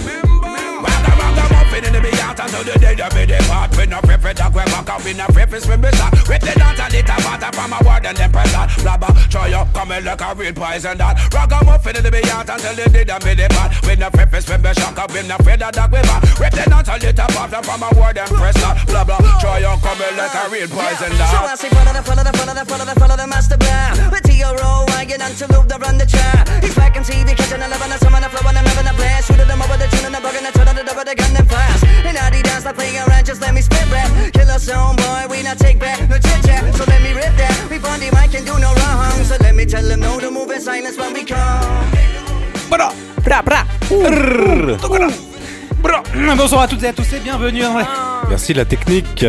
in the yard until the day that me depart. We no free for talk, we back up, we no free for swim with. With the dance a little water from a word and then press that. Blabber, try up, come in like a real poison that. Rock 'em up in the yard until the day that me depart. We no free for swim shock up, we no free that dog we back. With the dance a little water from a word and press that. Blabber, try up, come in like a real poison So that. I say follow the follow the follow the follow the follow the master plan With T.O.R.O. wagon until move the run the chair. He's back and see the kitchen and living the summer the flow and I'm having a blast. Shooting them over the tune and the bug and the turn of the double the gun and fast. And now they dance like playing around just let me spit rap. Kill a song boy we not take back no chit chat. So let me rip that. We on the mic and do no wrong. So let me tell them no to move in silence when we come. Bra bra Bonsoir à toutes et à tous et bienvenue dans la... Merci la technique.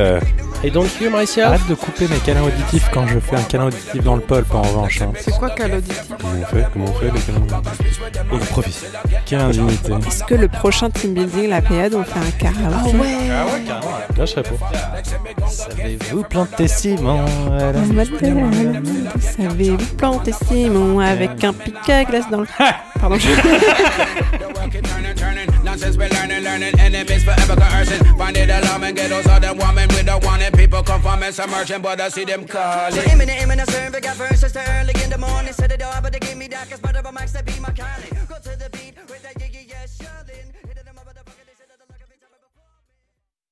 Et donc, you, Mauricia Arrête de couper mes canaux auditifs quand je fais un canal auditif dans le pulp en revanche. Hein. C'est quoi qu'à l'auditif Comment on fait Comment on fait les canons Improvise. Quelle indignité. Est-ce que le prochain team building, la Pléiade, on fait un karaoké Là, je serais pour. Savez-vous planter Simon à la- Savez-vous planter Simon avec un pic à glace dans le... Pardon, Nonsense, we learning, learning. Enemies forever coercing. Find it alarming. Get those other women with the wanting. People and submerging, but I see them calling. Imminent, imminent, serve, got verses to early in the morning Set it up, but they give me that, cause butter, but max, that be my calling Go to the beat